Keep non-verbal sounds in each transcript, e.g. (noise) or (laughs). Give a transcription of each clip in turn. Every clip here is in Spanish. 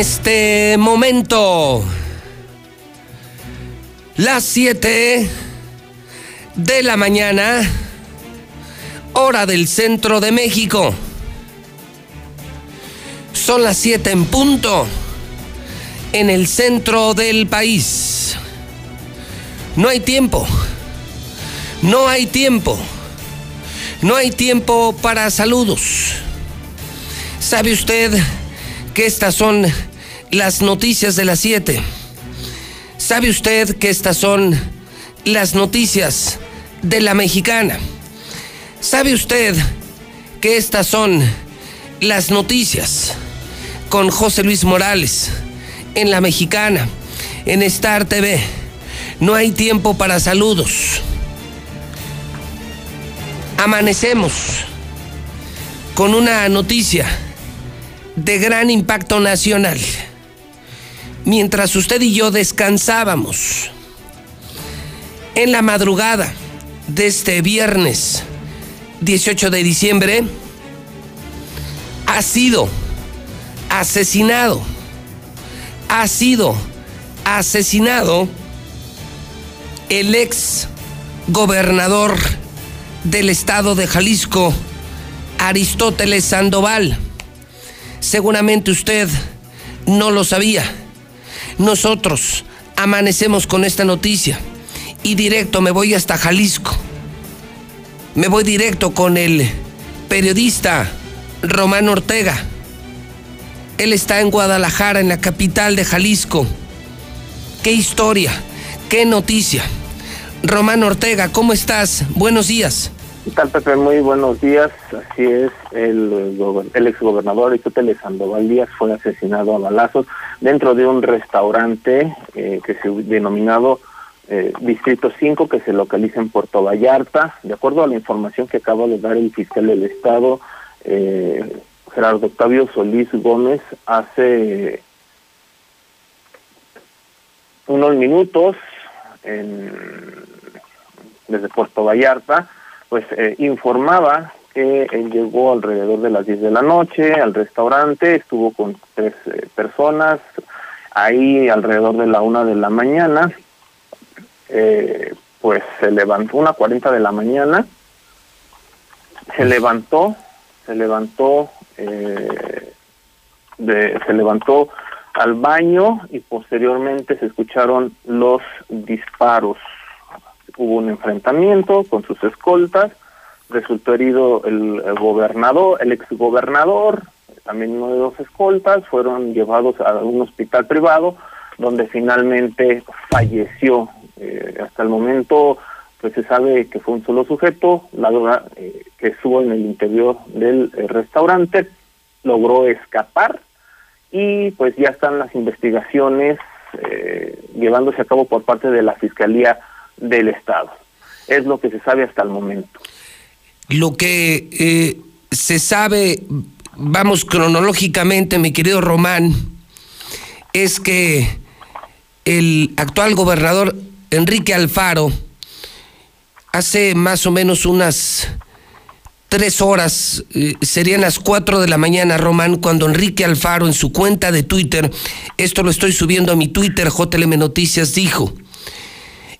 este momento las 7 de la mañana, hora del centro de México. Son las 7 en punto en el centro del país. No hay tiempo. No hay tiempo. No hay tiempo para saludos. ¿Sabe usted que estas son las noticias de las 7? ¿Sabe usted que estas son las noticias de la mexicana? ¿Sabe usted que estas son las noticias con José Luis Morales en la mexicana, en Star TV? No hay tiempo para saludos. Amanecemos con una noticia de gran impacto nacional mientras usted y yo descansábamos en la madrugada de este viernes 18 de diciembre, ha sido asesinado, ha sido asesinado el ex gobernador del estado de Jalisco, Aristóteles Sandoval. Seguramente usted no lo sabía nosotros amanecemos con esta noticia y directo me voy hasta Jalisco. Me voy directo con el periodista Román Ortega. Él está en Guadalajara, en la capital de Jalisco. Qué historia, qué noticia. Román Ortega, ¿cómo estás? Buenos días. ¿Qué tal, Pepe? Muy buenos días. Así es, el, el exgobernador Aristóteles Sandoval Díaz fue asesinado a balazos dentro de un restaurante eh, que se denominado eh, Distrito 5, que se localiza en Puerto Vallarta. De acuerdo a la información que acaba de dar el fiscal del Estado, eh, Gerardo Octavio Solís Gómez, hace unos minutos en, desde Puerto Vallarta, pues eh, informaba que él llegó alrededor de las 10 de la noche al restaurante, estuvo con tres eh, personas, ahí alrededor de la una de la mañana, eh, pues se levantó, una 40 de la mañana, se levantó, se levantó, eh, de, se levantó al baño y posteriormente se escucharon los disparos hubo un enfrentamiento con sus escoltas, resultó herido el, gobernador, el exgobernador, también uno de los escoltas, fueron llevados a un hospital privado donde finalmente falleció. Eh, hasta el momento pues se sabe que fue un solo sujeto, la verdad eh, que estuvo en el interior del eh, restaurante, logró escapar y pues ya están las investigaciones llevándose a cabo por parte de la Fiscalía del Estado. Es lo que se sabe hasta el momento. Lo que eh, se sabe, vamos cronológicamente, mi querido Román, es que el actual gobernador Enrique Alfaro, hace más o menos unas tres horas, eh, serían las cuatro de la mañana, Román, cuando Enrique Alfaro en su cuenta de Twitter, esto lo estoy subiendo a mi Twitter, JLM Noticias, dijo,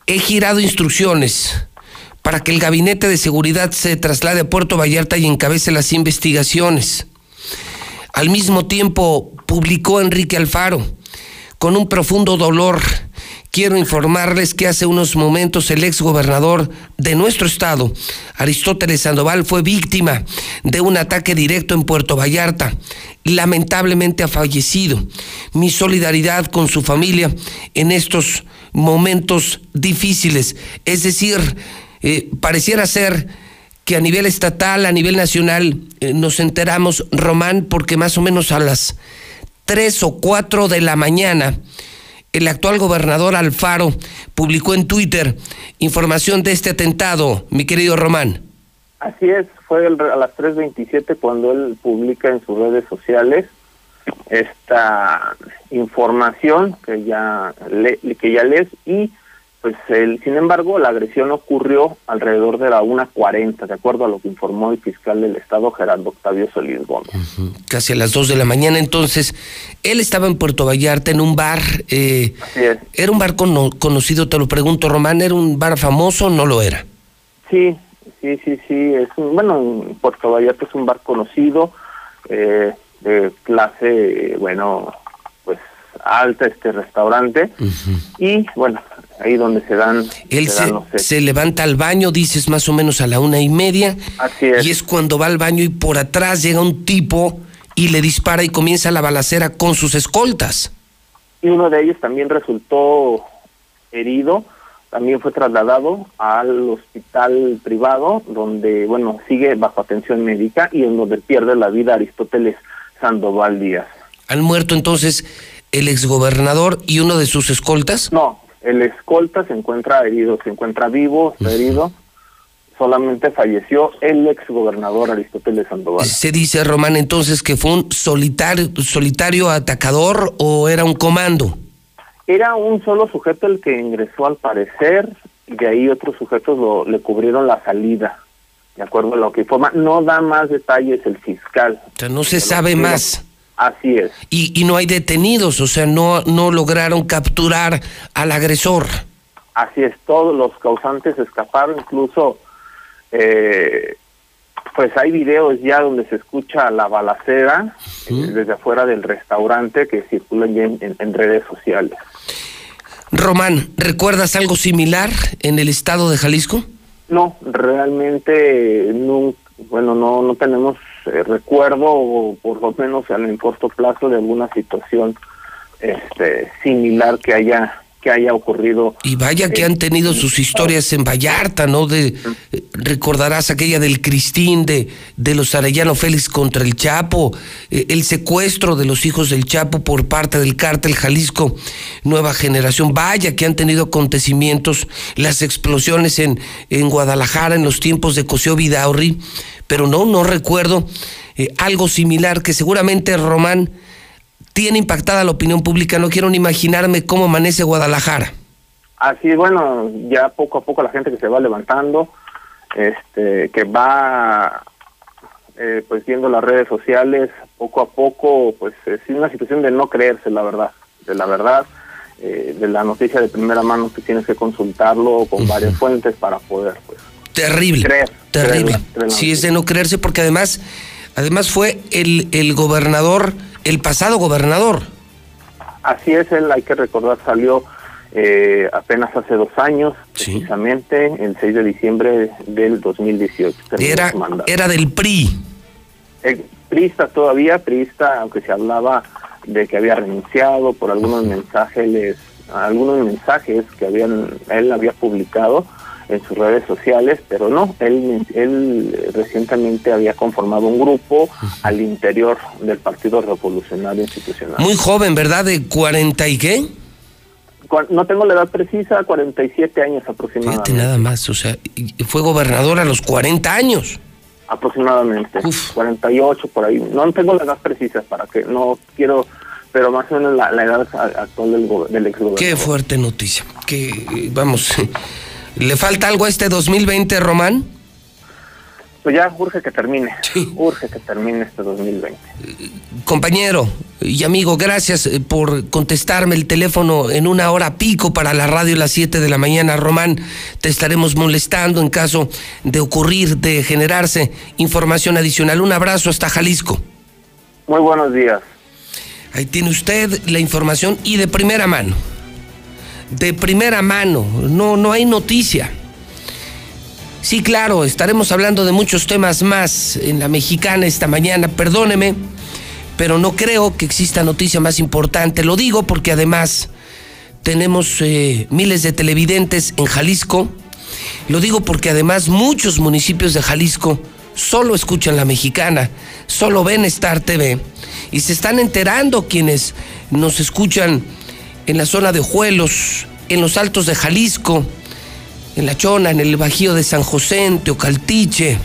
he girado instrucciones para que el gabinete de seguridad se traslade a Puerto Vallarta y encabece las investigaciones. Al mismo tiempo, publicó Enrique Alfaro, con un profundo dolor, quiero informarles que hace unos momentos el ex gobernador de nuestro estado, Aristóteles Sandoval, fue víctima de un ataque directo en Puerto Vallarta. Lamentablemente ha fallecido. Mi solidaridad con su familia en estos momentos difíciles. Es decir, eh, pareciera ser que a nivel estatal, a nivel nacional, eh, nos enteramos, Román, porque más o menos a las 3 o 4 de la mañana, el actual gobernador Alfaro publicó en Twitter información de este atentado, mi querido Román. Así es, fue a las 3.27 cuando él publica en sus redes sociales esta información que ya le, que ya lees y pues el, sin embargo, la agresión ocurrió alrededor de la 1.40, de acuerdo a lo que informó el fiscal del Estado, Gerardo Octavio Solís Gómez. Casi a las 2 de la mañana, entonces, él estaba en Puerto Vallarta, en un bar. Eh, Así es. ¿Era un bar conocido, te lo pregunto, Román? ¿Era un bar famoso o no lo era? Sí, sí, sí, sí. Es un, bueno, Puerto Vallarta es un bar conocido, eh, de clase, bueno, pues alta este restaurante. Y bueno, ahí donde se dan. Él se, levanta al baño, dices más o menos a la una y media. Así es. Y es cuando va al baño y por atrás llega un tipo y le dispara y comienza la balacera con sus escoltas. Y uno de ellos también resultó herido, también fue trasladado al hospital privado, donde, bueno, sigue bajo atención médica y en donde pierde la vida Aristóteles Sandoval Díaz. ¿Han muerto entonces el exgobernador y uno de sus escoltas? No, el escolta se encuentra herido, se encuentra vivo, está herido. Solamente falleció el exgobernador Aristóteles Sandoval. Se dice, Román, entonces que fue un solitario, solitario atacador o era un comando. Era un solo sujeto el que ingresó al parecer y de ahí otros sujetos lo, le cubrieron la salida. De acuerdo a lo que informa, no da más detalles el fiscal. O sea, no se sabe más. Así es. Y, y no hay detenidos, o sea, no, no lograron capturar al agresor. Así es, todos los causantes escaparon, incluso eh, pues hay videos ya donde se escucha la balacera eh, desde afuera del restaurante que circulan ya en, redes sociales. Román, ¿recuerdas algo similar en el estado de Jalisco? No, realmente no, bueno, no, no tenemos eh, recuerdo, o por lo menos en el corto plazo, de alguna situación este, similar que haya que haya ocurrido. Y vaya que han tenido sus historias en Vallarta, ¿no? De eh, recordarás aquella del Cristín, de, de los Arellano Félix contra el Chapo, eh, el secuestro de los hijos del Chapo por parte del cártel Jalisco Nueva Generación. Vaya que han tenido acontecimientos, las explosiones en, en Guadalajara en los tiempos de Cosío Vidaurri, pero no, no recuerdo eh, algo similar que seguramente Román tiene impactada la opinión pública. No quiero ni imaginarme cómo amanece Guadalajara. Así, bueno, ya poco a poco la gente que se va levantando, este, que va eh, pues viendo las redes sociales, poco a poco, pues es una situación de no creerse, la verdad, de la verdad, eh, de la noticia de primera mano que tienes que consultarlo con varias fuentes para poder, pues. Terrible. Creer, terrible. sí, es de no creerse porque además, además fue el, el gobernador el pasado gobernador. Así es, él hay que recordar, salió eh, apenas hace dos años, precisamente el 6 de diciembre del 2018. Era, era del PRI. El PRIista todavía, PRIista, aunque se hablaba de que había renunciado por algunos mensajes, algunos mensajes que habían él había publicado, en sus redes sociales, pero no, él, él recientemente había conformado un grupo al interior del Partido Revolucionario Institucional. Muy joven, ¿verdad? ¿De 40 y qué? No tengo la edad precisa, 47 años aproximadamente. Fíjate nada más, o sea, fue gobernador a los 40 años. Aproximadamente, 48 por ahí. No tengo la edad precisa para que no quiero pero más o menos la, edad actual del, del ex gobernador. Qué fuerte noticia. Que vamos, ¿Le falta algo a este 2020, Román? Pues ya urge que termine. Urge que termine este 2020. Compañero y amigo, gracias eh, por contestarme el teléfono en una hora pico para la radio a las 7 de la mañana. Román, te estaremos molestando en caso de ocurrir, de generarse información adicional. Un abrazo hasta Jalisco. Muy buenos días. Ahí tiene usted la información y de primera mano de primera mano, no, no hay noticia. Sí, claro, estaremos hablando de muchos temas más en la mexicana esta mañana, perdóneme, pero no creo que exista noticia más importante. Lo digo porque además tenemos eh, miles de televidentes en Jalisco. Lo digo porque además muchos municipios de Jalisco solo escuchan la mexicana, solo ven Star TV y se están enterando quienes nos escuchan en la zona de Juelos, en los altos de Jalisco, en La Chona, en el Bajío de San José, en Teocaltiche,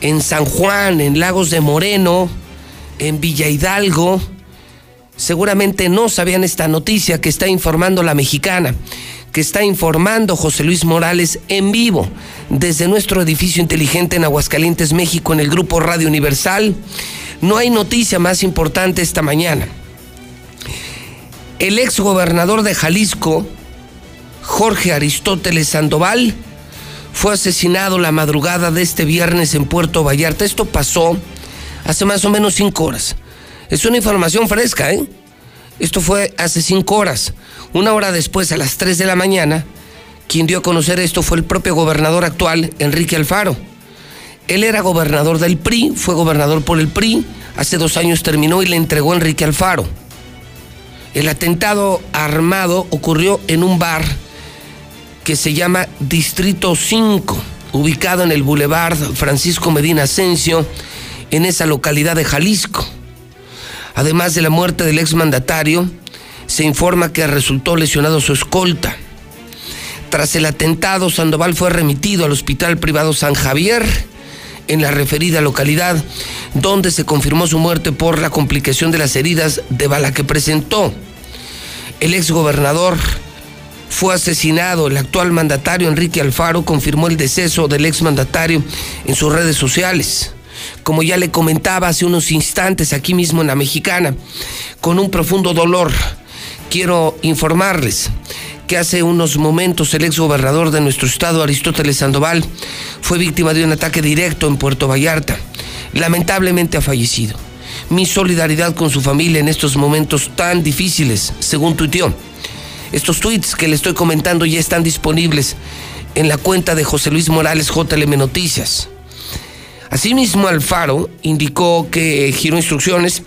en San Juan, en Lagos de Moreno, en Villa Hidalgo. Seguramente no sabían esta noticia que está informando la mexicana. que está informando José Luis Morales en vivo desde nuestro edificio inteligente en Aguascalientes, México, en el grupo Radio Universal. No hay noticia más importante esta mañana. El ex gobernador de Jalisco, Jorge Aristóteles Sandoval, fue asesinado la madrugada de este viernes en Puerto Vallarta. Esto pasó hace más o menos cinco horas. Es una información fresca, ¿eh? Esto fue hace cinco horas. Una hora después, a las tres de la mañana, quien dio a conocer esto fue el propio gobernador actual, Enrique Alfaro. Él era gobernador del PRI, fue gobernador por el PRI, hace dos años terminó y le entregó a Enrique Alfaro. El atentado armado ocurrió en un bar que se llama Distrito 5, ubicado en el Boulevard Francisco Medina Asensio, en esa localidad de Jalisco. Además de la muerte del exmandatario, se informa que resultó lesionado su escolta. Tras el atentado, Sandoval fue remitido al Hospital Privado San Javier, en la referida localidad, donde se confirmó su muerte por la complicación de las heridas de bala que presentó. El exgobernador fue asesinado. El actual mandatario Enrique Alfaro confirmó el deceso del exmandatario en sus redes sociales. Como ya le comentaba hace unos instantes aquí mismo en la mexicana, con un profundo dolor, quiero informarles que hace unos momentos el exgobernador de nuestro estado, Aristóteles Sandoval, fue víctima de un ataque directo en Puerto Vallarta. Lamentablemente ha fallecido. Mi solidaridad con su familia en estos momentos tan difíciles, según tuiteó. Estos tweets que le estoy comentando ya están disponibles en la cuenta de José Luis Morales JLM Noticias. Asimismo, Alfaro indicó que giró instrucciones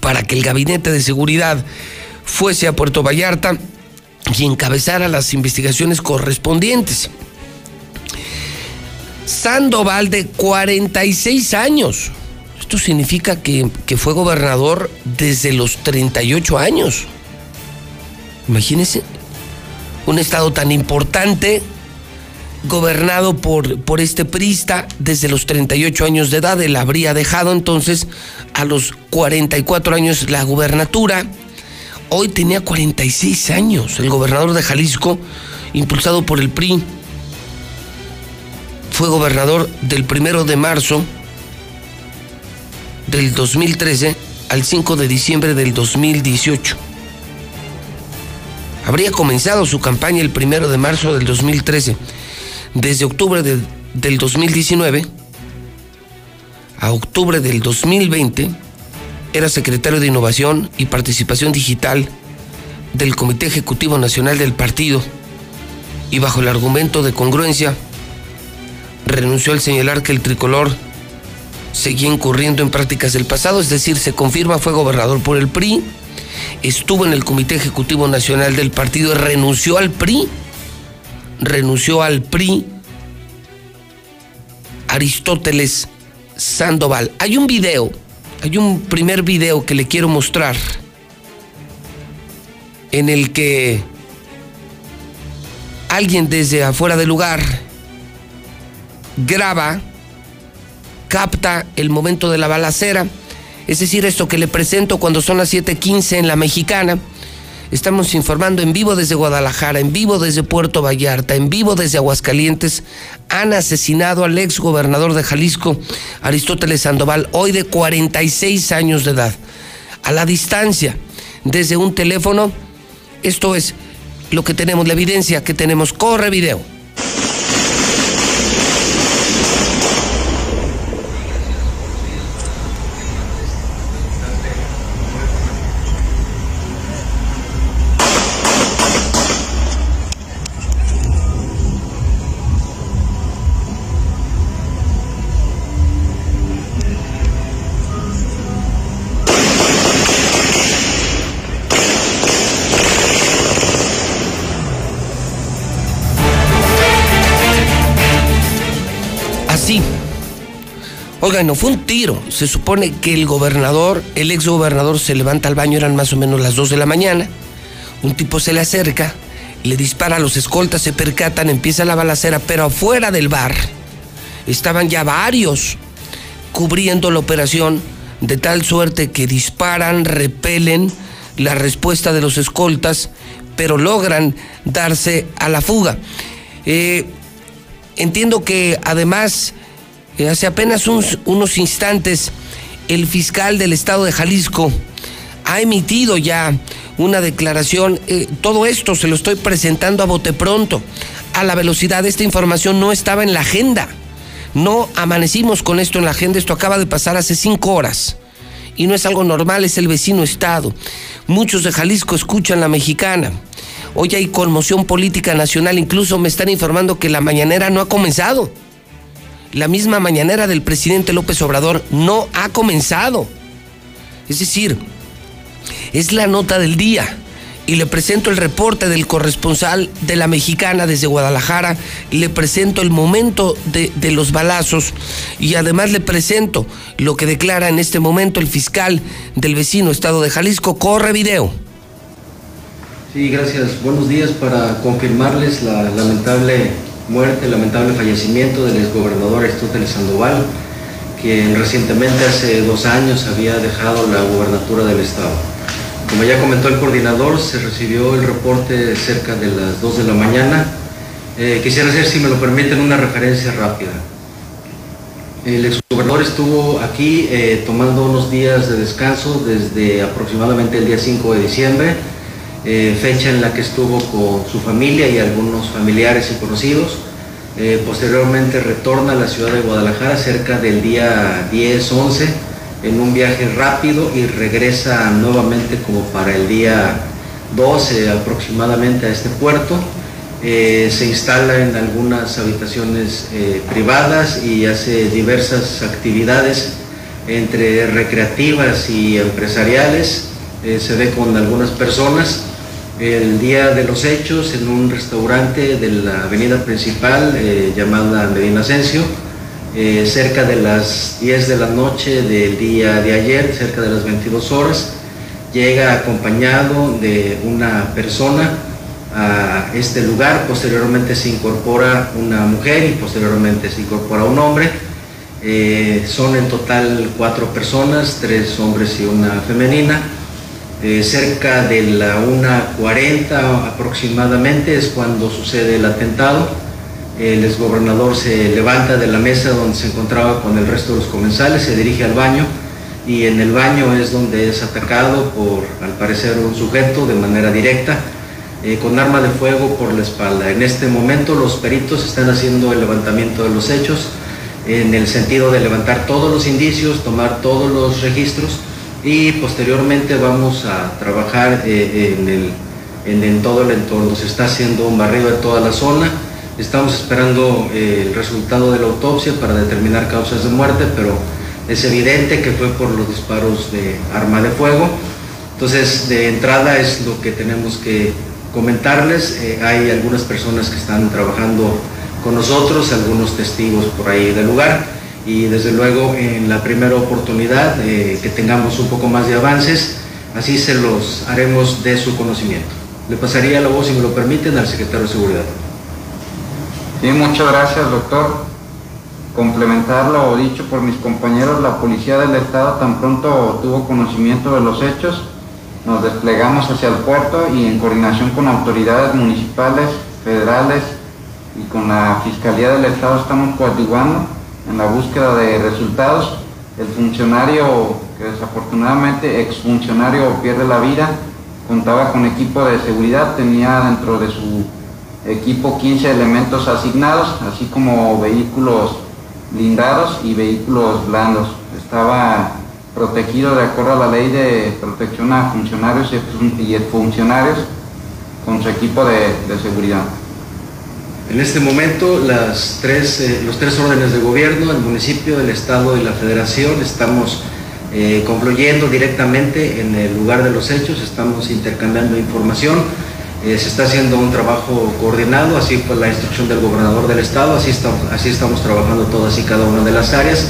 para que el gabinete de seguridad fuese a Puerto Vallarta y encabezara las investigaciones correspondientes. Sandoval de 46 años. Esto significa que, que, fue gobernador desde los 38 años. Imagínense, un estado tan importante, gobernado por, por este prista desde los 38 años de edad. Él habría dejado entonces a los 44 años la gubernatura Hoy tenía 46 años. El gobernador de Jalisco, impulsado por el PRI, fue gobernador del primero de marzo del 2013 al 5 de diciembre del 2018. Habría comenzado su campaña el primero de marzo del 2013. Desde octubre del 2019 a octubre del 2020 era secretario de Innovación y Participación Digital del Comité Ejecutivo Nacional del partido y bajo el argumento de congruencia renunció al señalar que el tricolor seguía incurriendo en prácticas del pasado, es decir, se confirma fue gobernador por el PRI, estuvo en el Comité Ejecutivo Nacional del partido renunció al PRI, renunció al PRI Aristóteles Sandoval. Hay un video hay un primer video que le quiero mostrar en el que alguien desde afuera del lugar graba, capta el momento de la balacera, es decir, esto que le presento cuando son las 7:15 en la mexicana Estamos informando en vivo desde Guadalajara, en vivo desde Puerto Vallarta, en vivo desde Aguascalientes. Han asesinado al ex gobernador de Jalisco, Aristóteles Sandoval, hoy de 46 años de edad. A la distancia, desde un teléfono. Esto es lo que tenemos, la evidencia que tenemos. Corre video. Fue un tiro. Se supone que el gobernador, el ex gobernador, se levanta al baño, eran más o menos las 2 de la mañana. Un tipo se le acerca, le dispara los escoltas, se percatan, empieza la balacera, pero afuera del bar estaban ya varios cubriendo la operación de tal suerte que disparan, repelen la respuesta de los escoltas, pero logran darse a la fuga. Eh, entiendo que además, hace apenas unos instantes, el fiscal del estado de Jalisco ha emitido ya una declaración. Eh, todo esto se lo estoy presentando a bote pronto, a la velocidad. Esta información no estaba en la agenda. No amanecimos con esto en la agenda. Esto acaba de pasar hace cinco horas. Y no es algo normal, es el vecino estado. Muchos de Jalisco escuchan la mexicana. Hoy hay conmoción política nacional. Incluso me están informando que la mañanera no ha comenzado. La misma mañanera del presidente López Obrador no ha comenzado. Es decir, es la nota del día. Y le presento el reporte del corresponsal de la mexicana desde Guadalajara. Le presento el momento de, los balazos. Y además le presento lo que declara en este momento el fiscal del vecino estado de Jalisco. Corre video. Sí, gracias. Buenos días para confirmarles la lamentable muerte, lamentable fallecimiento del exgobernador Aristóteles Sandoval, quien recientemente hace dos años había dejado la gubernatura del estado. Como ya comentó el coordinador, se recibió el reporte cerca de las 2 de la mañana. Eh, quisiera hacer, si me lo permiten, una referencia rápida. El exgobernador estuvo aquí eh, tomando unos días de descanso desde aproximadamente el día 5 de diciembre, eh, fecha en la que estuvo con su familia y algunos familiares y conocidos. Eh, posteriormente retorna a la ciudad de Guadalajara cerca del día 10-11 en un viaje rápido y regresa nuevamente como para el día 12 aproximadamente a este puerto. Eh, se instala en algunas habitaciones privadas y hace diversas actividades entre recreativas y empresariales. Se ve con algunas personas. El día de los hechos en un restaurante de la avenida principal llamada Medina Asensio, eh, cerca de las 10 de la noche del día de ayer, cerca de las 22 horas, llega acompañado de una persona a este lugar, posteriormente se incorpora una mujer y posteriormente se incorpora un hombre. Eh, son en total cuatro personas, tres hombres y una femenina. Eh, cerca de la 1.40 aproximadamente es cuando sucede el atentado el exgobernador se levanta de la mesa donde se encontraba con el resto de los comensales, se dirige al baño y en el baño es donde es atacado por, al parecer, un sujeto de manera directa eh, con arma de fuego por la espalda. En este momento los peritos están haciendo el levantamiento de los hechos en el sentido de levantar todos los indicios, tomar todos los registros y posteriormente vamos a trabajar eh, en, el, en todo el entorno. Se está haciendo un barrido de toda la zona Estamos esperando eh, el resultado de la autopsia para determinar causas de muerte, pero es evidente que fue por los disparos de arma de fuego. Entonces, de entrada es lo que tenemos que comentarles. Eh, hay algunas personas que están trabajando con nosotros, algunos testigos por ahí del lugar y desde luego en la primera oportunidad eh, que tengamos un poco más de avances, así se los haremos de su conocimiento. Le pasaría la voz, si me lo permiten, al secretario de Seguridad. Sí, muchas gracias, doctor. Complementar lo dicho por mis compañeros, la Policía del Estado tan pronto tuvo conocimiento de los hechos, nos desplegamos hacia el puerto y en coordinación con autoridades municipales, federales y con la Fiscalía del Estado estamos coadyuvando en la búsqueda de resultados. El funcionario, que desafortunadamente exfuncionario pierde la vida, contaba con equipo de seguridad, tenía dentro de su equipo 15 elementos asignados, así como vehículos blindados y vehículos blandos. Estaba protegido de acuerdo a la ley de protección a funcionarios y funcionarios con su equipo de, seguridad. En este momento las tres, eh, los tres órdenes de gobierno, el municipio, el estado y la federación, estamos eh, directamente en el lugar de los hechos, estamos intercambiando información eh, se está haciendo un trabajo coordinado, así fue la instrucción del gobernador del estado, así estamos, así estamos trabajando todas y cada una de las áreas.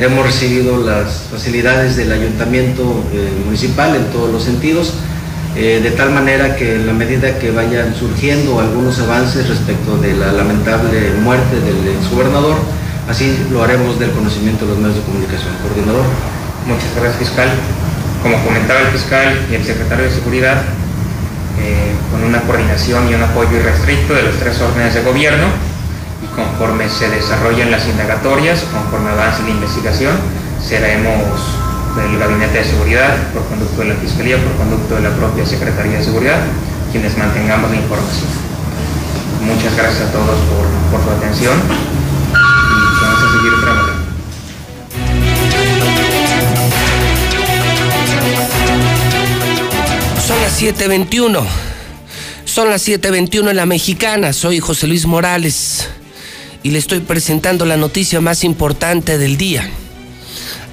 Hemos recibido las facilidades del ayuntamiento eh, municipal en todos los sentidos, eh, de tal manera que en la medida que vayan surgiendo algunos avances respecto de la lamentable muerte del exgobernador, así lo haremos del conocimiento de los medios de comunicación. Coordinador. Muchas gracias, fiscal. Como comentaba el fiscal y el secretario de Seguridad, eh, con una coordinación y un apoyo irrestricto de los tres órdenes de gobierno y conforme se desarrollen las indagatorias, conforme avance la investigación, seremos del Gabinete de Seguridad, por conducto de la Fiscalía, por conducto de la propia Secretaría de Seguridad, quienes mantengamos la información. Muchas gracias a todos por, por su atención y vamos a seguir trabajando. Son las 7.21. Son las 7.21 en la mexicana. Soy José Luis Morales y le estoy presentando la noticia más importante del día.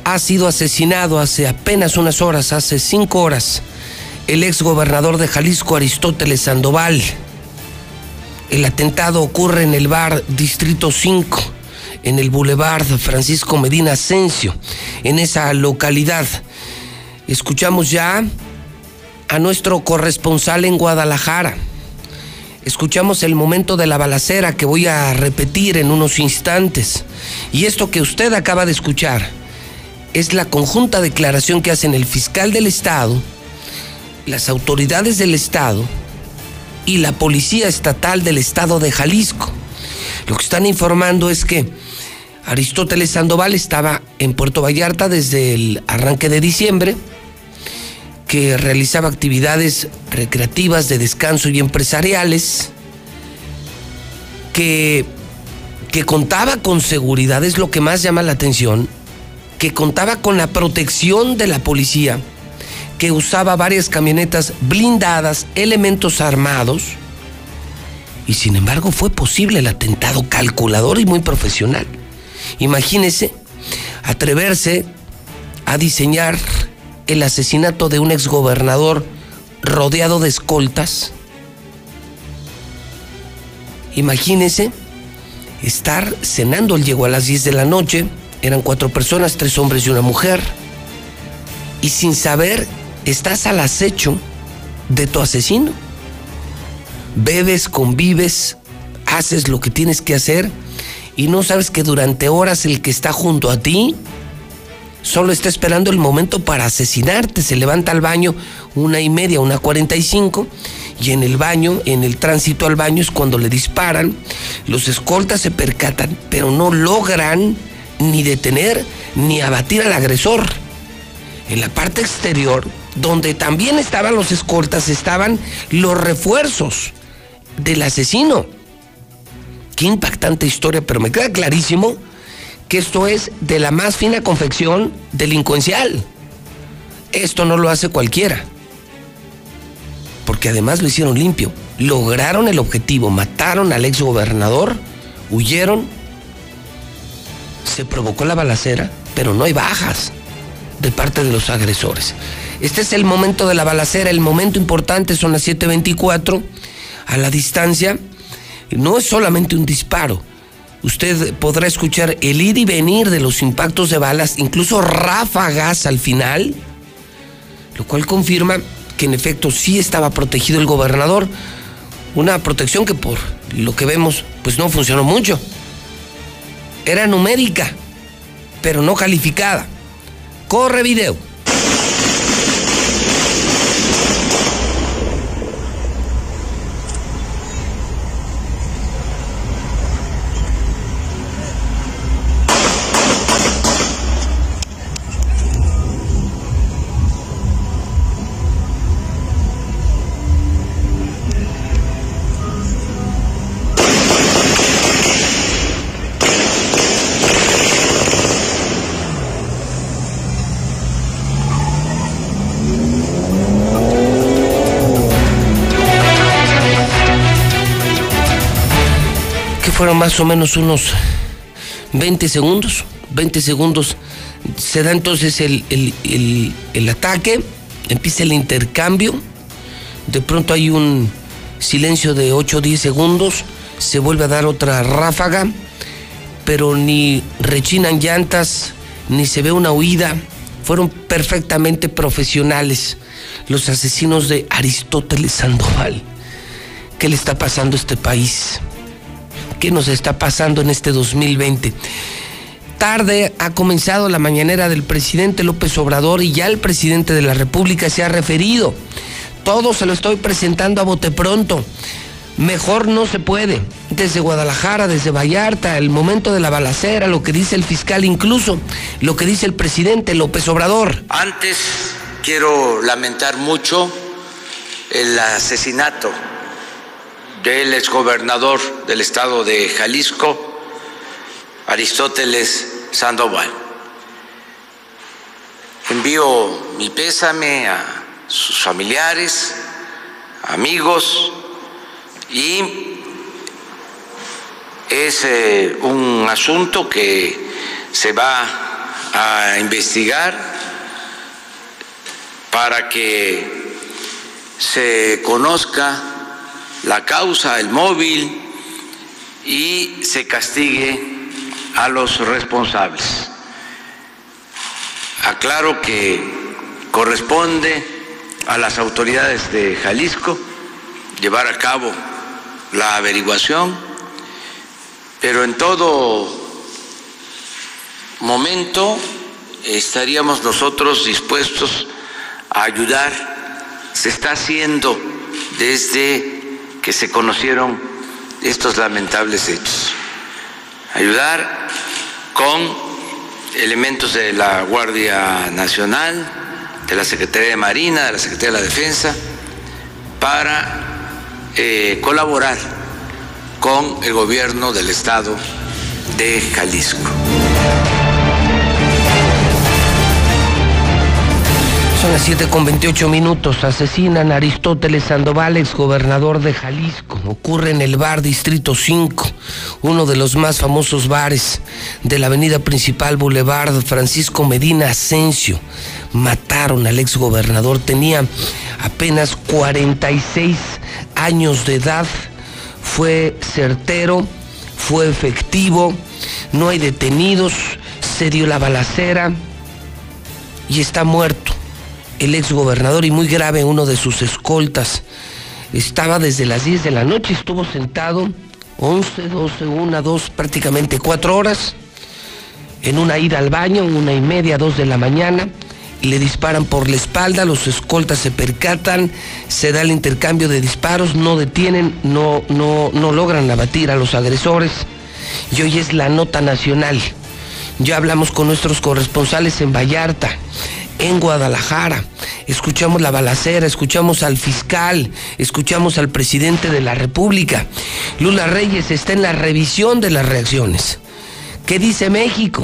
Ha sido asesinado hace apenas unas horas, hace cinco horas, el ex gobernador de Jalisco, Aristóteles Sandoval. El atentado ocurre en el bar Distrito 5, en el Boulevard Francisco Medina Asensio, en esa localidad. Escuchamos ya a nuestro corresponsal en Guadalajara. Escuchamos el momento de la balacera que voy a repetir en unos instantes. Y esto que usted acaba de escuchar es la conjunta declaración que hacen el fiscal del Estado, las autoridades del Estado y la Policía Estatal del Estado de Jalisco. Lo que están informando es que Aristóteles Sandoval estaba en Puerto Vallarta desde el arranque de diciembre, que realizaba actividades recreativas de descanso y empresariales, que, que contaba con seguridad, es lo que más llama la atención, que contaba con la protección de la policía, que usaba varias camionetas blindadas, elementos armados, y sin embargo fue posible el atentado calculador y muy profesional. Imagínese atreverse a diseñar el asesinato de un exgobernador rodeado de escoltas. Imagínese estar cenando, él llegó a las 10 de la noche, eran cuatro personas, tres hombres y una mujer, y sin saber estás al acecho de tu asesino. Bebes, convives, haces lo que tienes que hacer y no sabes que durante horas el que está junto a ti solo está esperando el momento para asesinarte. Se levanta al baño una y media, una cuarenta y cinco, y en el baño, en el tránsito al baño es cuando le disparan. Los escoltas se percatan, pero no logran ni detener ni abatir al agresor. En la parte exterior, donde también estaban los escoltas, estaban los refuerzos del asesino. Qué impactante historia, pero me queda clarísimo que esto es de la más fina confección delincuencial. Esto no lo hace cualquiera. Porque además lo hicieron limpio. Lograron el objetivo, mataron al ex gobernador, huyeron, se provocó la balacera, pero no hay bajas de parte de los agresores. Este es el momento de la balacera, el momento importante, son las 7.24, a la distancia. No es solamente un disparo, usted podrá escuchar el ir y venir de los impactos de balas, incluso ráfagas al final, lo cual confirma que en efecto sí estaba protegido el gobernador, una protección que por lo que vemos pues no funcionó mucho. Era numérica, pero no calificada. Corre video. Más o menos unos 20 segundos. 20 segundos. Se da entonces el, el, el, ataque, empieza el intercambio. De pronto hay un silencio de 8 o 10 segundos. Se vuelve a dar otra ráfaga, pero ni rechinan llantas, ni se ve una huida. Fueron perfectamente profesionales los asesinos de Aristóteles Sandoval. ¿Qué le está pasando a este país? Qué nos está pasando en este 2020. Tarde ha comenzado la mañanera del presidente López Obrador y ya el presidente de la República se ha referido. Todo se lo estoy presentando a bote pronto. Mejor no se puede. Desde Guadalajara, desde Vallarta, el momento de la balacera, lo que dice el fiscal, incluso lo que dice el presidente López Obrador. Antes quiero lamentar mucho el asesinato del exgobernador del estado de Jalisco, Aristóteles Sandoval. Envío mi pésame a sus familiares, amigos, y es eh, un asunto que se va a investigar para que se conozca la causa, el móvil y se castigue a los responsables. Aclaro que corresponde a las autoridades de Jalisco llevar a cabo la averiguación, pero en todo momento estaríamos nosotros dispuestos a ayudar. Se está haciendo desde que se conocieron estos lamentables hechos. Ayudar con elementos de la Guardia Nacional, de la Secretaría de Marina, de la Secretaría de la Defensa, para eh, colaborar con el gobierno del estado de Jalisco. Son las 7 con 28 minutos. Asesinan a Aristóteles Sandoval, exgobernador de Jalisco. Ocurre en el bar Distrito 5, uno de los más famosos bares de la avenida principal Boulevard Francisco Medina Asensio. Mataron al exgobernador. Tenía apenas 46 años de edad. Fue certero, fue efectivo, no hay detenidos, se dio la balacera y está muerto el exgobernador y muy grave uno de sus escoltas. Estaba desde las 10 de la noche, estuvo sentado 11, 12, 1, 2, prácticamente 4 horas en una ida al baño, una y media, dos de la mañana le disparan por la espalda, los escoltas se percatan, se da el intercambio de disparos, no detienen, no, no, no logran abatir a los agresores. Y hoy es la nota nacional. Ya hablamos con nuestros corresponsales en Vallarta, en Guadalajara. Escuchamos la balacera, escuchamos al fiscal, escuchamos al presidente de la República. Lula Reyes está en la revisión de las reacciones. ¿Qué dice México?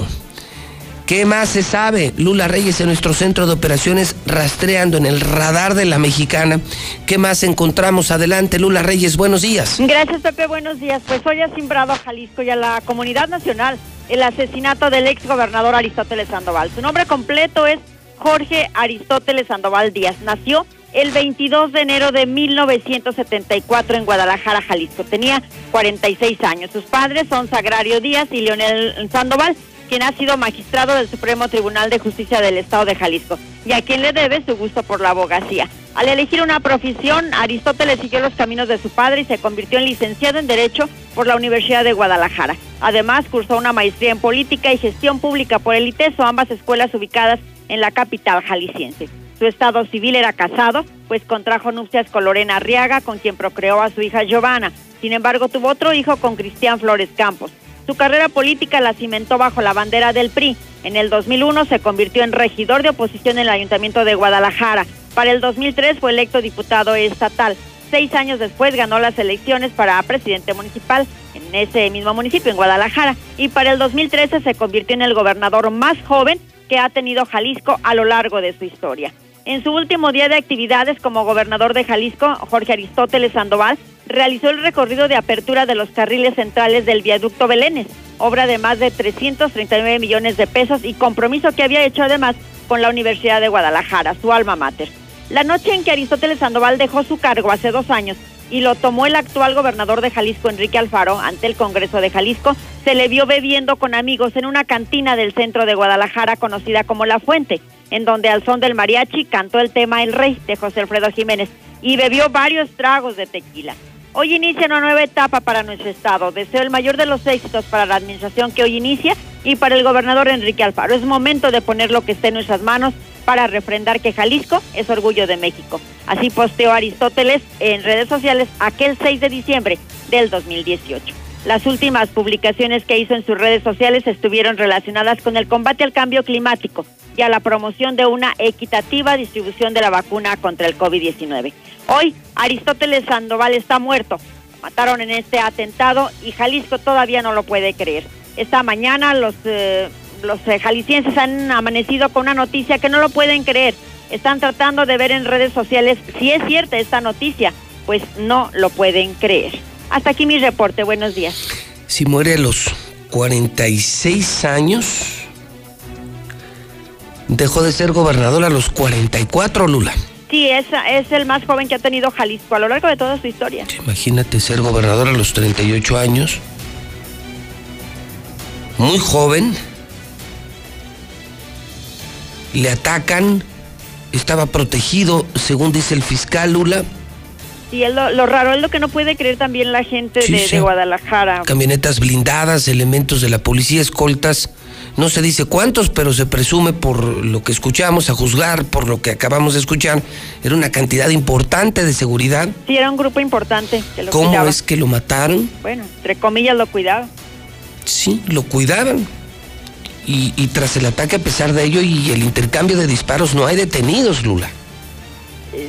¿Qué más se sabe? Lula Reyes en nuestro centro de operaciones rastreando en el radar de la mexicana. ¿Qué más encontramos? Adelante, Lula Reyes, buenos días. Gracias, Pepe, buenos días. Pues hoy ha simbrado a Jalisco y a la comunidad nacional el asesinato del ex gobernador Aristóteles Sandoval. Su nombre completo es Jorge Aristóteles Sandoval Díaz. Nació el 22 de enero de 1974 en Guadalajara, Jalisco. Tenía 46 años. Sus padres son Sagrario Díaz y Leonel Sandoval quien ha sido magistrado del Supremo Tribunal de Justicia del Estado de Jalisco y a quien le debe su gusto por la abogacía. Al elegir una profesión, Aristóteles siguió los caminos de su padre y se convirtió en licenciado en Derecho por la Universidad de Guadalajara. Además, cursó una maestría en Política y Gestión Pública por el ITESO, ambas escuelas ubicadas en la capital jalisciense. Su estado civil era casado, pues contrajo nupcias con Lorena Arriaga, con quien procreó a su hija Giovanna. Sin embargo, tuvo otro hijo con Cristian Flores Campos. Su carrera política la cimentó bajo la bandera del PRI. En el 2001 se convirtió en regidor de oposición en el Ayuntamiento de Guadalajara. Para el 2003 fue electo diputado estatal. Seis años después ganó las elecciones para presidente municipal en ese mismo municipio, en Guadalajara. Y para el 2013 se convirtió en el gobernador más joven que ha tenido Jalisco a lo largo de su historia. En su último día de actividades como gobernador de Jalisco, Jorge Aristóteles Sandoval realizó el recorrido de apertura de los carriles centrales del viaducto Belénes, obra de más de 339 millones de pesos y compromiso que había hecho además con la Universidad de Guadalajara, su alma mater. La noche en que Aristóteles Sandoval dejó su cargo hace dos años y lo tomó el actual gobernador de Jalisco, Enrique Alfaro, ante el Congreso de Jalisco, se le vio bebiendo con amigos en una cantina del centro de Guadalajara conocida como La Fuente en donde al son del mariachi cantó el tema El Rey de José Alfredo Jiménez y bebió varios tragos de tequila. Hoy inicia una nueva etapa para nuestro estado. Deseo el mayor de los éxitos para la administración que hoy inicia y para el gobernador Enrique Alfaro. Es momento de poner lo que esté en nuestras manos para refrendar que Jalisco es orgullo de México. Así posteó Aristóteles en redes sociales aquel 6 de diciembre del 2018. Las últimas publicaciones que hizo en sus redes sociales estuvieron relacionadas con el combate al cambio climático y a la promoción de una equitativa distribución de la vacuna contra el COVID-19. Hoy, Aristóteles Sandoval está muerto. Mataron en este atentado y Jalisco todavía no lo puede creer. Esta mañana los eh, los eh, jaliscienses han amanecido con una noticia que no lo pueden creer. Están tratando de ver en redes sociales si es cierta esta noticia, pues no lo pueden creer. Hasta aquí mi reporte, buenos días. Si muere a los 46 años, dejó de ser gobernador a los 44, Lula. Sí, es, es el más joven que ha tenido Jalisco a lo largo de toda su historia. Imagínate ser gobernador a los 38 años. Muy joven le atacan, estaba protegido, según dice el fiscal Lula. Y lo, lo, raro es lo que no puede creer también la gente de, Guadalajara. Camionetas blindadas, elementos de la policía, escoltas, no se dice cuántos, pero se presume por lo que escuchamos, a juzgar por lo que acabamos de escuchar, era una cantidad importante de seguridad. Sí, era un grupo importante. Que lo ¿Cómo es que lo mataron? Bueno, entre comillas lo cuidaban. Sí, lo cuidaban y, tras el ataque, a pesar de ello y el intercambio de disparos, no hay detenidos, Lula.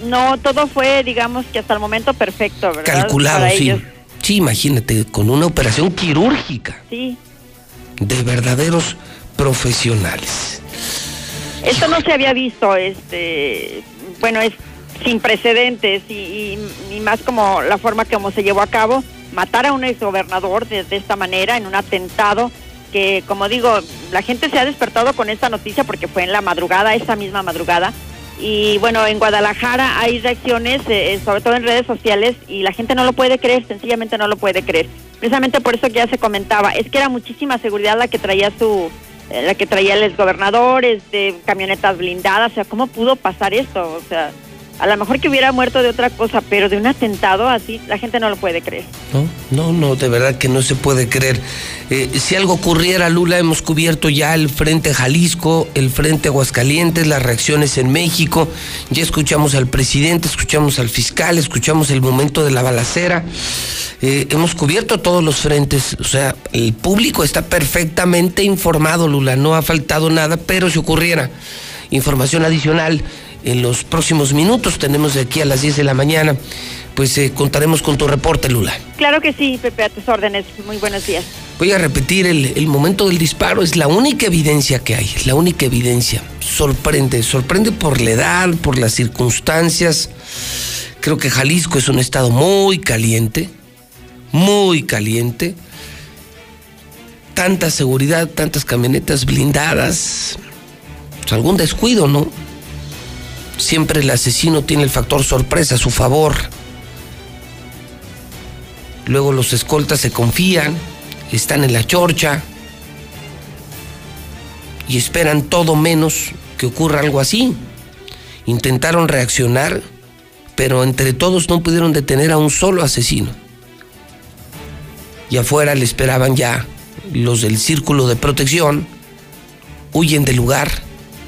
No, todo fue, digamos que hasta el momento perfecto, ¿verdad? Calculado, sí. Sí, imagínate, con una operación quirúrgica. Sí. De verdaderos profesionales. Esto no se había visto, este, bueno, es sin precedentes y, más como la forma como se llevó a cabo, matar a un exgobernador de, de esta manera en un atentado que como digo, la gente se ha despertado con esta noticia porque fue en la madrugada, esa misma madrugada. Y bueno, en Guadalajara hay reacciones, eh, eh, sobre todo en redes sociales, y la gente no lo puede creer, sencillamente no lo puede creer. Precisamente por eso que ya se comentaba, es que era muchísima seguridad la que traía su, eh, la que traía el exgobernador, este, camionetas blindadas, o sea, ¿cómo pudo pasar esto? O sea, a lo mejor que hubiera muerto de otra cosa, pero de un atentado así, la gente no lo puede creer. No, no, no, de verdad que no se puede creer. Eh, si algo ocurriera, Lula, hemos cubierto ya el Frente Jalisco, el Frente Aguascalientes, las reacciones en México, ya escuchamos al presidente, escuchamos al fiscal, escuchamos el momento de la balacera. Eh, hemos cubierto todos los frentes, o sea, el público está perfectamente informado, Lula, no ha faltado nada, pero si ocurriera información adicional, en los próximos minutos. Tenemos de aquí a las 10 de la mañana. Pues eh, contaremos con tu reporte, Lula. Claro que sí, Pepe, a tus órdenes. Muy buenos días. Voy a repetir, el, el momento del disparo es la única evidencia que hay, la única evidencia. Sorprende, sorprende por la edad, por las circunstancias. Creo que Jalisco es un estado muy caliente, muy caliente. Tanta seguridad, tantas camionetas blindadas. Pues algún descuido, ¿no? Siempre el asesino tiene el factor sorpresa a su favor. Luego los escoltas se confían, están en la chorcha y esperan todo menos que ocurra algo así. Intentaron reaccionar, pero entre todos no pudieron detener a un solo asesino. Y afuera le esperaban ya los del círculo de protección, huyen del lugar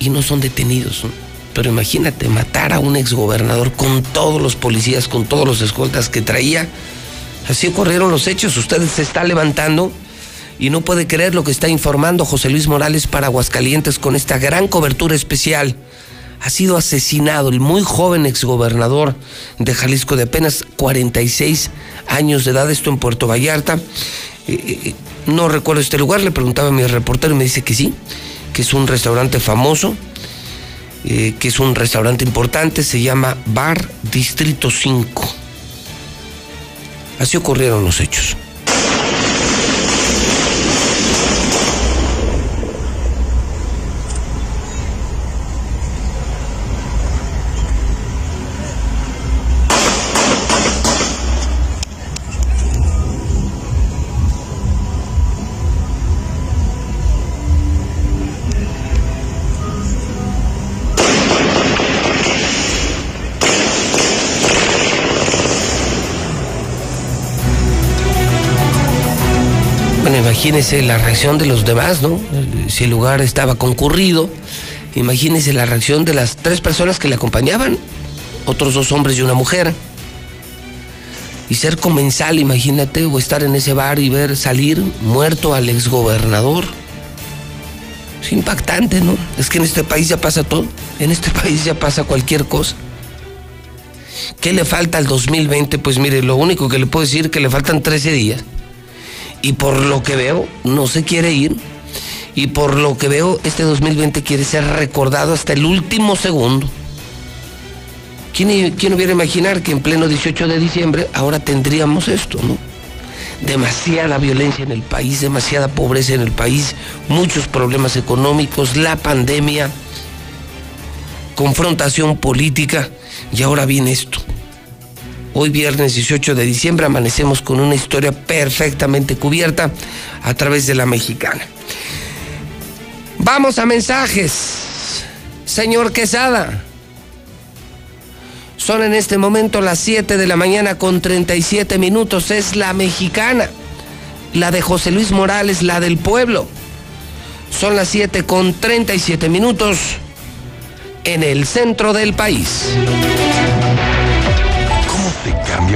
y no son detenidos. Pero imagínate matar a un exgobernador con todos los policías, con todos los escoltas que traía. Así ocurrieron los hechos. Usted se está levantando y no puede creer lo que está informando José Luis Morales para Aguascalientes con esta gran cobertura especial. Ha sido asesinado el muy joven exgobernador de Jalisco de apenas 46 años de edad, esto en Puerto Vallarta. Eh, eh, no recuerdo este lugar, le preguntaba a mi reportero y me dice que sí, que es un restaurante famoso eh, que es un restaurante importante, se llama Bar Distrito 5. Así ocurrieron los hechos. Imagínese la reacción de los demás, ¿no? Si el lugar estaba concurrido, Imagínense la reacción de las tres personas que le acompañaban, otros dos hombres y una mujer. Y ser comensal, imagínate, o estar en ese bar y ver salir muerto al exgobernador. Es impactante, ¿no? Es que en este país ya pasa todo. En este (laughs) país ya pasa cualquier cosa. ¿Qué le falta al 2020? Pues mire, lo único que le puedo decir es que le faltan 13 días. Y por lo que veo, no se quiere ir. Y por lo que veo, este 2020 quiere ser recordado hasta el último segundo. ¿Quién, quién hubiera imaginar que en pleno 18 de diciembre ahora tendríamos esto, no? Demasiada violencia en el país, demasiada pobreza en el país, muchos problemas económicos, la pandemia, confrontación política y ahora viene esto. Hoy viernes 18 de diciembre amanecemos con una historia perfectamente cubierta a través de la mexicana. Vamos a mensajes. Señor Quesada. Son en este momento las 7 de la mañana con 37 minutos. Es la mexicana. La de José Luis Morales, la del pueblo. Son las 7 con 37 minutos en el centro del país.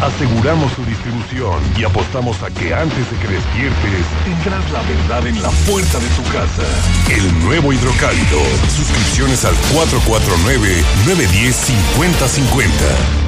Aseguramos su distribución y apostamos a que antes de que despiertes tendrás la verdad en la puerta de tu casa. El nuevo hidrocálido. Suscripciones al 449-910-5050.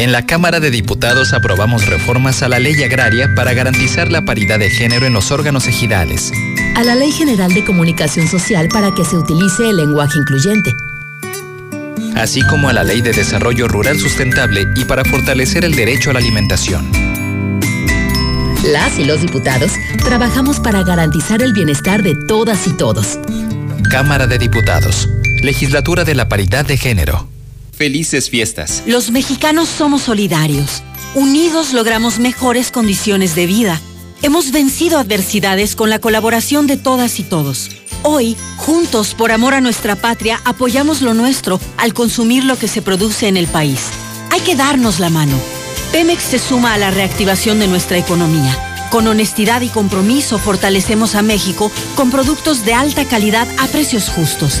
En la Cámara de Diputados aprobamos reformas a la ley agraria para garantizar la paridad de género en los órganos ejidales. A la Ley General de Comunicación Social para que se utilice el lenguaje incluyente. Así como a la Ley de Desarrollo Rural Sustentable y para fortalecer el derecho a la alimentación. Las y los diputados trabajamos para garantizar el bienestar de todas y todos. Cámara de Diputados. Legislatura de la Paridad de Género. Felices fiestas. Los mexicanos somos solidarios. Unidos logramos mejores condiciones de vida. Hemos vencido adversidades con la colaboración de todas y todos. Hoy, juntos, por amor a nuestra patria, apoyamos lo nuestro al consumir lo que se produce en el país. Hay que darnos la mano. Pemex se suma a la reactivación de nuestra economía. Con honestidad y compromiso fortalecemos a México con productos de alta calidad a precios justos.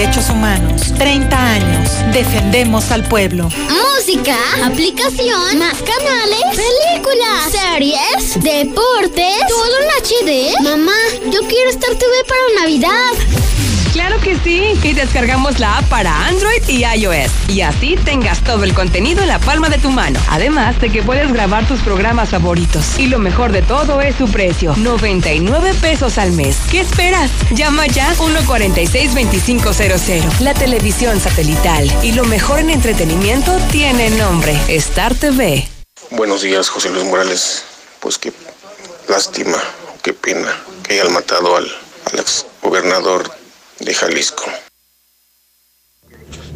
Humanos. 30 años. Defendemos al pueblo. Música, aplicación, más canales, películas, series, deportes, todo en HD. Mamá, yo quiero estar TV para Navidad. Claro que sí, y descargamos la app para Android y iOS. Y así tengas todo el contenido en la palma de tu mano. Además de que puedes grabar tus programas favoritos. Y lo mejor de todo es su precio, 99 pesos al mes. ¿Qué esperas? Llama ya 146-2500. La televisión satelital y lo mejor en entretenimiento tiene nombre, Star TV. Buenos días, José Luis Morales. Pues qué lástima, qué pena que hayan matado al, al ex gobernador de Jalisco.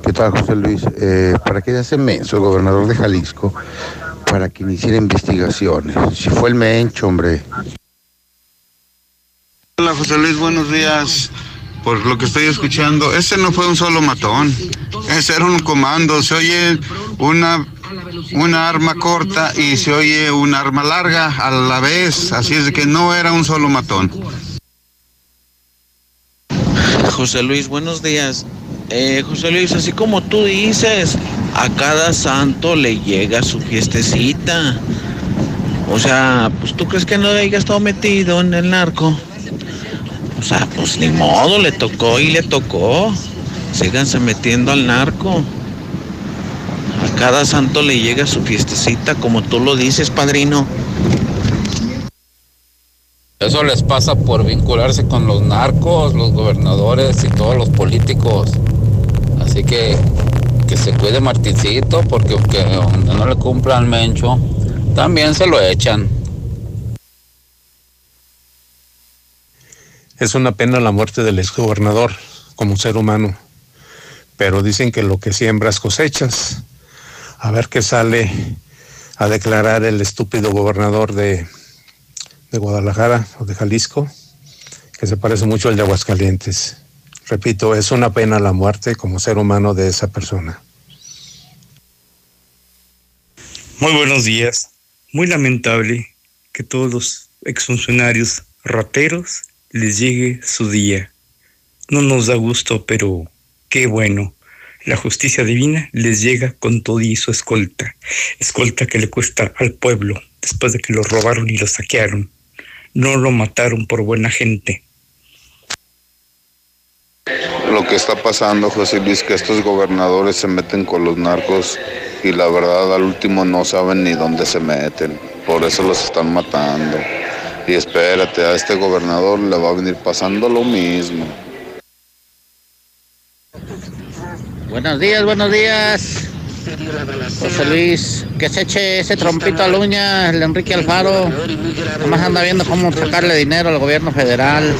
¿Qué tal, José Luis? Eh, ¿Para qué hace menso el gobernador de Jalisco? Para que iniciara investigaciones. Si fue el mencho, hombre. Hola, José Luis, buenos días. Por lo que estoy escuchando, ese no fue un solo matón. Ese era un comando. Se oye una una arma corta y se oye un arma larga a la vez, así es de que no era un solo matón. José Luis, buenos días. Eh, José Luis, así como tú dices, a cada santo le llega su fiestecita. O sea, pues tú crees que no haya estado metido en el narco. O sea, pues ni modo, le tocó y le tocó. Síganse metiendo al narco. A cada santo le llega su fiestecita, como tú lo dices, padrino. Eso les pasa por vincularse con los narcos, los gobernadores y todos los políticos. Así que que se cuide Martincito porque aunque no le cumplan Mencho, también se lo echan. Es una pena la muerte del exgobernador como ser humano, pero dicen que lo que siembras cosechas. A ver qué sale a declarar el estúpido gobernador de, de Guadalajara o de Jalisco, que se parece mucho al de Aguascalientes. Repito, es una pena la muerte como ser humano de esa persona. Muy buenos días. Muy lamentable que todos los exfuncionarios rateros les llegue su día. No nos da gusto, pero qué bueno. La justicia divina les llega con todo y su escolta. Escolta que le cuesta al pueblo después de que lo robaron y lo saquearon. No lo mataron por buena gente. Lo que está pasando, José Luis, que estos gobernadores se meten con los narcos y la verdad al último no saben ni dónde se meten. Por eso los están matando. Y espérate, a este gobernador le va a venir pasando lo mismo. Buenos días, buenos días. José Luis, que se eche ese trompito a uña, el Enrique Alfaro. Nomás anda viendo cómo sacarle dinero al gobierno federal.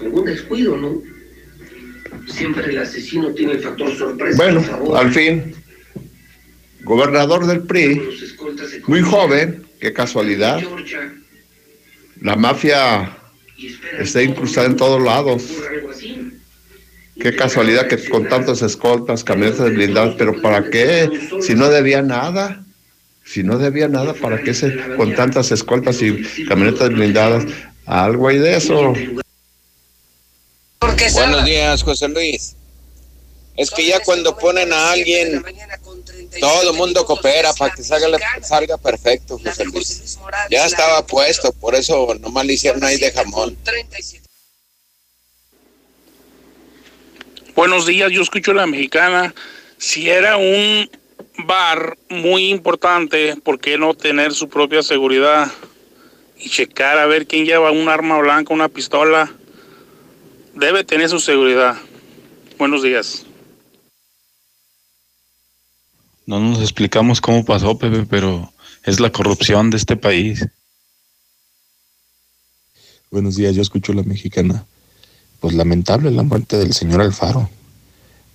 Algún descuido, ¿no? Siempre el asesino tiene el factor sorpresa. Bueno, al fin, gobernador del PRI, muy joven, qué casualidad. La mafia está incrustada en todos lados. Qué casualidad que con tantas escoltas, camionetas blindadas, pero ¿para qué? Si no debía nada. Si no debía nada, ¿para qué se, con tantas escoltas y camionetas blindadas? Algo hay de eso. Buenos días, José Luis. Es que ya cuando ponen a alguien, todo el mundo coopera para que salga, salga perfecto, José Luis. Ya estaba puesto, por eso nomás le hicieron ahí de jamón. Buenos días, yo escucho la mexicana. Si era un bar muy importante, ¿por qué no tener su propia seguridad? Y checar a ver quién lleva un arma blanca, una pistola. Debe tener su seguridad. Buenos días. No nos explicamos cómo pasó, Pepe, pero es la corrupción de este país. Buenos días, yo escucho la mexicana. Pues lamentable la muerte del señor Alfaro,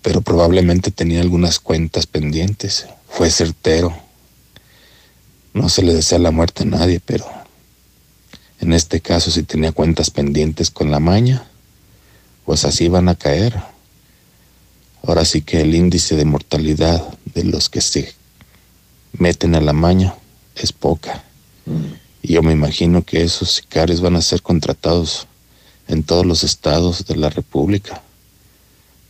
pero probablemente tenía algunas cuentas pendientes. Fue certero. No se le desea la muerte a nadie, pero en este caso si tenía cuentas pendientes con la maña, pues así van a caer. Ahora sí que el índice de mortalidad de los que se meten a la maña es poca. Y yo me imagino que esos sicarios van a ser contratados en todos los estados de la República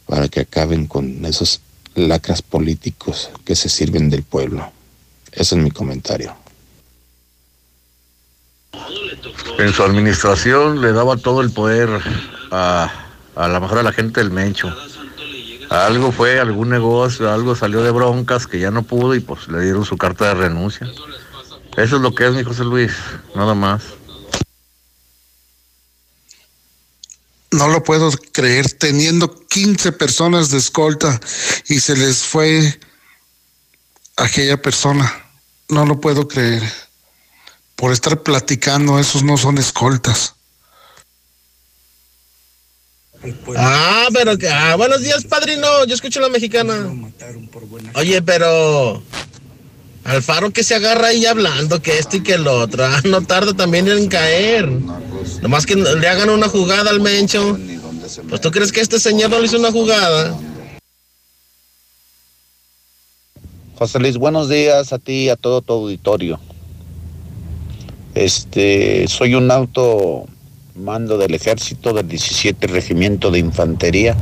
para que acaben con esos lacras políticos que se sirven del pueblo. Ese es mi comentario. En su administración le daba todo el poder a, a la mejor a la gente del Mencho. Algo fue, algún negocio, algo salió de broncas que ya no pudo y pues le dieron su carta de renuncia. Eso es lo que es mi José Luis, nada más. No lo puedo creer, teniendo 15 personas de escolta y se les fue aquella persona. No lo puedo creer. Por estar platicando, esos no son escoltas. Ah, pero que. Ah, buenos días, padrino. Yo escucho la mexicana. Oye, pero. Alfaro que se agarra ahí hablando que esto y que el otro. Ah, no tarda también en caer. Nomás que le hagan una jugada al Mencho. Pues tú crees que este señor no le hizo una jugada. José Luis, buenos días a ti y a todo tu auditorio. Este, soy un auto mando del ejército del 17 Regimiento de Infantería,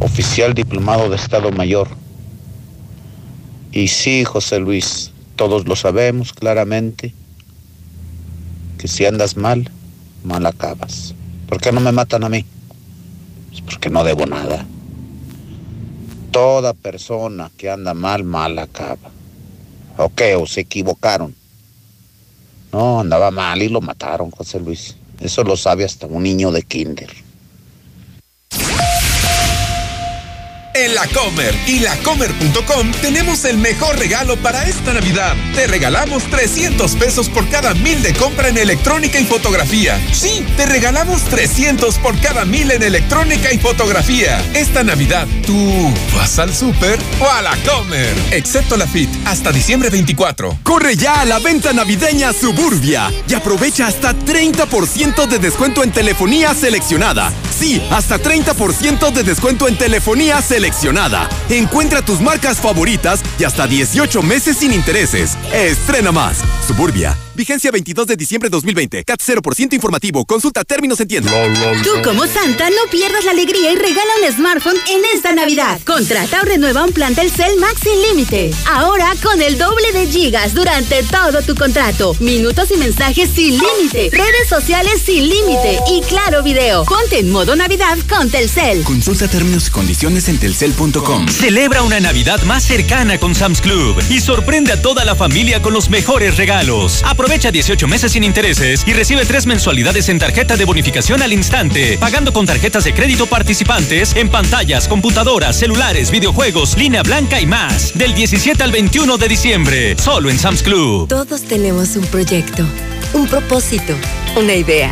oficial diplomado de Estado Mayor. Y sí, José Luis, todos lo sabemos claramente, que si andas mal, mal acabas. ¿Por qué no me matan a mí? Pues porque no debo nada. Toda persona que anda mal, mal acaba. ¿O qué? ¿O se equivocaron? No, andaba mal y lo mataron, José Luis. Eso lo sabe hasta un niño de kinder. En la Comer y lacomer.com tenemos el mejor regalo para esta Navidad. Te regalamos 300 pesos por cada mil de compra en electrónica y fotografía. Sí, te regalamos 300 por cada mil en electrónica y fotografía. Esta Navidad, ¿tú vas al súper o a la Comer? Excepto la FIT, hasta diciembre 24. Corre ya a la venta navideña Suburbia y aprovecha hasta 30% de descuento en telefonía seleccionada. Sí, hasta 30% de descuento en telefonía seleccionada Encuentra tus marcas favoritas y hasta 18 meses sin intereses. Estrena más. Suburbia. Vigencia 22 de diciembre de 2020. CAT 0% informativo. Consulta términos en tienda. Tú como Santa no pierdas la alegría y regala un smartphone en esta Navidad. Contrata o renueva un plan Telcel Max sin límite. Ahora con el doble de gigas durante todo tu contrato. Minutos y mensajes sin límite. Redes sociales sin límite. Y claro video. Ponte en modo Navidad con Telcel. Consulta términos y condiciones en telcel.com. Celebra una Navidad más cercana con Sam's Club y sorprende a toda la familia con los mejores regalos. Aprovecha 18 meses sin intereses y recibe tres mensualidades en tarjeta de bonificación al instante, pagando con tarjetas de crédito participantes en pantallas, computadoras, celulares, videojuegos, línea blanca y más. Del 17 al 21 de diciembre, solo en Sam's Club. Todos tenemos un proyecto, un propósito, una idea.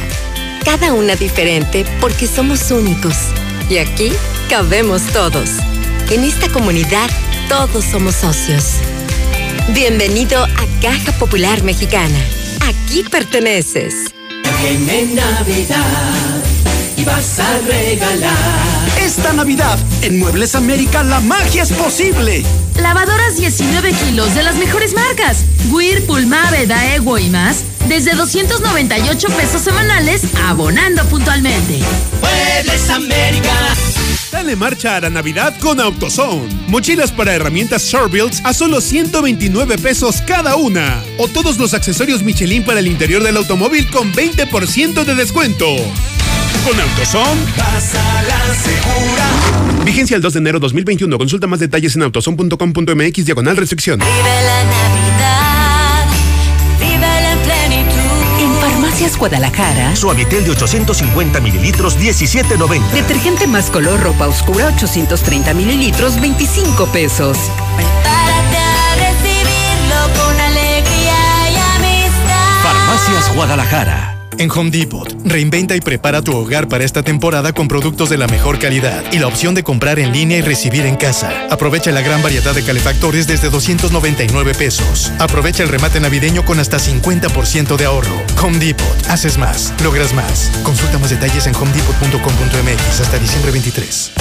Cada una diferente porque somos únicos. Y aquí cabemos todos. En esta comunidad todos somos socios. Bienvenido a Caja Popular Mexicana. Aquí perteneces. Viene Navidad y vas a regalar. Esta Navidad, en Muebles América, la magia es posible. Lavadoras 19 kilos de las mejores marcas. Whirlpool, Mave, Daewoo y más. Desde 298 pesos semanales, abonando puntualmente. Muebles América. Dale marcha a la Navidad con AutoZone. Mochilas para herramientas Shorebuilds a solo 129 pesos cada una. O todos los accesorios Michelin para el interior del automóvil con 20% de descuento. Con AutoZone. Pasa la segura. Vigencia el 2 de enero 2021. Consulta más detalles en autozone.com.mx diagonal restricción. Vive la Navidad. Guadalajara. Suavitel de 850 mililitros, 17.90. Detergente más color ropa oscura, 830 mililitros, 25 pesos. Prepárate a recibirlo con alegría y amistad. Farmacias Guadalajara. En Home Depot, reinventa y prepara tu hogar para esta temporada con productos de la mejor calidad y la opción de comprar en línea y recibir en casa. Aprovecha la gran variedad de calefactores desde 299 pesos. Aprovecha el remate navideño con hasta 50% de ahorro. Home Depot, haces más, logras más. Consulta más detalles en homedepot.com.mx hasta diciembre 23.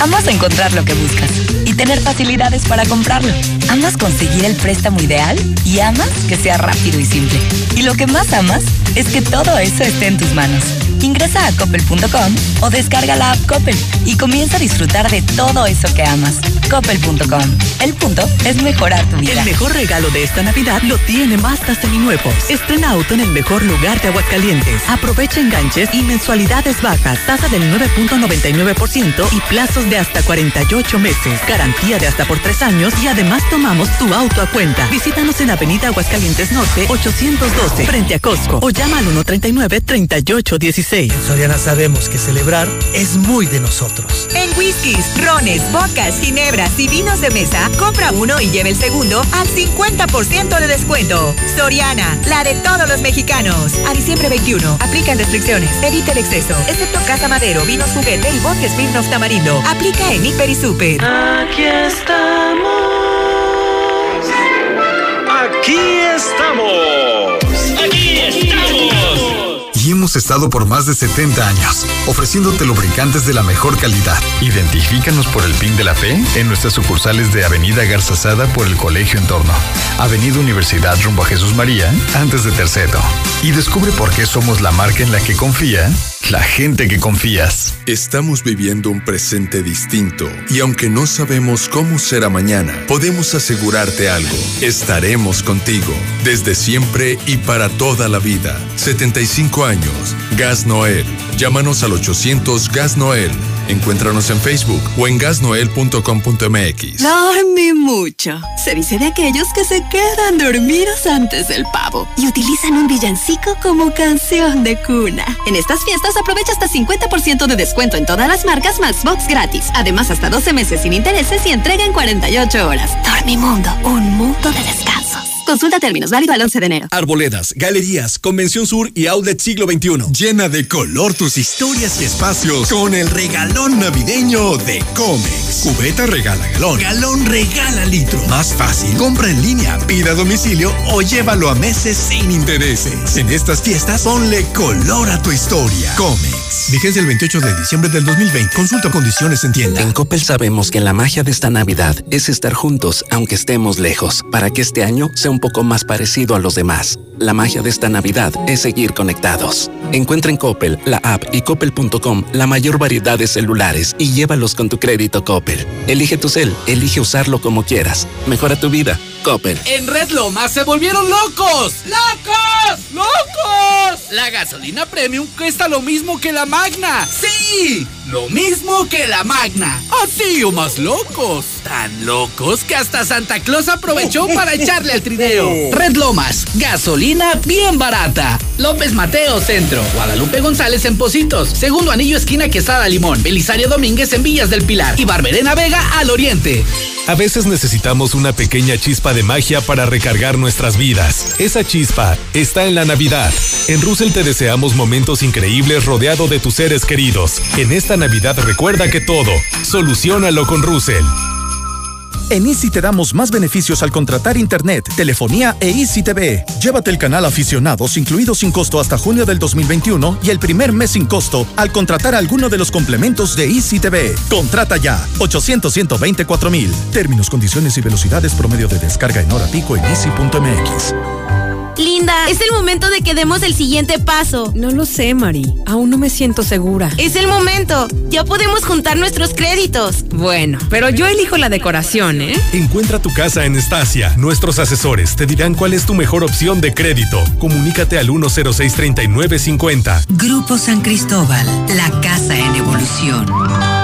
Amas encontrar lo que buscas y tener facilidades para comprarlo. Amas conseguir el préstamo ideal y amas que sea rápido y simple. Y lo que más amas es que todo eso esté en tus manos. Ingresa a coppel.com o descarga la app Coppel y comienza a disfrutar de todo eso que amas. Coppel.com. El punto es mejorar tu vida. El mejor regalo de esta Navidad lo tiene Mazda Seminuevos. Estrena auto en el mejor lugar de Aguascalientes. Aprovecha enganches y mensualidades bajas. Tasa del 9.99% y plazos de hasta 48 meses. Garantía de hasta por tres años y además tomamos tu auto a cuenta. Visítanos en Avenida Aguascalientes Norte 812 frente a Costco o llama al 139-3816. En Soriana sabemos que celebrar es muy de nosotros. En whiskies, rones, bocas, ginebras y vinos de mesa, compra uno y lleve el segundo al 50% de descuento. Soriana, la de todos los mexicanos. A diciembre 21, aplican restricciones. Evita el exceso, excepto Casa Madero, vinos juguete y vodka Smirnoff Tamarindo. Aplica en Hiper y Super. Aquí estamos. Aquí estamos. Hemos estado por más de 70 años, ofreciéndote lubricantes de la mejor calidad. Identifícanos por el PIN de la fe en nuestras sucursales de Avenida Garzazada por el Colegio Entorno, Avenida Universidad rumbo a Jesús María, antes de Terceto. Y descubre por qué somos la marca en la que confía la gente que confías. Estamos viviendo un presente distinto y aunque no sabemos cómo será mañana, podemos asegurarte algo. Estaremos contigo desde siempre y para toda la vida. 75 años. Gas Noel. Llámanos al 800 Gas Noel. Encuéntranos en Facebook o en gasnoel.com.mx. Dormí mucho. Se dice de aquellos que se quedan dormidos antes del pavo y utilizan un villancico como canción de cuna. En estas fiestas aprovecha hasta 50% de descuento en todas las marcas Maxbox gratis. Además, hasta 12 meses sin intereses y entrega en 48 horas. Dormimundo, un mundo de descansos. Consulta términos, válido al 11 de enero. Arboledas, galerías, Convención Sur y Outlet Siglo XXI. Llena de color tus historias y espacios con el regalón navideño de Comex. Cubeta regala galón. Galón regala litro. Más fácil, compra en línea, pida a domicilio o llévalo a meses sin intereses. En estas fiestas, ponle color a tu historia. Comex. Vigencia el 28 de diciembre del 2020. Consulta condiciones en tienda. En Coppel sabemos que la magia de esta Navidad es estar juntos, aunque estemos lejos, para que este año sea un poco más parecido a los demás. La magia de esta Navidad es seguir conectados. Encuentra en Coppel, la app y coppel.com la mayor variedad de celulares y llévalos con tu crédito Coppel. Elige tu cel, elige usarlo como quieras. Mejora tu vida. Coppel. En Red Lomas se volvieron locos. ¡Locos! ¡Locos! La gasolina premium cuesta lo mismo que la magna. ¡Sí! Lo mismo que la magna. Así o más locos. Tan locos que hasta Santa Claus aprovechó para echarle al (laughs) Red Lomas, gasolina bien barata. López Mateo Centro. Guadalupe González en Positos. Segundo anillo esquina Quesada Limón. Belisario Domínguez en Villas del Pilar. Y Barberena Vega al Oriente. A veces necesitamos una pequeña chispa de magia para recargar nuestras vidas. Esa chispa está en la Navidad. En Russell te deseamos momentos increíbles rodeado de tus seres queridos. En esta Navidad recuerda que todo, solucionalo con Russell. En Easy te damos más beneficios al contratar internet, telefonía e Easy TV. Llévate el canal Aficionados incluido sin costo hasta junio del 2021 y el primer mes sin costo al contratar alguno de los complementos de Easy TV. Contrata ya 800 124 mil. Términos, condiciones y velocidades promedio de descarga en hora pico en easy.mx. Linda, es el momento de que demos el siguiente paso. No lo sé, Mari. Aún no me siento segura. Es el momento. Ya podemos juntar nuestros créditos. Bueno, pero yo elijo la decoración, ¿eh? Encuentra tu casa en Estacia. Nuestros asesores te dirán cuál es tu mejor opción de crédito. Comunícate al 106-3950. Grupo San Cristóbal, la casa en evolución.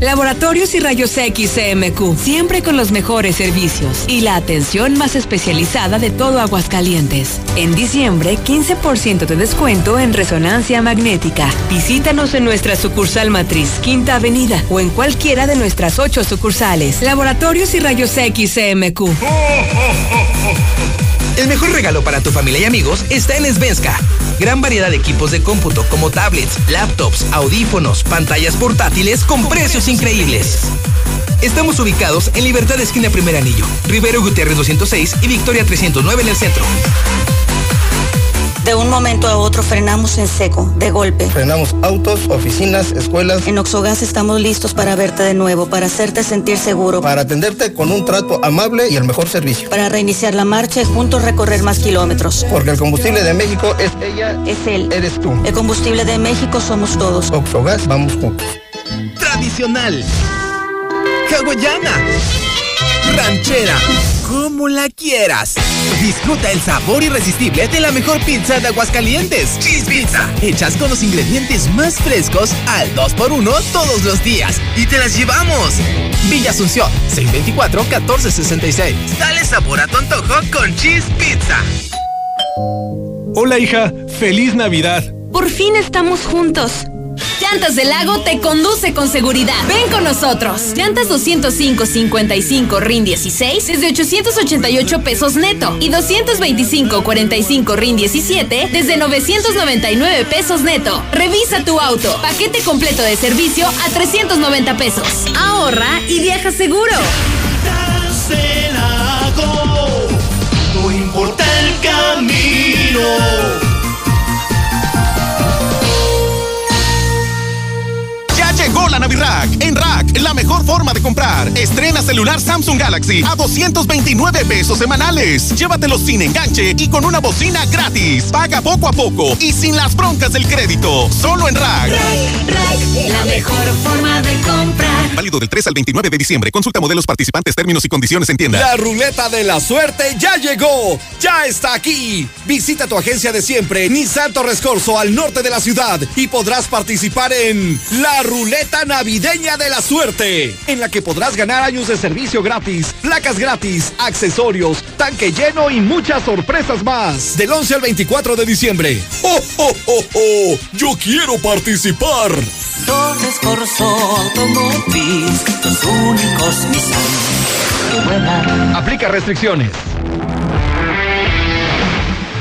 Laboratorios y Rayos X CMQ, siempre con los mejores servicios y la atención más especializada de todo Aguascalientes. En diciembre, 15% de descuento en resonancia magnética. Visítanos en nuestra sucursal matriz, Quinta Avenida, o en cualquiera de nuestras ocho sucursales. Laboratorios y Rayos X CMQ. El mejor regalo para tu familia y amigos está en Svenska. Gran variedad de equipos de cómputo como tablets, laptops, audífonos, pantallas portátiles con precios increíbles. Estamos ubicados en Libertad Esquina Primer Anillo, Rivero Gutiérrez 206 y Victoria 309 en el centro. De un momento a otro frenamos en seco, de golpe. Frenamos autos, oficinas, escuelas. En Oxogas estamos listos para verte de nuevo, para hacerte sentir seguro. Para atenderte con un trato amable y el mejor servicio. Para reiniciar la marcha y juntos recorrer más kilómetros. Porque el combustible de México es ella. Es él. Eres tú. El combustible de México somos todos. Oxogas, vamos juntos. Tradicional. Hawaiana. Ranchera. Como la quieras. Disfruta el sabor irresistible de la mejor pizza de Aguascalientes. Cheese Pizza. Hechas con los ingredientes más frescos al 2x1 todos los días. Y te las llevamos. Villa Asunción, 624-1466. Dale sabor a tu antojo con Cheese Pizza. Hola hija, feliz Navidad. Por fin estamos juntos. ¡Ya Llantas del Lago te conduce con seguridad. Ven con nosotros. Llantas 205-55 RIN 16 desde 888 pesos neto y 225-45 RIN 17 desde 999 pesos neto. Revisa tu auto. Paquete completo de servicio a 390 pesos. Ahorra y viaja seguro. del Lago, no importa el camino. Llegó la Navirack. En Rack, la mejor forma de comprar. Estrena celular Samsung Galaxy a 229 pesos semanales. Llévatelo sin enganche y con una bocina gratis. Paga poco a poco y sin las broncas del crédito. Solo en Rack. La mejor forma de comprar. Válido del 3 al 29 de diciembre. Consulta modelos participantes, términos y condiciones en tienda. La ruleta de la suerte ya llegó, ya está aquí. Visita tu agencia de siempre, Nissan Torres Corso, al norte de la ciudad y podrás participar en la ruleta navideña de la suerte, en la que podrás ganar años de servicio gratis, placas gratis, accesorios, tanque lleno y muchas sorpresas más. Del 11 al 24 de diciembre. ¡Oh, oh, oh, oh! Yo quiero participar. Torres Corso Automotriz, los únicos Nissan que vuelan. Aplica restricciones.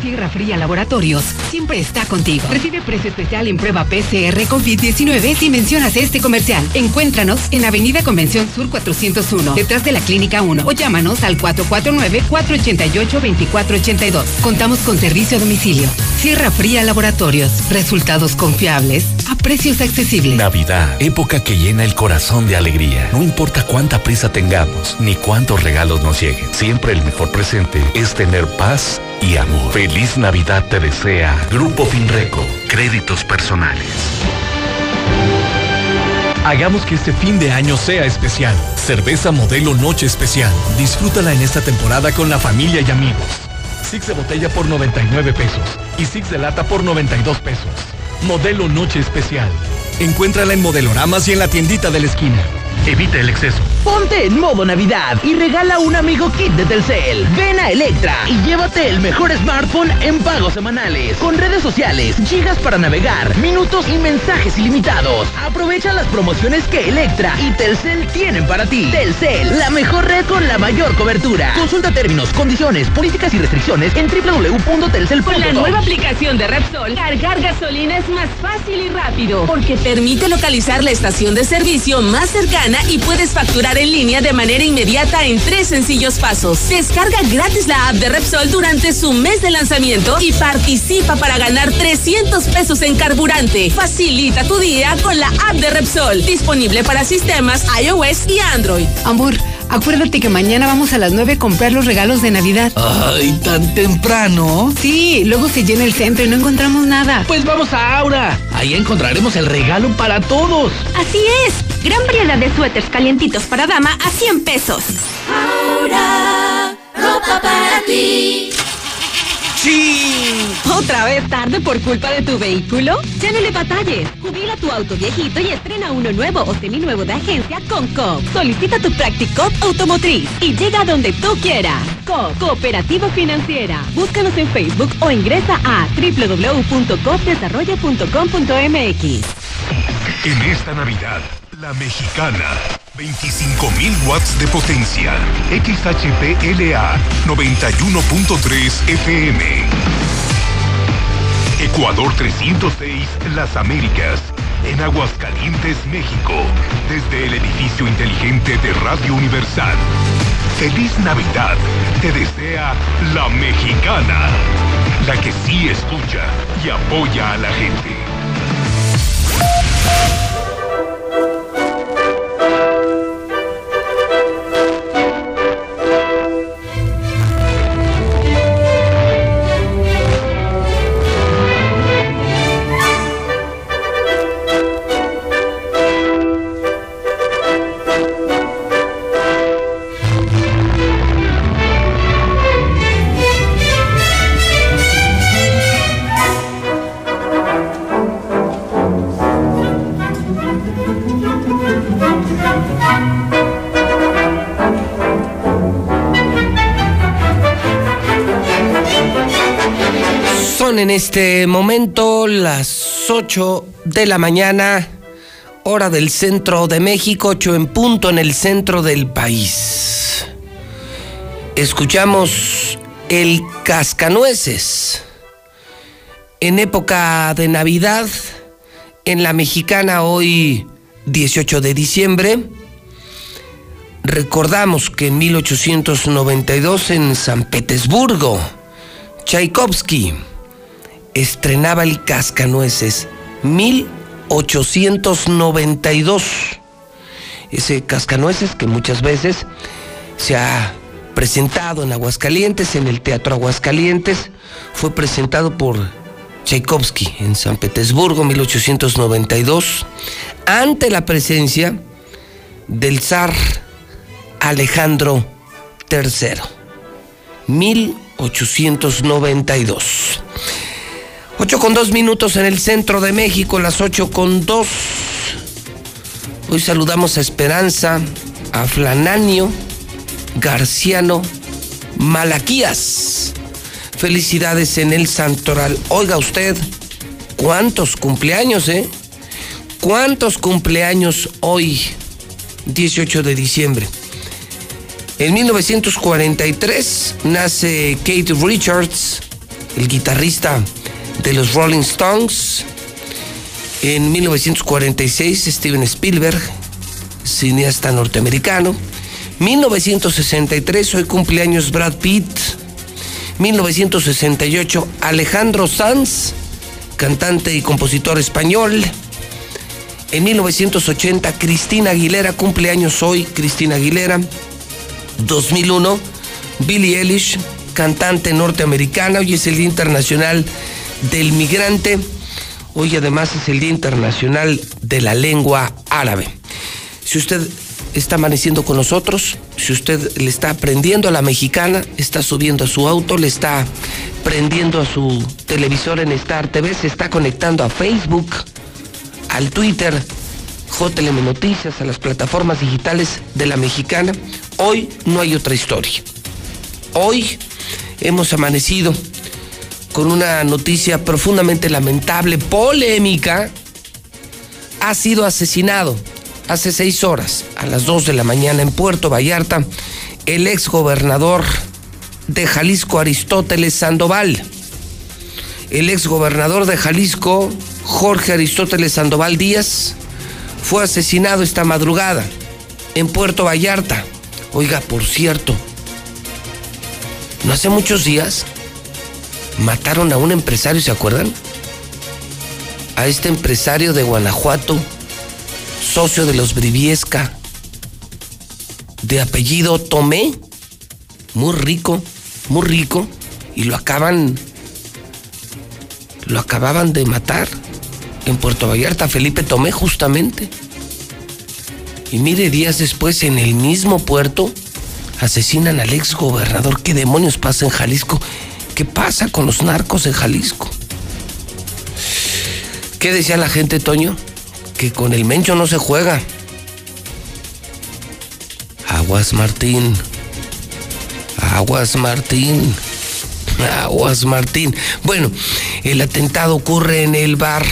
Tierra Fría Laboratorios siempre está contigo. Recibe precio especial en prueba PCR COVID-19 si mencionas este comercial. Encuéntranos en Avenida Convención Sur 401, detrás de la Clínica 1 o llámanos al 449-488-2482. Contamos con servicio a domicilio. Tierra Fría Laboratorios. Resultados confiables a precios accesibles. Navidad, época que llena el corazón de alegría. No importa cuánta prisa tengamos, ni cuántos regalos nos lleguen. Siempre el mejor presente es tener paz y amor. Feliz Navidad te desea Grupo Finreco, créditos personales. Hagamos que este fin de año sea especial. Cerveza modelo Noche Especial. Disfrútala en esta temporada con la familia y amigos. Six de botella por 99 pesos y Six de lata por 92 pesos. Modelo Noche Especial. Encuéntrala en modeloramas y en la tiendita de la esquina. Evita el exceso. Ponte en modo Navidad y regala un amigo kit de Telcel. Ven a Electra y llévate el mejor smartphone en pagos semanales, con redes sociales, gigas para navegar, minutos y mensajes ilimitados. Aprovecha las promociones que Electra y Telcel tienen para ti. Telcel, la mejor red con la mayor cobertura. Consulta términos, condiciones, políticas y restricciones en www.telcel.com. Con la nueva aplicación de Repsol, cargar gasolina es más fácil y rápido porque permite localizar la estación de servicio más cercana y puedes facturar en línea de manera inmediata en tres sencillos pasos. Descarga gratis la app de Repsol durante su mes de lanzamiento y participa para ganar 300 pesos en carburante. Facilita tu día con la app de Repsol, disponible para sistemas iOS y Android. Amor, acuérdate que mañana vamos a las 9 a comprar los regalos de Navidad. Ay, tan temprano. Sí, luego se llena el centro y no encontramos nada. Pues vamos a Aura. Ahí encontraremos el regalo para todos. Así es. Gran variedad de suéteres calientitos para dama a 100 pesos. Ahora, ropa para ti. ¡Sí! ¿Otra vez tarde por culpa de tu vehículo? Ya no le batalles. Jubila tu auto viejito y estrena uno nuevo o seminuevo de agencia con COP. Solicita tu Practicop Automotriz y llega donde tú quieras. COP, Cooperativa Financiera. Búscanos en Facebook o ingresa a www.copdesarrollo.com.mx. En esta Navidad, la mexicana. 25.000 watts de potencia. XHPLA 91.3 FM. Ecuador 306, Las Américas. En Aguascalientes, México. Desde el edificio inteligente de Radio Universal. Feliz Navidad. Te desea la mexicana. La que sí escucha y apoya a la gente. En este momento las 8 de la mañana, hora del centro de México, 8 en punto en el centro del país. Escuchamos el cascanueces. En época de Navidad, en la mexicana hoy 18 de diciembre, recordamos que en 1892 en San Petersburgo, Tchaikovsky estrenaba el Cascanueces 1892. Ese Cascanueces que muchas veces se ha presentado en Aguascalientes, en el Teatro Aguascalientes, fue presentado por Tchaikovsky en San Petersburgo 1892, ante la presencia del zar Alejandro III. 1892. 8 con 2 minutos en el centro de México, las 8 con 2. Hoy saludamos a Esperanza, a Flananio, Garciano, Malaquías. Felicidades en el Santoral. Oiga usted, ¿cuántos cumpleaños, eh? ¿Cuántos cumpleaños hoy, 18 de diciembre? En 1943 nace Kate Richards, el guitarrista de los Rolling Stones. En 1946 Steven Spielberg, cineasta norteamericano. 1963 hoy cumpleaños Brad Pitt. 1968 Alejandro Sanz, cantante y compositor español. En 1980 Cristina Aguilera, cumpleaños hoy Cristina Aguilera. 2001 Billie Eilish, cantante norteamericana. Hoy es el Día Internacional del Migrante. Hoy además es el Día Internacional de la Lengua Árabe. Si usted está amaneciendo con nosotros, si usted le está aprendiendo a la mexicana, está subiendo a su auto, le está prendiendo a su televisor en Star TV, se está conectando a Facebook, al Twitter, JLM Noticias, a las plataformas digitales de la mexicana, hoy no hay otra historia. Hoy hemos amanecido con una noticia profundamente lamentable, polémica. Ha sido asesinado hace seis horas, a las dos de la mañana en Puerto Vallarta, el ex gobernador de Jalisco, Aristóteles Sandoval. El ex gobernador de Jalisco, Jorge Aristóteles Sandoval Díaz, fue asesinado esta madrugada en Puerto Vallarta. Oiga, por cierto, no hace muchos días mataron a un empresario, ¿se acuerdan? A este empresario de Guanajuato, socio de los Briviesca, de apellido Tomé, muy rico, muy rico, y lo acaban, lo acababan de matar en Puerto Vallarta, Felipe Tomé justamente. Y mire, días después en el mismo puerto asesinan al ex gobernador. ¿Qué demonios pasa en Jalisco? ¿Qué pasa con los narcos en Jalisco? ¿Qué decía la gente, Toño? Que con el mencho no se juega. Aguas Martín. Aguas Martín. Aguas Martín. Bueno, el atentado ocurre en el bar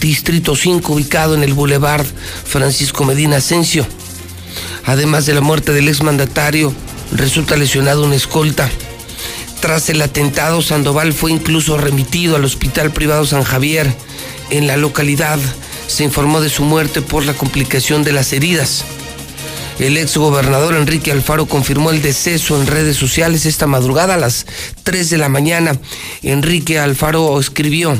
Distrito 5, ubicado en el Boulevard Francisco Medina Asensio. Además de la muerte del exmandatario, resulta lesionado un escolta. Tras el atentado, Sandoval fue incluso remitido al Hospital Privado San Javier. En la localidad se informó de su muerte por la complicación de las heridas. El ex gobernador Enrique Alfaro confirmó el deceso en redes sociales esta madrugada a las 3 de la mañana. Enrique Alfaro escribió,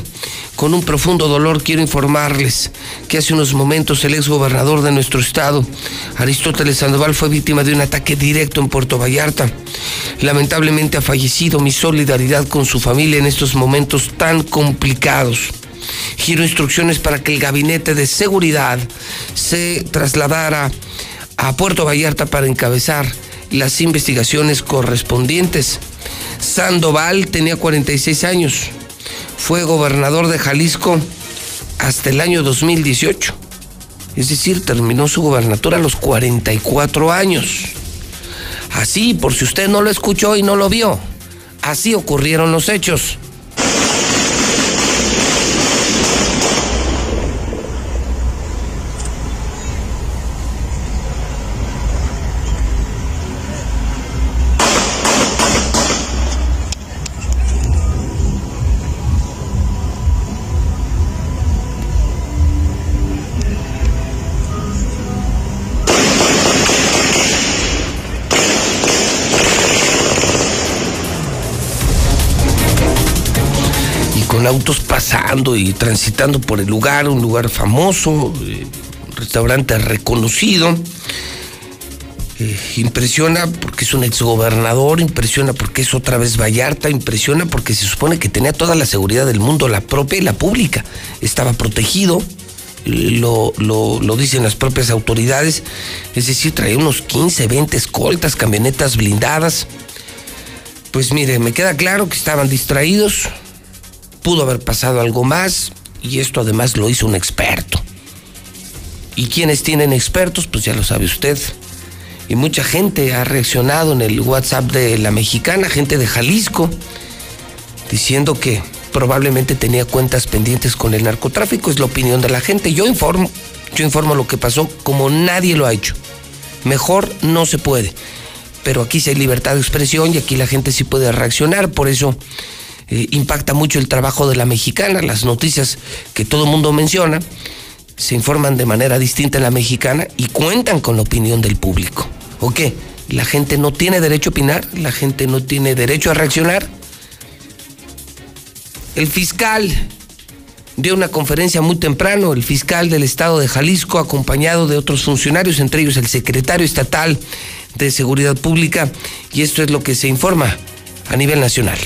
con un profundo dolor quiero informarles que hace unos momentos el ex gobernador de nuestro estado, Aristóteles Sandoval, fue víctima de un ataque directo en Puerto Vallarta. Lamentablemente ha fallecido mi solidaridad con su familia en estos momentos tan complicados giro instrucciones para que el gabinete de seguridad se trasladara a Puerto Vallarta para encabezar las investigaciones correspondientes. Sandoval tenía 46 años, fue gobernador de Jalisco hasta el año 2018, es decir, terminó su gobernatura a los 44 años. Así, por si usted no lo escuchó y no lo vio, así ocurrieron los hechos. Y transitando por el lugar, un lugar famoso, eh, restaurante reconocido. Eh, impresiona porque es un exgobernador, impresiona porque es otra vez Vallarta, impresiona porque se supone que tenía toda la seguridad del mundo, la propia y la pública. Estaba protegido, lo, lo, lo, dicen las propias autoridades, es decir, traía unos 15, 20 escoltas, camionetas blindadas. Pues mire, me queda claro que estaban distraídos, pudo haber pasado algo más y esto además lo hizo un experto. ¿Y quienes tienen expertos? Pues ya lo sabe usted. Y mucha gente ha reaccionado en el WhatsApp de la mexicana, gente de Jalisco, diciendo que probablemente tenía cuentas pendientes con el narcotráfico, es la opinión de la gente. Yo informo, yo informo lo que pasó como nadie lo ha hecho. Mejor no se puede pero aquí sí hay libertad de expresión y aquí la gente sí puede reaccionar, por eso eh, impacta mucho el trabajo de la mexicana, las noticias que todo el mundo menciona se informan de manera distinta en la mexicana y cuentan con la opinión del público. ¿O qué? ¿La gente no tiene derecho a opinar? ¿La gente no tiene derecho a reaccionar? El fiscal dio una conferencia muy temprano, el fiscal del estado de Jalisco, acompañado de otros funcionarios, entre ellos el secretario estatal de Seguridad Pública, y esto es lo que se informa a nivel nacional.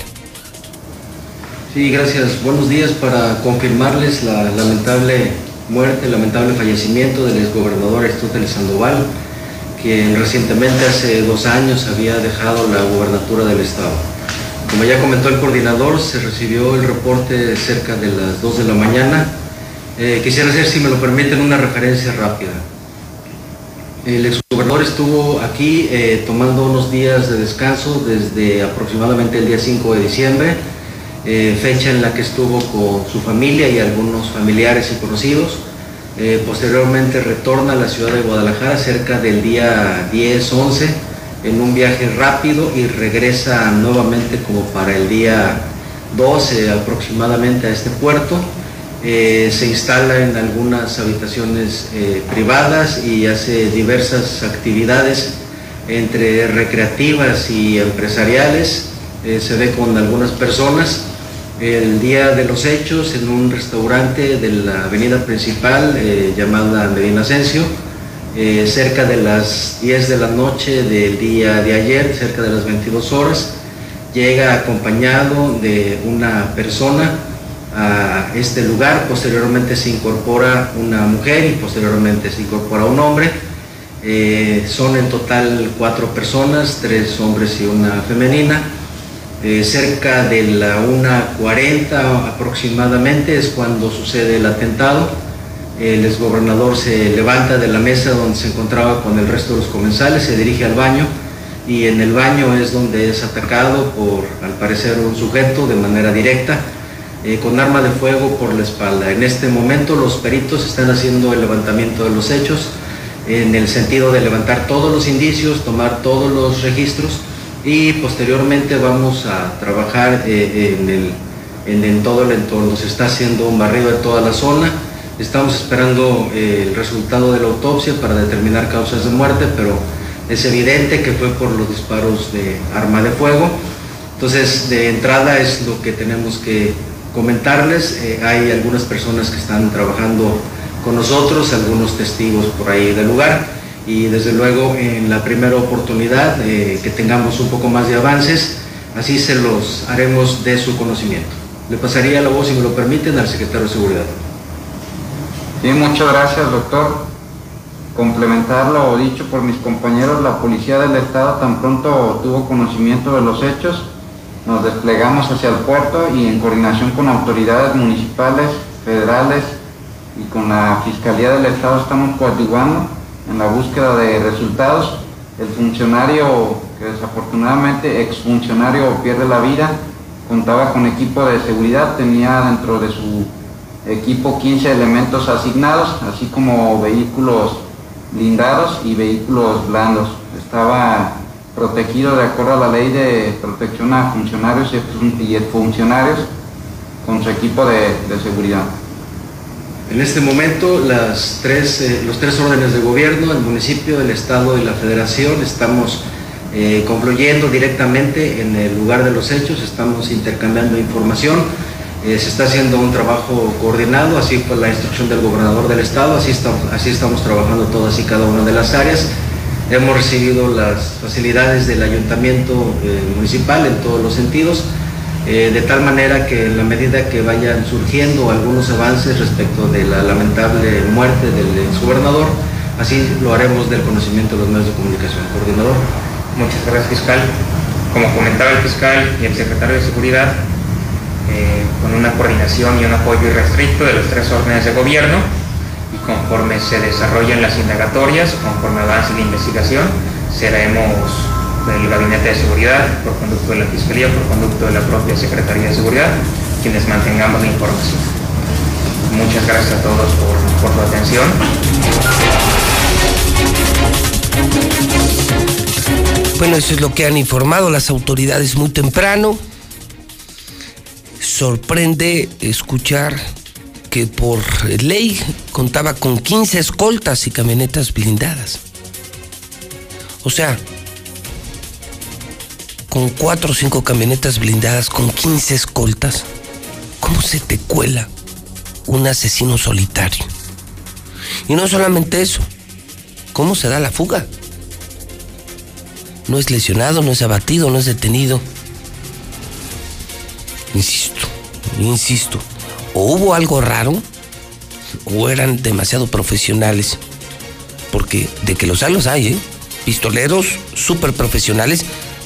Sí, gracias. Buenos días para confirmarles la lamentable muerte, el lamentable fallecimiento del exgobernador Aristóteles Sandoval, quien recientemente, hace dos años, había dejado la gubernatura del estado. Como ya comentó el coordinador, se recibió el reporte cerca de las 2 de la mañana. Eh, quisiera hacer, si me lo permiten, una referencia rápida. El exgobernador estuvo aquí eh, tomando unos días de descanso desde aproximadamente el día 5 de diciembre, eh, fecha en la que estuvo con su familia y algunos familiares y conocidos. posteriormente retorna a la ciudad de Guadalajara cerca del día 10-11 en un viaje rápido y regresa nuevamente como para el día 12 aproximadamente a este puerto. Eh, se instala en algunas habitaciones eh, privadas y hace diversas actividades entre recreativas y empresariales. Eh, se ve con algunas personas. El día de los hechos en un restaurante de la avenida principal llamada Medina Asensio, eh, cerca de las 10 de la noche del día de ayer, cerca de las 22 horas, llega acompañado de una persona a este lugar, posteriormente se incorpora una mujer y posteriormente se incorpora un hombre. Eh, son en total cuatro personas, tres hombres y una femenina. Eh, cerca de la 1.40 aproximadamente es cuando sucede el atentado el exgobernador se levanta de la mesa donde se encontraba con el resto de los comensales, se dirige al baño y en el baño es donde es atacado por, al parecer, un sujeto de manera directa eh, con arma de fuego por la espalda. En este momento los peritos están haciendo el levantamiento de los hechos en el sentido de levantar todos los indicios, tomar todos los registros y posteriormente vamos a trabajar eh, en, en todo el entorno. Se está haciendo un barrido de toda la zona Estamos esperando eh, el resultado de la autopsia para determinar causas de muerte, pero es evidente que fue por los disparos de arma de fuego. Entonces, de entrada es lo que tenemos que comentarles. Eh, hay algunas personas que están trabajando con nosotros, algunos testigos por ahí del lugar y desde luego en la primera oportunidad eh, que tengamos un poco más de avances, así se los haremos de su conocimiento. Le pasaría la voz, si me lo permiten, al secretario de Seguridad. Sí, muchas gracias, doctor. Complementar lo dicho por mis compañeros, la Policía del Estado tan pronto tuvo conocimiento de los hechos, nos desplegamos hacia el puerto y en coordinación con autoridades municipales, federales y con la Fiscalía del Estado estamos coadyuvando en la búsqueda de resultados. El funcionario, que desafortunadamente exfuncionario pierde la vida, contaba con equipo de seguridad, tenía dentro de su equipo 15 elementos asignados, así como vehículos blindados y vehículos blandos. Estaba protegido de acuerdo a la ley de protección a funcionarios y funcionarios con su equipo de, seguridad. En este momento las tres, eh, los tres órdenes de gobierno, el municipio, el estado y la federación, estamos eh, concluyendo directamente en el lugar de los hechos, estamos intercambiando información Eh, se está haciendo un trabajo coordinado, así por la instrucción del gobernador del estado, así estamos, así estamos trabajando todas y cada una de las áreas. Hemos recibido las facilidades del ayuntamiento eh, municipal en todos los sentidos, eh, de tal manera que en la medida que vayan surgiendo algunos avances respecto de la lamentable muerte del exgobernador, así lo haremos del conocimiento de los medios de comunicación. Coordinador. Muchas gracias, fiscal. Como comentaba el fiscal y el secretario de Seguridad, eh, con una coordinación y un apoyo irrestricto de los tres órdenes de gobierno y conforme se desarrollen las indagatorias, conforme avance la investigación, seremos del Gabinete de Seguridad, por conducto de la Fiscalía, por conducto de la propia Secretaría de Seguridad, quienes mantengamos la información. Muchas gracias a todos por, por su atención. Bueno, eso es lo que han informado las autoridades muy temprano sorprende escuchar que por ley contaba con 15 escoltas y camionetas blindadas. O sea, con 4 o 5 camionetas blindadas, con 15 escoltas, ¿cómo se te cuela un asesino solitario? Y no solamente eso, ¿cómo se da la fuga? No es lesionado, no es abatido, no es detenido. Insisto, insisto, o hubo algo raro o eran demasiado profesionales. Porque de que los hay, los hay, ¿eh? Pistoleros súper profesionales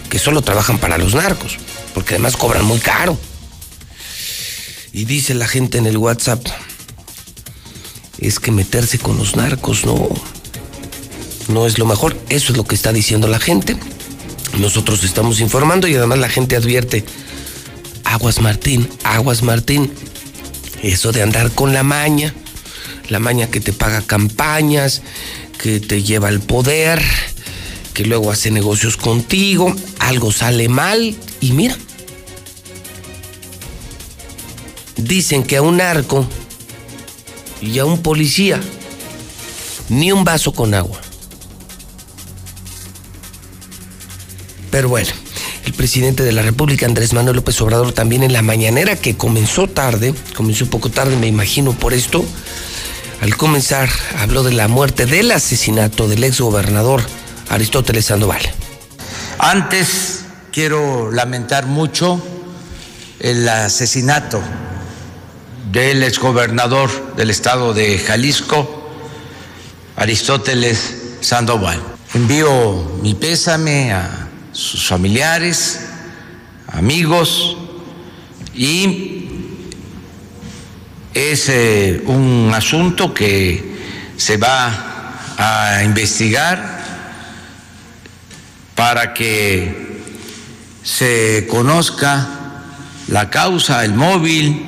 que solo trabajan para los narcos. Porque además cobran muy caro. Y dice la gente en el WhatsApp, es que meterse con los narcos no, no es lo mejor. Eso es lo que está diciendo la gente. Nosotros estamos informando y además la gente advierte, Aguas Martín, Aguas Martín. Eso de andar con la maña, la maña que te paga campañas, que te lleva al poder, que luego hace negocios contigo, algo sale mal y mira. Dicen que a un arco y a un policía ni un vaso con agua. Pero bueno, el presidente de la República, Andrés Manuel López Obrador, también en la mañanera que comenzó tarde, comenzó un poco tarde, me imagino por esto, al comenzar habló de la muerte, del asesinato del ex gobernador Aristóteles Sandoval. Antes quiero lamentar mucho el asesinato del exgobernador del estado de Jalisco, Aristóteles Sandoval. Envío mi pésame a sus familiares, amigos, y es eh, un asunto que se va a investigar para que se conozca la causa, el móvil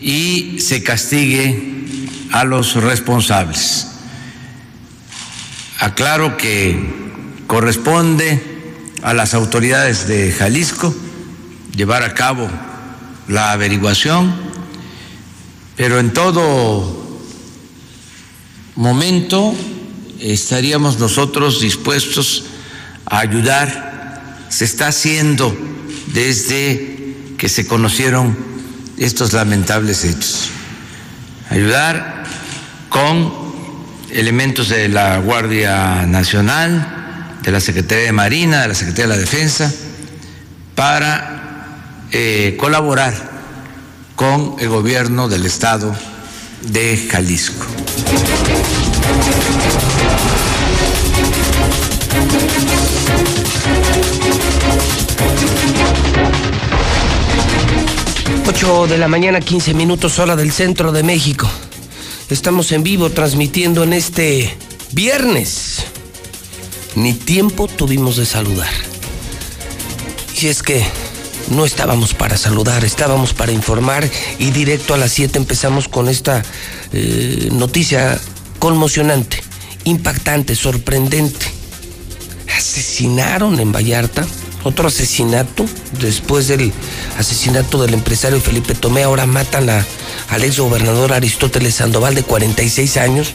y se castigue a los responsables. Aclaro que corresponde a las autoridades de Jalisco llevar a cabo la averiguación, pero en todo momento estaríamos nosotros dispuestos ayudar. Se está haciendo desde que se conocieron estos lamentables hechos. Ayudar con elementos de la Guardia Nacional, de la Secretaría de Marina, de la Secretaría de la Defensa, para eh, colaborar con el gobierno del estado de Jalisco. Ocho de la mañana, 15 minutos hora del centro de México. Estamos en vivo transmitiendo en este viernes ni tiempo tuvimos de saludar. Y es que no estábamos para saludar, estábamos para informar y directo a las 7 empezamos con esta eh, noticia conmocionante, impactante, sorprendente. Asesinaron en Vallarta, otro asesinato, después del asesinato del empresario Felipe Tomé, ahora matan a, al ex gobernador Aristóteles Sandoval de 46 años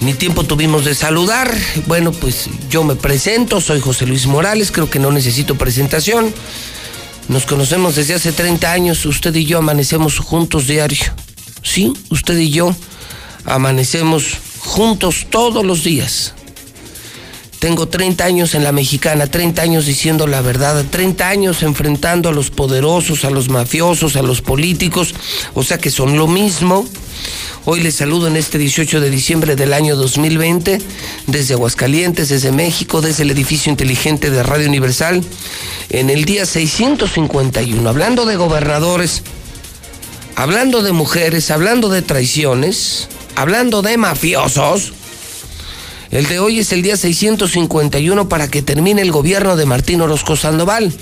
ni tiempo tuvimos de saludar. Bueno, pues yo me presento, soy José Luis Morales, creo que no necesito presentación. Nos conocemos desde hace 30 años, usted y yo amanecemos juntos diario. Sí, usted y yo amanecemos juntos todos los días. Tengo 30 años en la mexicana, 30 años diciendo la verdad, 30 años enfrentando a los poderosos, a los mafiosos, a los políticos, o sea que son lo mismo. Hoy les saludo en este 18 de diciembre del año 2020, desde Aguascalientes, desde México, desde el edificio inteligente de Radio Universal, en el día 651, hablando de gobernadores, hablando de mujeres, hablando de traiciones, hablando de mafiosos. El de hoy es el día 651 para que termine el gobierno de Martín Orozco Sandoval.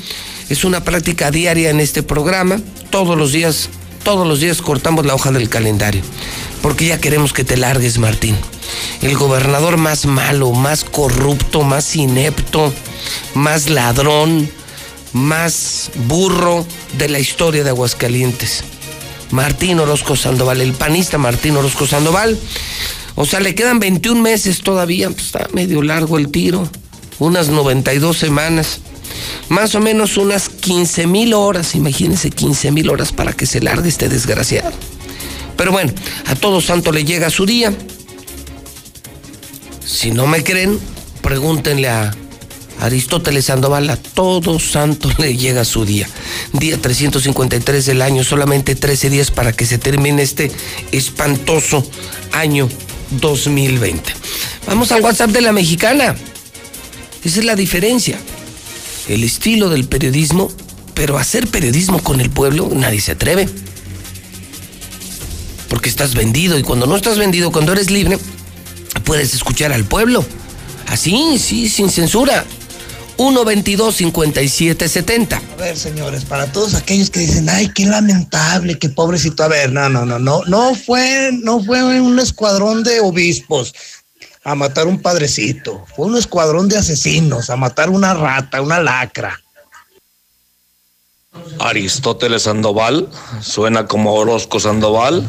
Es una práctica diaria en este programa. Todos los días, todos los días cortamos la hoja del calendario. Porque ya queremos que te largues, Martín. El gobernador más malo, más corrupto, más inepto, más ladrón, más burro de la historia de Aguascalientes. Martín Orozco Sandoval, el panista Martín Orozco Sandoval o sea, le quedan 21 meses todavía, pues está medio largo el tiro, unas 92 semanas, más o menos unas 15 mil horas, imagínense 15 mil horas para que se largue este desgraciado. Pero bueno, a todo santo le llega su día. Si no me creen, pregúntenle a Aristóteles Sandoval, a todo santo (laughs) le llega su día. Día 353 del año, solamente 13 días para que se termine este espantoso año 2020. Vamos al WhatsApp de la mexicana. Esa es la diferencia. El estilo del periodismo, pero hacer periodismo con el pueblo nadie se atreve. Porque estás vendido y cuando no estás vendido, cuando eres libre, puedes escuchar al pueblo. Así, sí, sin censura. 122-5770. A ver, señores, para todos aquellos que dicen, ay, qué lamentable, qué pobrecito. A ver, no, no, no, no, no fue, no fue un escuadrón de obispos a matar un padrecito. Fue un escuadrón de asesinos a matar una rata, una lacra. Aristóteles Sandoval, suena como Orozco Sandoval.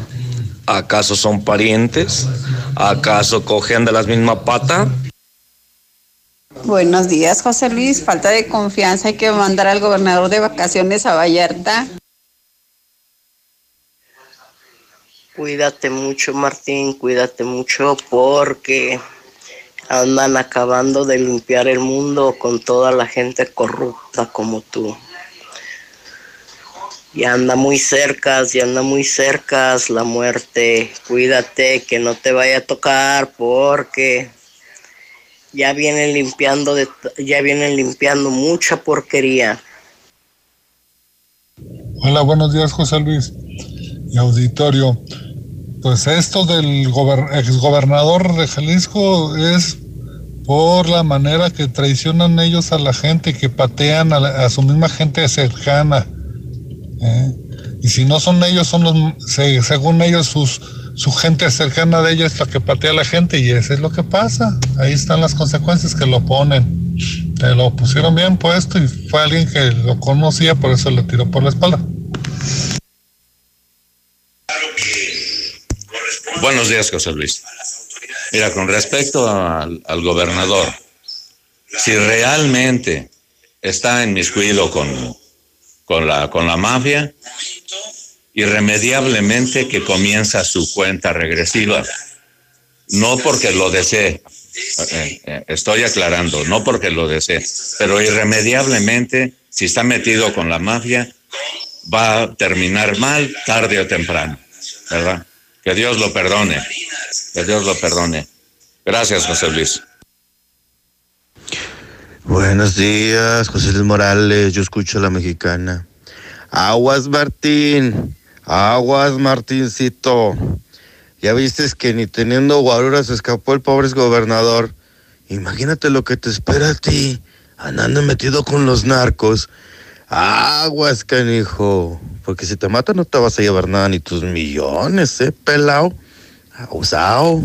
¿Acaso son parientes? ¿Acaso cogen de la misma pata? Buenos días, José Luis. Falta de confianza. Hay que mandar al gobernador de vacaciones a Vallarta. Cuídate mucho, Martín. Cuídate mucho porque andan acabando de limpiar el mundo con toda la gente corrupta como tú. Y anda muy cerca, y anda muy cerca la muerte. Cuídate que no te vaya a tocar porque ya vienen limpiando de, ya vienen limpiando mucha porquería. Hola, buenos días, José Luis y auditorio. Pues esto del exgobernador de Jalisco es por la manera que traicionan ellos a la gente, que patean a, su misma gente cercana. ¿eh? Y si no son ellos, son los, según ellos, sus su gente cercana de ella es la que patea a la gente y eso es lo que pasa. Ahí están las consecuencias que lo ponen. Te lo pusieron bien puesto y fue alguien que lo conocía, por eso le tiró por la espalda. Buenos días, José Luis. Mira, con respecto al, al gobernador, si realmente está en miscuido con, con, la, con la mafia, irremediablemente que comienza su cuenta regresiva. No porque lo desee, eh, eh, estoy aclarando, no porque lo desee, pero irremediablemente, si está metido con la mafia, va a terminar mal tarde o temprano, ¿verdad? Que Dios lo perdone, que Dios lo perdone. Gracias, José Luis. Buenos días, José Luis Morales, yo escucho a la mexicana. Aguas Martín, Aguas, Martincito. Ya viste que ni teniendo guaruras escapó el pobre gobernador. Imagínate lo que te espera a ti, andando metido con los narcos. Aguas, canijo. Porque si te matan no te vas a llevar nada ni tus millones, ¿eh, pelao? Usao.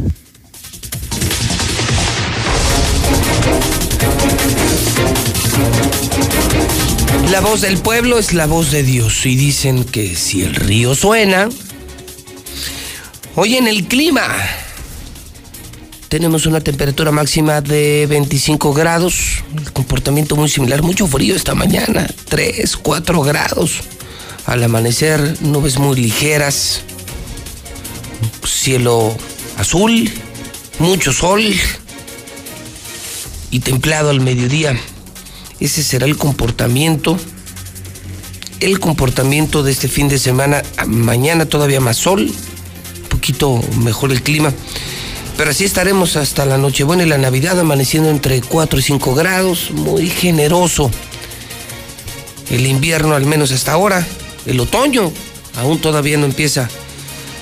La voz del pueblo es la voz de Dios y dicen que si el río suena, hoy en el clima, tenemos una temperatura máxima de 25 grados, comportamiento muy similar, mucho frío esta mañana, 3, 4 grados. Al amanecer, nubes muy ligeras, cielo azul, mucho sol y templado al mediodía. Ese será el comportamiento. El comportamiento de este fin de semana. Mañana todavía más sol. Un poquito mejor el clima. Pero así estaremos hasta la Nochebuena y la Navidad amaneciendo entre 4 y 5 grados. Muy generoso. El invierno al menos hasta ahora. El otoño aún todavía no empieza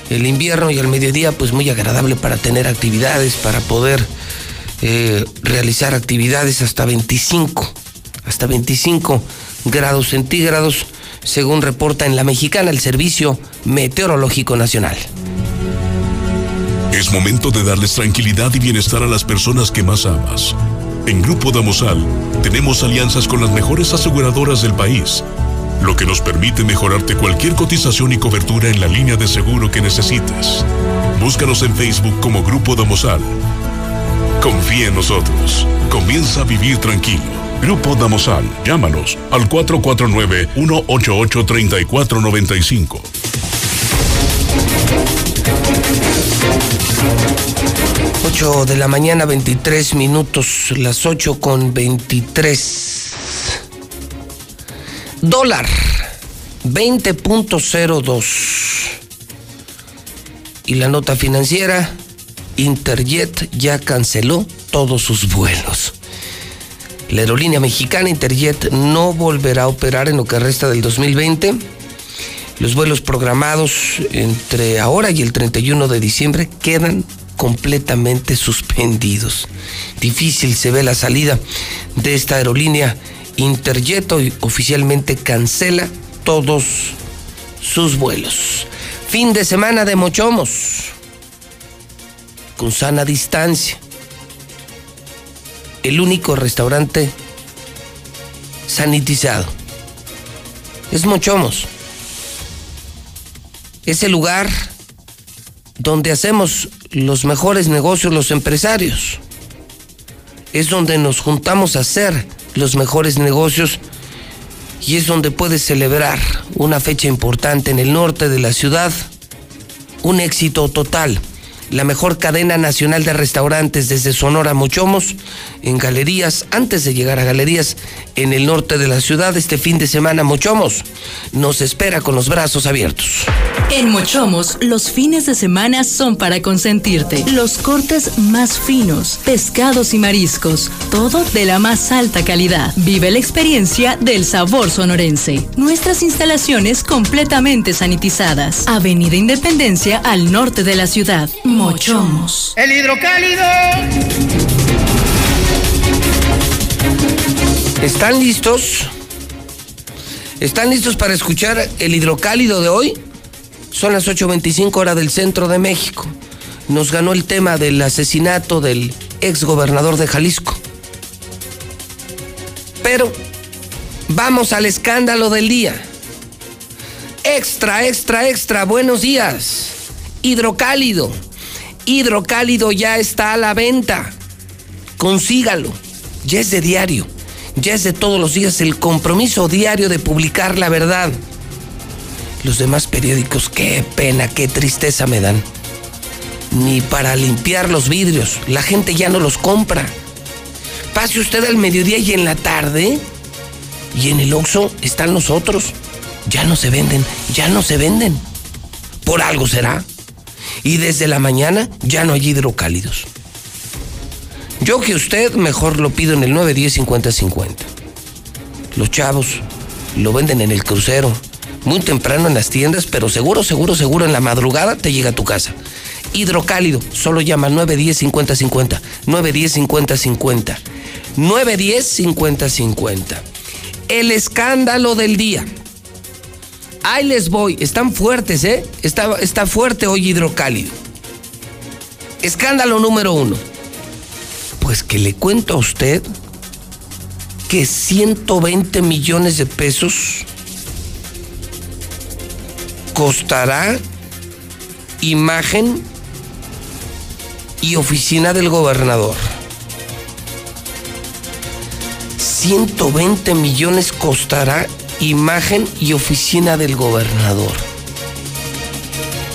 el invierno y al mediodía pues muy agradable para tener actividades, para poder eh, realizar actividades hasta 25, hasta 25 grados centígrados, según reporta en la mexicana el Servicio Meteorológico Nacional. Es momento de darles tranquilidad y bienestar a las personas que más amas. En Grupo Damosal tenemos alianzas con las mejores aseguradoras del país lo que nos permite mejorarte cualquier cotización y cobertura en la línea de seguro que necesites. Búscanos en Facebook como Grupo Damosal. Confía en nosotros. Comienza a vivir tranquilo. Grupo Damosal. Llámanos al 449-188-3495. Ocho de la mañana, 23 minutos, las 8 con 23. Dólar, 20.02. Y la nota financiera, Interjet ya canceló todos sus vuelos. La aerolínea mexicana Interjet no volverá a operar en lo que resta del 2020. Los vuelos programados entre ahora y el 31 de diciembre quedan completamente suspendidos. Difícil se ve la salida de esta aerolínea Interjet oficialmente cancela todos sus vuelos. Fin de semana de Mochomos. Con sana distancia. El único restaurante sanitizado. Es Mochomos. Es el lugar donde hacemos los mejores negocios los empresarios. Es donde nos juntamos a hacer los mejores negocios y es donde puedes celebrar una fecha importante en el norte de la ciudad, un éxito total la mejor cadena nacional de restaurantes desde Sonora Mochomos, en galerías, antes de llegar a galerías en el norte de la ciudad este fin de semana Mochomos nos espera con los brazos abiertos. En Mochomos, los fines de semana son para consentirte. Los cortes más finos, pescados y mariscos, todo de la más alta calidad. Vive la experiencia del sabor sonorense. Nuestras instalaciones completamente sanitizadas. Avenida Independencia al norte de la ciudad. Mochomos. El hidrocálido. ¿Están listos? ¿Están listos para escuchar el hidrocálido de hoy? Son las 8.25 horas del centro de México. Nos ganó el tema del asesinato del ex gobernador de Jalisco. Pero vamos al escándalo del día. Extra, extra, extra, buenos días. Hidrocálido. Hidrocálido ya está a la venta. Consígalo. Ya es de diario. Ya es de todos los días el compromiso diario de publicar la verdad. Los demás periódicos, qué pena, qué tristeza me dan. Ni para limpiar los vidrios. La gente ya no los compra. Pase usted al mediodía y en la tarde. Y en el Oxxo están los otros. Ya no se venden, ya no se venden. Por algo será. Y desde la mañana ya no hay hidrocálidos. Yo que usted mejor lo pido en el 910-5050. Los chavos lo venden en el crucero, muy temprano en las tiendas, pero seguro, seguro, seguro en la madrugada te llega a tu casa. Hidrocálido, solo llama 910-5050. 910-5050. 910-5050. El escándalo del día. Ahí les voy, están fuertes, ¿eh? Está, está fuerte hoy hidrocálido. Escándalo número uno. Pues que le cuento a usted que 120 millones de pesos costará imagen y oficina del gobernador. 120 millones costará imagen y oficina del gobernador.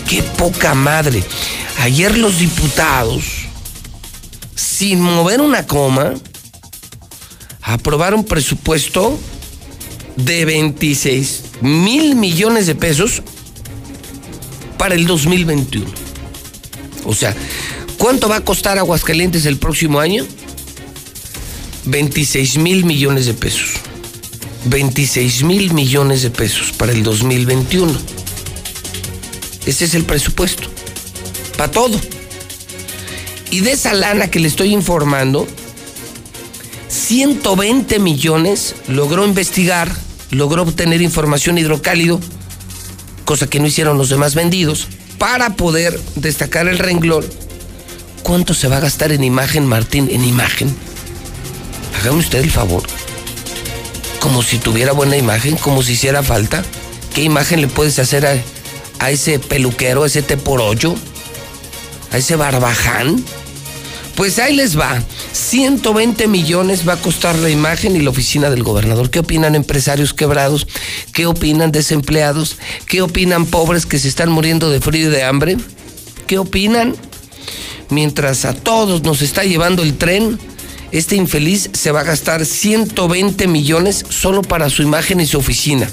Qué poca madre. Ayer los diputados, sin mover una coma, aprobaron presupuesto de 26 mil millones de pesos para el 2021. O sea, ¿cuánto va a costar Aguascalientes el próximo año? 26 mil millones de pesos. 26 mil millones de pesos para el 2021. Ese es el presupuesto. Para todo. Y de esa lana que le estoy informando, 120 millones logró investigar, logró obtener información hidrocálido, cosa que no hicieron los demás vendidos, para poder destacar el renglón. ¿Cuánto se va a gastar en imagen, Martín? En imagen. Hágame usted el favor. Como si tuviera buena imagen, como si hiciera falta. ¿Qué imagen le puedes hacer a, a ese peluquero, a ese te por ocho? ¿A ese barbaján? Pues ahí les va. 120 millones va a costar la imagen y la oficina del gobernador. ¿Qué opinan empresarios quebrados? ¿Qué opinan desempleados? ¿Qué opinan pobres que se están muriendo de frío y de hambre? ¿Qué opinan? Mientras a todos nos está llevando el tren, este infeliz se va a gastar 120 millones solo para su imagen y su oficina.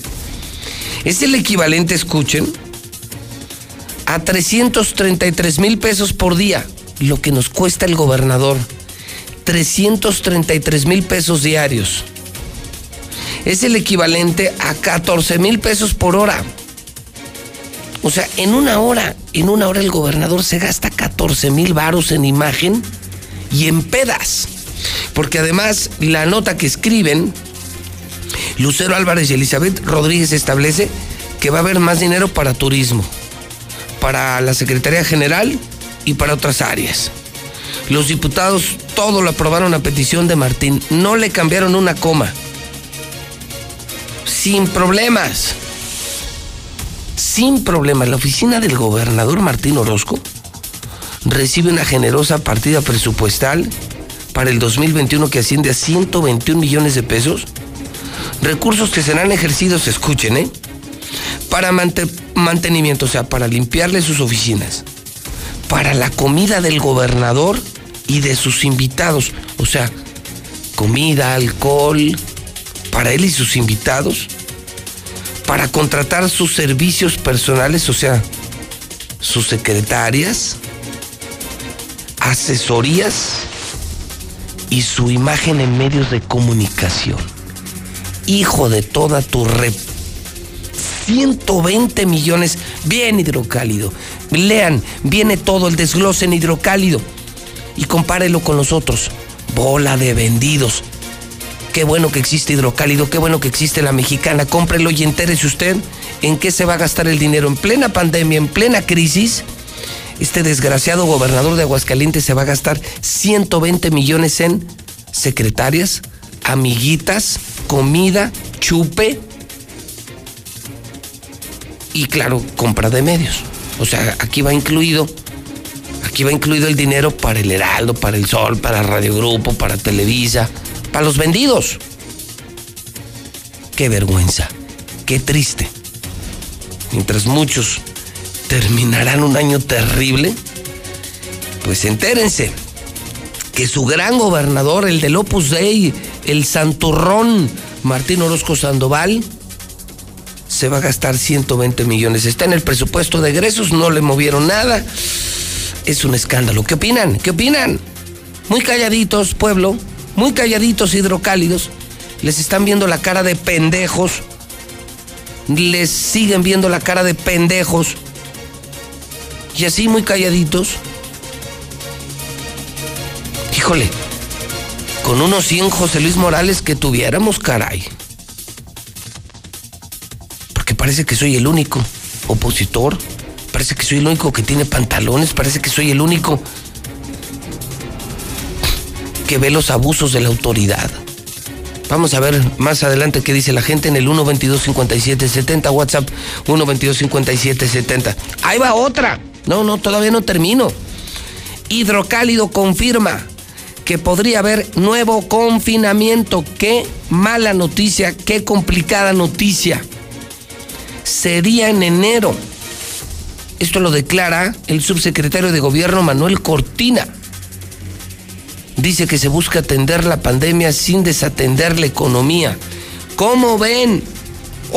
Es el equivalente, escuchen, a 333 mil pesos por día, lo que nos cuesta el gobernador. 333 mil pesos diarios. Es el equivalente a 14 mil pesos por hora. O sea, en una hora, en una hora el gobernador se gasta 14 mil varos en imagen y en pedas. Porque además la nota que escriben Lucero Álvarez y Elizabeth Rodríguez establece que va a haber más dinero para turismo, para la Secretaría General y para otras áreas. Los diputados todo lo aprobaron a petición de Martín, no le cambiaron una coma. Sin problemas. Sin problemas. La oficina del gobernador Martín Orozco recibe una generosa partida presupuestal para el 2021 que asciende a 121 millones de pesos. Recursos que serán ejercidos, escuchen, ¿eh? Para mantenimiento, o sea, para limpiarle sus oficinas, para la comida del gobernador y de sus invitados, o sea, comida, alcohol, para él y sus invitados, para contratar sus servicios personales, o sea, sus secretarias, asesorías y su imagen en medios de comunicación. Hijo de toda tu rep. 120 millones, bien hidrocálido. Lean, viene todo el desglose en hidrocálido y compárelo con los otros. Bola de vendidos. Qué bueno que existe hidrocálido, qué bueno que existe la mexicana. Cómprelo y entérese usted en qué se va a gastar el dinero en plena pandemia, en plena crisis. Este desgraciado gobernador de Aguascalientes se va a gastar 120 millones en secretarias, amiguitas, comida, chupe y claro, compra de medios. O sea, aquí va incluido Aquí va incluido el dinero para el Heraldo, para el Sol, para Radio Grupo, para Televisa, para los vendidos. Qué vergüenza, qué triste. Mientras muchos terminarán un año terrible, pues entérense que su gran gobernador, el del Opus Dei, el santurrón Martín Orozco Sandoval, se va a gastar 120 millones. Está en el presupuesto de egresos, no le movieron nada es un escándalo. ¿Qué opinan? ¿Qué opinan? Muy calladitos, pueblo, muy calladitos hidrocálidos. Les están viendo la cara de pendejos. Les siguen viendo la cara de pendejos. Y así muy calladitos. Híjole, con unos 100 José Luis Morales que tuviéramos, caray. Porque parece que soy el único opositor parece que soy el único que tiene pantalones, parece que soy el único que ve los abusos de la autoridad. Vamos a ver más adelante qué dice la gente en el 122-5770, WhatsApp 122-5770. Ahí va otra. No, no, todavía no termino. Hidrocálido confirma que podría haber nuevo confinamiento. Qué mala noticia, qué complicada noticia. Sería en enero. Esto lo declara el subsecretario de Gobierno Manuel Cortina. Dice que se busca atender la pandemia sin desatender la economía. ¿Cómo ven?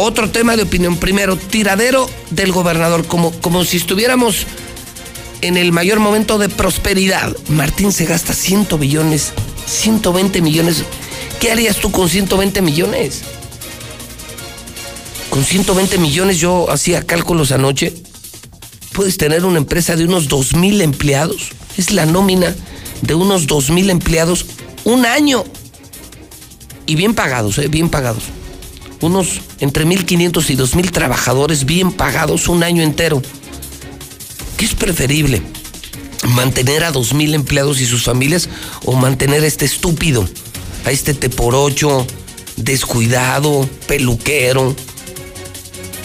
Otro tema de opinión. Primero, tiradero del gobernador, como, como si estuviéramos en el mayor momento de prosperidad. Martín se gasta 100 millones, 120 millones. ¿Qué harías tú con 120 millones? Con 120 millones yo hacía cálculos anoche. Puedes tener una empresa de unos 2 mil empleados. Es la nómina de unos 2 mil empleados un año. Y bien pagados, ¿eh? bien pagados. Unos entre 1.500 y 2.000 trabajadores bien pagados un año entero. ¿Qué es preferible? ¿Mantener a 2.000 empleados y sus familias o mantener a este estúpido, a este teporocho, descuidado, peluquero,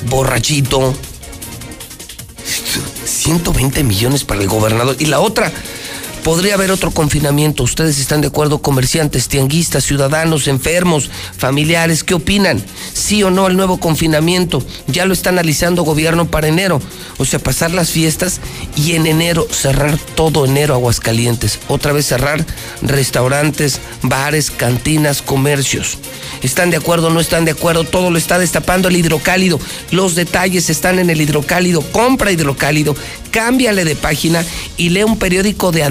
borrachito? 120 millones para el gobernador. Y la otra, Podría haber otro confinamiento. ¿Ustedes están de acuerdo? Comerciantes, tianguistas, ciudadanos, enfermos, familiares, ¿qué opinan? ¿Sí o no al nuevo confinamiento? Ya lo está analizando gobierno para enero. O sea, pasar las fiestas y en enero cerrar todo enero Aguascalientes. Otra vez cerrar restaurantes, bares, cantinas, comercios. ¿Están de acuerdo no están de acuerdo? Todo lo está destapando el hidrocálido. Los detalles están en el hidrocálido. Compra hidrocálido, cámbiale de página y lee un periódico de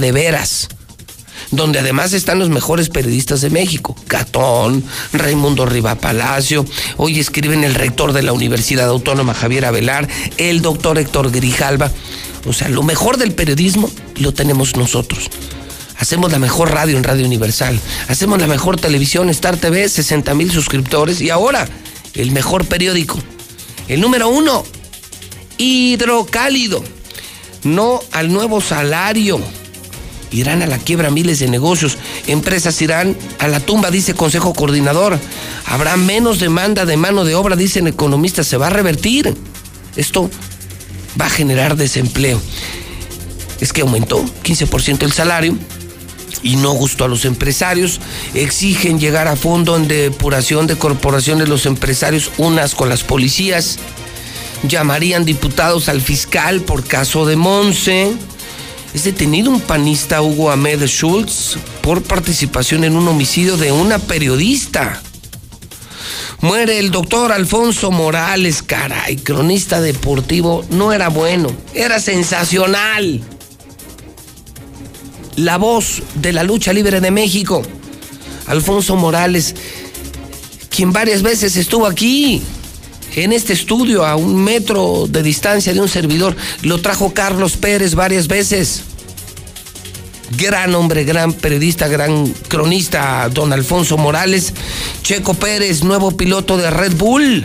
donde además están los mejores periodistas de México, Catón, Raimundo Riva Palacio, hoy escriben el rector de la Universidad Autónoma Javier Avelar, el doctor Héctor Grijalva. O sea, lo mejor del periodismo lo tenemos nosotros. Hacemos la mejor radio en Radio Universal, hacemos la mejor televisión, Star TV, 60 mil suscriptores y ahora el mejor periódico, el número uno, Hidrocálido no al nuevo salario. Irán a la quiebra miles de negocios, empresas irán a la tumba, dice Consejo Coordinador. Habrá menos demanda de mano de obra, dicen economistas, se va a revertir. Esto va a generar desempleo. Es que aumentó 15% el salario y no gustó a los empresarios. Exigen llegar a fondo en depuración de corporaciones los empresarios, unas con las policías llamarían diputados al fiscal por caso de Monse. Es detenido un panista Hugo Ahmed Schultz por participación en un homicidio de una periodista. Muere el doctor Alfonso Morales, caray, cronista deportivo, no era bueno, era sensacional. La voz de la lucha libre de México, Alfonso Morales, quien varias veces estuvo aquí, en este estudio a un metro de distancia de un servidor. Lo trajo Carlos Pérez varias veces. Gran hombre, gran periodista, gran cronista, don Alfonso Morales. Checo Pérez, nuevo piloto de Red Bull.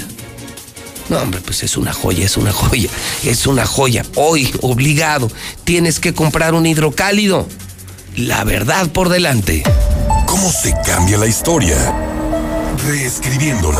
No, hombre, pues es una joya, es una joya, es una joya. Hoy, obligado, tienes que comprar un hidrocálido. La verdad por delante. ¿Cómo se cambia la historia? Reescribiéndola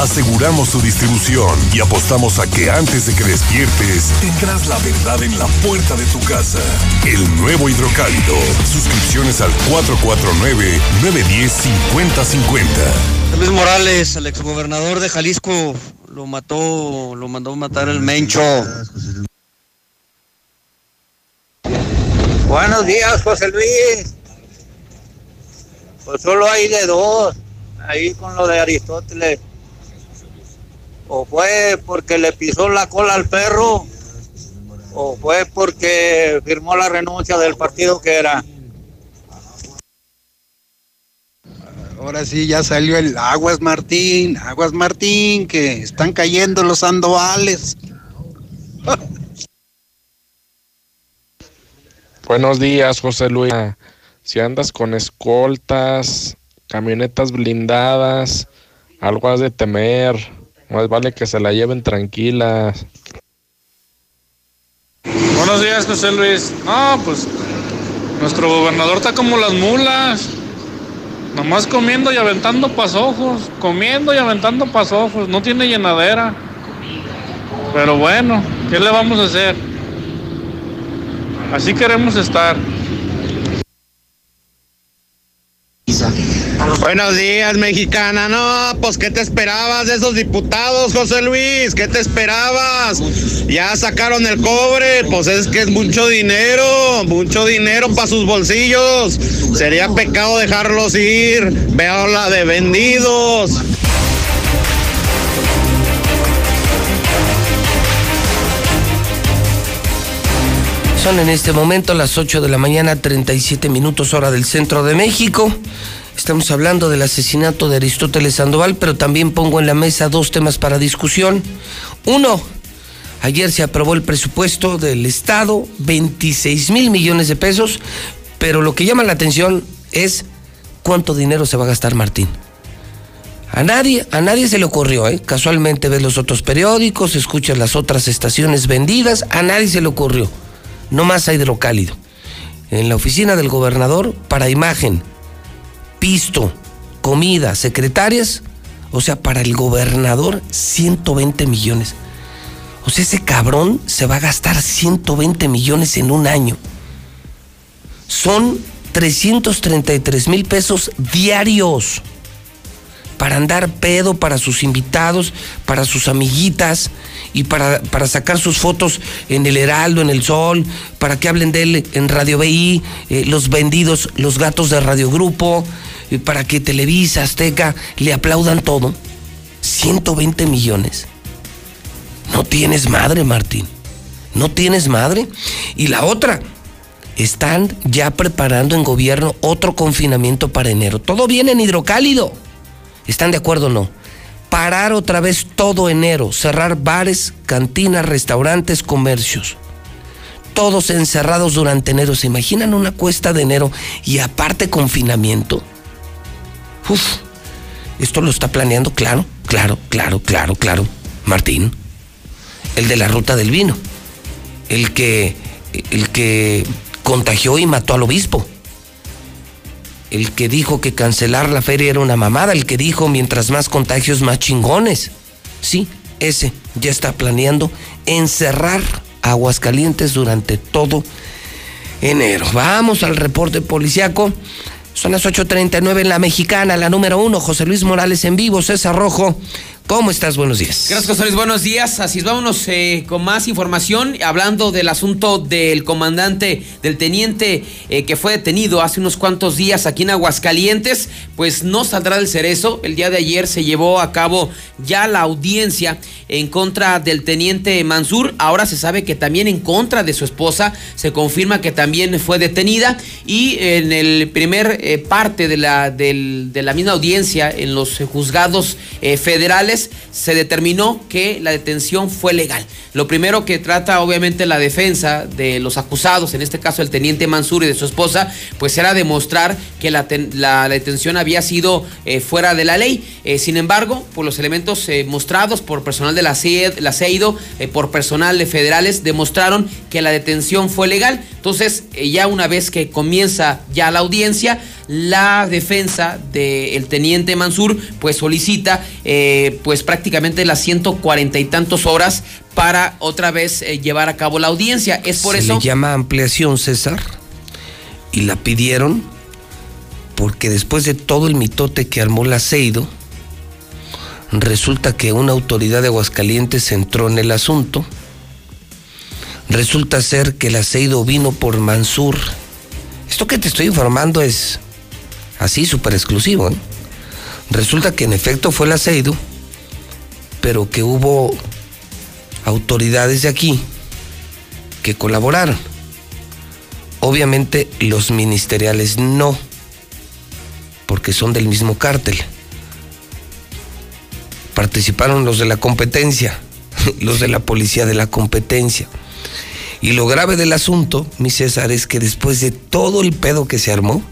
Aseguramos su distribución y apostamos a que antes de que despiertes tendrás la verdad en la puerta de tu casa. El nuevo hidrocálido. Suscripciones al 449-910-5050. Luis Morales, el exgobernador de Jalisco, lo mató, lo mandó matar el Mencho. Buenos días, José Luis. Pues solo hay de dos, ahí con lo de Aristóteles. O fue porque le pisó la cola al perro, o fue porque firmó la renuncia del partido que era. Ahora sí, ya salió el Aguas Martín, Aguas Martín, que están cayendo los andovales. (laughs) Buenos días, José Luis. Si andas con escoltas, camionetas blindadas, algo has de temer. Más vale que se la lleven tranquilas. Buenos días, José Luis. No, pues nuestro gobernador está como las mulas. Nomás comiendo y aventando pasojos. Comiendo y aventando pasojos. No tiene llenadera. Pero bueno, ¿qué le vamos a hacer? Así queremos estar. Buenos días, mexicana. No, pues ¿qué te esperabas de esos diputados, José Luis? ¿Qué te esperabas? Ya sacaron el cobre, pues es que es mucho dinero, mucho dinero para sus bolsillos. Sería pecado dejarlos ir. Veo la de vendidos. Son en este momento las 8 de la mañana, 37 minutos hora del centro de México. Estamos hablando del asesinato de Aristóteles Sandoval, pero también pongo en la mesa dos temas para discusión. Uno, ayer se aprobó el presupuesto del Estado, 26 mil millones de pesos, pero lo que llama la atención es cuánto dinero se va a gastar Martín. A nadie, a nadie se le ocurrió, ¿eh? Casualmente ves los otros periódicos, escuchas las otras estaciones vendidas, a nadie se le ocurrió no más a hidrocálido. En la oficina del gobernador, para imagen, pisto, comida, secretarias, o sea, para el gobernador, 120 millones. O sea, ese cabrón se va a gastar 120 millones en un año. Son 333 mil pesos diarios para andar pedo para sus invitados, para sus amiguitas y para, para sacar sus fotos en el Heraldo, en el Sol, para que hablen de él en Radio BI, eh, los vendidos, los gatos de Radio Grupo, eh, para que Televisa, Azteca le aplaudan todo. 120 millones. No tienes madre, Martín. No tienes madre. Y la otra, están ya preparando en gobierno otro confinamiento para enero. Todo viene en hidrocálido. ¿Están de acuerdo o no? Parar otra vez todo enero, cerrar bares, cantinas, restaurantes, comercios. Todos encerrados durante enero. ¿Se imaginan una cuesta de enero y aparte confinamiento? Uf, esto lo está planeando, claro, claro, claro, claro, claro. Martín, el de la ruta del vino, el que, el que contagió y mató al obispo el que dijo que cancelar la feria era una mamada, el que dijo mientras más contagios más chingones. Sí, ese ya está planeando encerrar Aguascalientes durante todo enero. Vamos al reporte policiaco. Son las 8.39 en la mexicana, la número uno, José Luis Morales en vivo, César Rojo. ¿Cómo estás? Buenos días. Gracias, José Luis. Buenos días. Así es, vámonos eh, con más información. Hablando del asunto del comandante, del teniente eh, que fue detenido hace unos cuantos días aquí en Aguascalientes, pues no saldrá del cerezo. El día de ayer se llevó a cabo ya la audiencia en contra del teniente Mansur. Ahora se sabe que también en contra de su esposa. Se confirma que también fue detenida. Y en el primer eh, parte de la, de la misma audiencia, en los juzgados federales, se determinó que la detención fue legal. Lo primero que trata obviamente la defensa de los acusados, en este caso el teniente Mansur y de su esposa, pues era demostrar que la, detención había sido eh, fuera de la ley. Eh, sin embargo, por los elementos eh, mostrados por personal de la, CED, la CEIDO, por personal de federales, demostraron que la detención fue legal. Entonces, ya una vez que comienza ya la audiencia, la defensa del teniente Mansur pues solicita pues prácticamente las 140 y tantos horas para otra vez eh, llevar a cabo la audiencia. Es por Se eso. Le llama ampliación, César, y la pidieron porque después de todo el mitote que armó la CEIDO, resulta que una autoridad de Aguascalientes entró en el asunto. Resulta ser que la CEIDO vino por Mansur. Esto que te estoy informando es así, súper exclusivo. ¿eh? Resulta que en efecto fue la CEIDO pero que hubo autoridades de aquí que colaboraron. Obviamente los ministeriales no, porque son del mismo cártel. Participaron los de la competencia, (laughs) los de la policía de la competencia. Y lo grave del asunto, mi César, es que después de todo el pedo que se armó,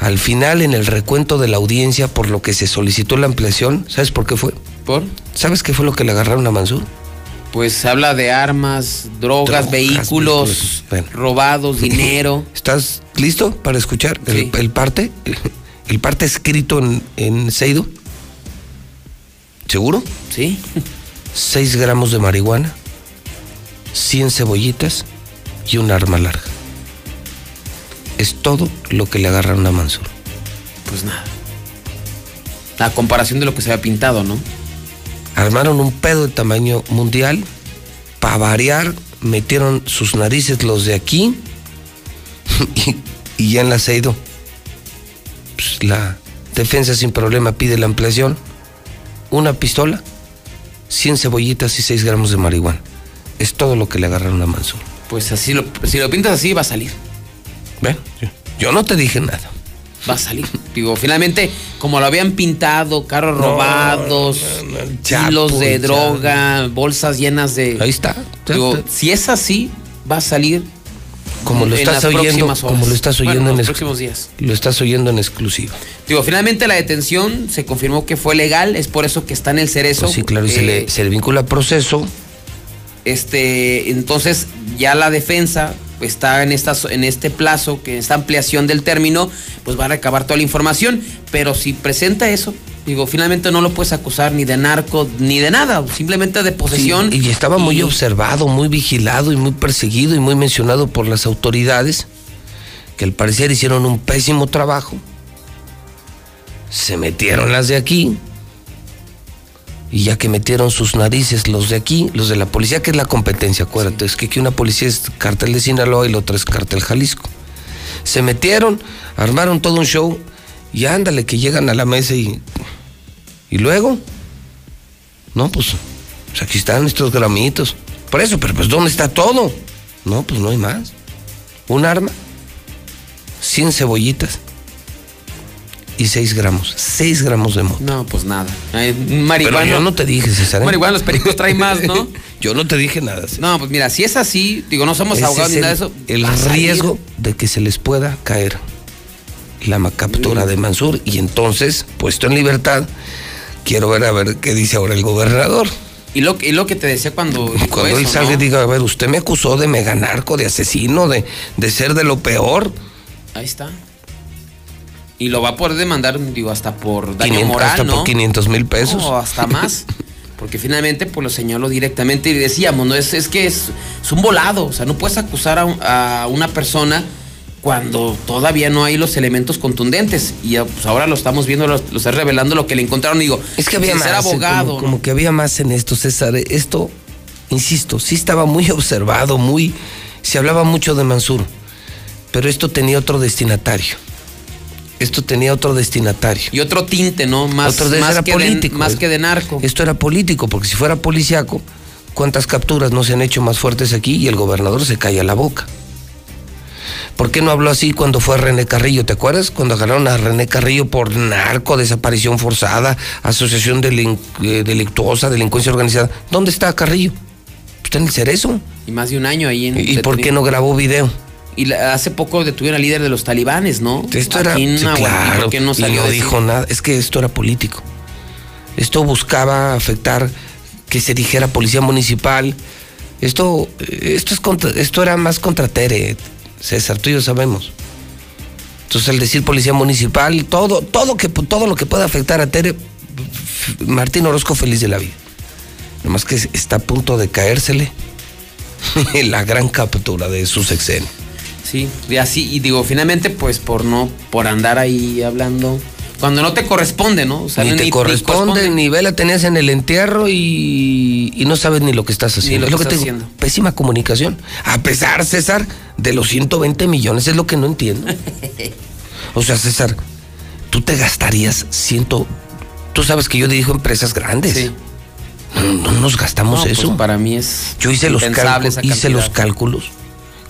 al final en el recuento de la audiencia por lo que se solicitó la ampliación, ¿sabes por qué fue? ¿Por? ¿Sabes qué fue lo que le agarraron a Mansur? Pues habla de armas, drogas, Drogas, vehículos vehículos. Bueno. robados, dinero. ¿Estás listo para escuchar el, el parte? (laughs) El parte escrito en, en Seido. ¿Seguro? Sí. 6 gramos de marihuana, 100 cebollitas y un arma larga. Es todo lo que le agarraron a Mansur. Pues nada. A comparación de lo que se había pintado, ¿no? Armaron un pedo de tamaño mundial. Para variar, metieron sus narices los de aquí. (laughs) y, y ya en la Seido. pues, la defensa sin problema pide la ampliación. Una pistola, 100 cebollitas y 6 gramos de marihuana. Es todo lo que le agarraron a Mansur. Pues así lo, si lo pintas así va a salir. ¿Ven? Yo, no te dije nada. Va a salir. Digo, finalmente, como lo habían pintado, carros No, robados, Chapo, kilos de droga, bolsas llenas de. Ahí está. Digo, si es así, va a salir. Como lo en estás las oyendo, como lo estás oyendo en en los próximos días. Lo estás oyendo en exclusiva. Digo, finalmente la detención se confirmó que fue legal, es por eso que está en el cerezo. Pues sí, claro, y se, Eh, le, se le vincula proceso. Este, entonces ya la defensa está en esta, en este plazo, que esta ampliación del término, pues va a recabar toda la información. Pero si presenta eso, digo, finalmente no lo puedes acusar ni de narco ni de nada, simplemente de posesión. Sí, y estaba muy y- observado, muy vigilado y muy perseguido y muy mencionado por las autoridades, que al parecer hicieron un pésimo trabajo. Se metieron las de aquí. Y ya que metieron sus narices los de aquí, los de la policía, que es la competencia, acuérdate, es que aquí una policía es cartel de Sinaloa y la otra es cartel Jalisco. Se metieron, armaron todo un show y ándale que llegan a la mesa y... Y luego, no, pues, pues aquí están estos gramitos. Por eso, pero pues ¿dónde está todo? No, pues no hay más. Un arma, 100 cebollitas y 6 gramos. 6 gramos de moto. No, pues nada. Ay, marihuana. Pero yo no te dije, César. ¿eh? Marihuana, los pericos traen más, ¿no? (laughs) yo no te dije nada. César. No, pues mira, si es así, digo, no somos Ese es ni nada de eso. El riesgo de que se les pueda caer la captura de Mansur y entonces, puesto en libertad, quiero ver a ver qué dice ahora el gobernador. Y lo, y lo que te decía cuando. (laughs) Cuando él salga y diga, a ver, usted me acusó de meganarco, de asesino, de, de ser de lo peor. Ahí está. Y lo va a poder demandar, digo, hasta por daño 500, moral, hasta ¿no? por 500 mil pesos. No, hasta más. (laughs) Porque finalmente, pues lo señaló directamente y decíamos, no es, es que es, es un volado. O sea, no puedes acusar a, un- a una persona cuando todavía no hay los elementos contundentes. Y ya, pues ahora lo estamos viendo, lo, lo está revelando lo que le encontraron. Digo, Es que había más. ser eh, abogado. Como, como que había más en esto, César. Esto, insisto, sí estaba muy observado, muy. Se hablaba mucho de Mansur. Pero esto tenía otro destinatario. Esto tenía otro destinatario. Y otro tinte, ¿no? Más, Otro de- más, que, político. de, más que de narco. Esto era político, porque si fuera policiaco, ¿cuántas capturas no se han hecho más fuertes aquí y el gobernador se calla la boca? ¿Por qué no habló así cuando fue René Carrillo? ¿Te acuerdas? Cuando agarraron a René Carrillo por narco, desaparición forzada, asociación eh, delictuosa, delincuencia organizada. ¿Dónde está Carrillo? Está en el cerezo. Y más de un año ahí en. ¿Y por qué no grabó video? Y la- hace poco detuvieron al líder de los talibanes, ¿no? Esto era. Sí, claro, ¿por qué no y salió no a decir? dijo nada. Es que esto era político. Esto buscaba afectar que se dijera policía municipal. Esto, esto, es contra- esto era más contra Tere, César, tú y yo sabemos. Entonces, al decir policía municipal, todo, todo, que, todo lo que pueda afectar a Tere, Martín Orozco feliz de la vida. Nomás que está a punto de caérsele (laughs) la gran captura de su sexenio. Sí, y así, y digo, finalmente, pues por no, por andar ahí hablando. Cuando no te corresponde, ¿no? O sea, ni te corresponde, ni vela tenías en el entierro y, y no sabes ni lo que estás haciendo. Ni lo es lo que que te estás digo. haciendo. Pésima comunicación. A pesar, César, de los 120 millones, es lo que no entiendo. (laughs) o sea, César, tú te gastarías ciento. Tú sabes que yo dirijo empresas grandes. No, no nos gastamos No, pues, eso. para mí es Yo hice los, cálculos, hice los cálculos.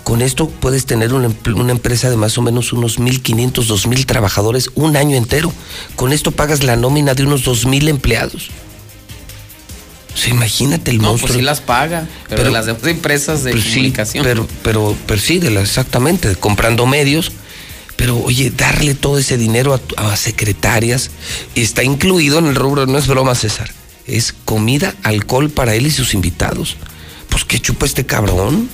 Con esto puedes tener una, empresa de más o menos unos 1.500, 2.000 trabajadores un año entero. Con esto pagas la nómina de unos 2.000 empleados. O sea, imagínate el No, monstruo. pues sí las paga, pero, Pero- de las demás empresas de Pues sí, pero, pero, pero sí, de la- exactamente, comprando medios. Pero oye, darle todo ese dinero a, a secretarias está incluido en el rubro, no es broma, César. Es comida, alcohol para él y sus invitados. pues ¿qué chupa este cabrón?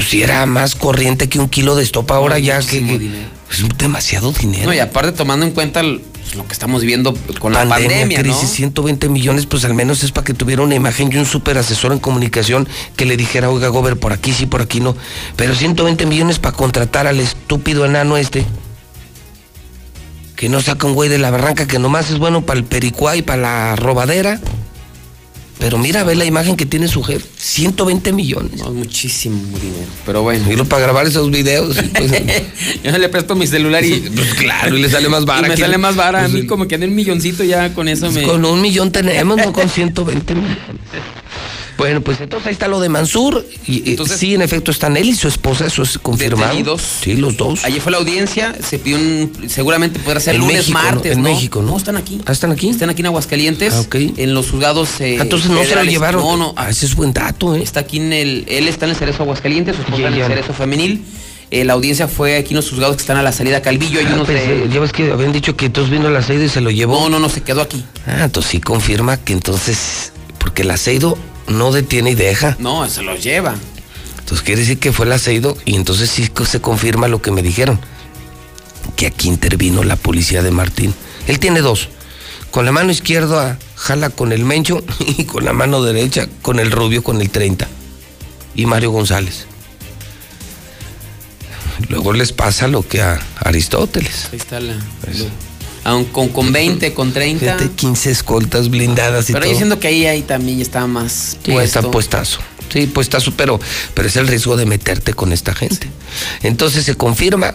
Pues si era más corriente que un kilo de estopa ahora ya que, dinero. es demasiado dinero. No, y aparte tomando en cuenta el- pues, lo que estamos viviendo con la pandemia, ¿no? crisis, 120 millones, pues al menos es para que tuviera una imagen y un super asesor en comunicación que le dijera, oiga, Gober, por aquí sí, por aquí no. Pero 120 millones para contratar al estúpido enano este. Que no saca un güey de la barranca, que nomás es bueno para el pericuá y para la robadera. Pero mira, ve la imagen que tiene su jefe. 120 millones. No, muchísimo dinero. Pero bueno. Y lo para grabar esos videos. pues, (laughs) Yo le presto mi celular y. pues claro, y le sale más vara (laughs) Y me que- sale más vara. A mí pues, como que de un milloncito ya con eso me. Con un millón tenemos, no con 120 millones. Bueno, pues entonces ahí está lo de Mansur. Y, eh, sí, en efecto, están él y su esposa, eso es confirmado. Detenidos. Sí, los dos. Ayer fue la audiencia, se pidió un. Seguramente podrá ser En lunes, México, ¿no? martes, En ¿no? México, ¿no? están aquí. ¿Ah, están aquí? Están aquí en Aguascalientes. Ah, ok. En los juzgados. eh, Ah, entonces no se lo llevaron. No, no. Ah, ese es buen dato, ¿eh? Está aquí en el. Él está en el Cerezo Aguascalientes, su esposa Ya, en el. Cerezo Femenil. Eh, la audiencia fue aquí en los juzgados que están a la salida Calvillo. Hay Ah, unos de- eh, ya ves que habían dicho que entonces vino el aceido y se lo llevó. No, no, no, se quedó aquí. Ah, entonces sí confirma que entonces. Porque el aceido no detiene y deja. No, se los lleva. Entonces quiere decir que fue el aceido y entonces sí se confirma lo que me dijeron. Que aquí intervino la policía de Martín. Él tiene dos. Con la mano izquierda jala con el Mencho (laughs) y con la mano derecha con el Rubio con el 30. Y Mario González. Luego les pasa lo que a Aristóteles. Ahí está la. Aun con, con 20, con 30. Fíjate, 15 escoltas blindadas y Pero todo. yo siento que ahí, ahí también está más Sí, puesto. está puestazo. Sí, puestazo, pero, pero es el riesgo de meterte con esta gente. Entonces se confirma,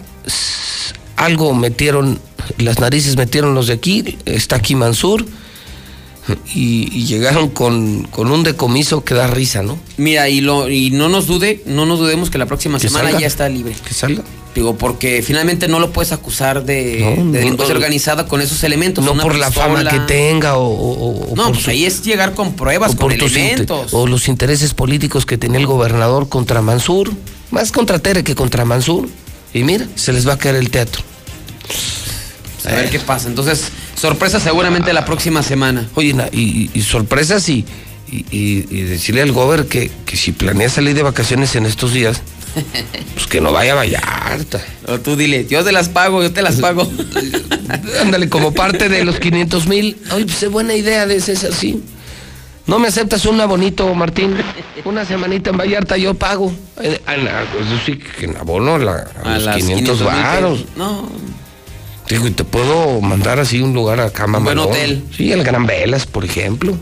algo metieron, las narices metieron los de aquí, está aquí Mansur, y, y llegaron con, con un decomiso que da risa, ¿no? Mira, y, lo, y no nos dude, no nos dudemos que la próxima Que semana salga. ya está libre. Que salga. Digo, porque finalmente no lo puedes acusar de, No, de delincuencia no. organizada con esos elementos. No por la fama que tenga o, o- o No, pues su- ahí es llegar con pruebas, con elementos. o los intereses políticos que tenía el gobernador contra Mansur, más contra Tere que contra Mansur. Y mira, se les va a caer el teatro. A ver qué pasa. Entonces, sorpresa seguramente la próxima semana. Oye, y, sorpresas y, y, y- y decirle al gober que, que si planea salir de vacaciones en estos días, pues que no vaya a Vallarta. O tú dile, yo te las pago, yo te las pago. (laughs) Ándale, como parte de los 500 mil. Oye, pues es buena idea de César, sí. ¿No me aceptas una bonito, Martín? Una semanita en Vallarta yo pago. Eh, Eso sí, que en abono la- a, A los las 500 500 mil varos. No, Digo, y te puedo mandar así un lugar acá, Un buen hotel. Sí, el Gran Velas, por ejemplo.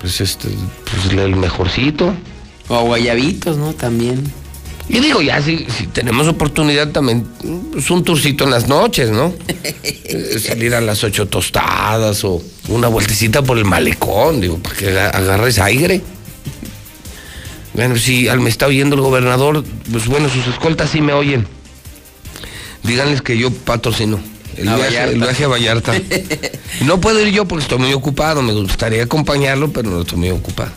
Pues este, pues el mejorcito. O a guayabitos, ¿no? También. Y digo, ya si, si tenemos oportunidad también, es un tourcito en las noches, ¿no? Eh, Salir a las ocho tostadas o una vueltecita por el malecón, digo, para que aga- agarres aire. Bueno, si al me está oyendo el gobernador, pues bueno, sus escoltas sí me oyen. Díganles que yo patrocino el, A viaje, el viaje a Vallarta. (laughs) No puedo ir yo porque estoy muy ocupado, me gustaría acompañarlo, pero no estoy muy ocupado.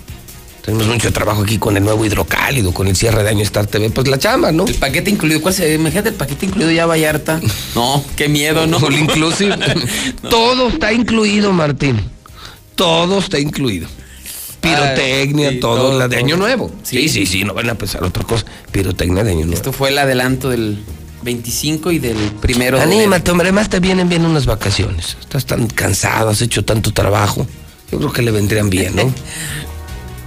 Tenemos mucho trabajo aquí con el nuevo hidrocálido, con el cierre de año Star TV, pues la chamba, ¿no? El paquete incluido, ¿cuál se Imagínate el paquete incluido ya Vallarta. (laughs) No, qué miedo, ¿no? All inclusive. (laughs) Todo está incluido, Martín. Todo está incluido. Pirotecnia, Ah, sí, todo, todo, la de todo. Año Nuevo. Sí, Sí. sí, sí, no van a pensar otra cosa. Pirotecnia de Año Nuevo. Esto fue el adelanto del 25 y del primero. Anímate, hombre, más te vienen bien unas vacaciones. Estás tan cansado, has hecho tanto trabajo. Yo creo que le vendrían bien, ¿no? (laughs)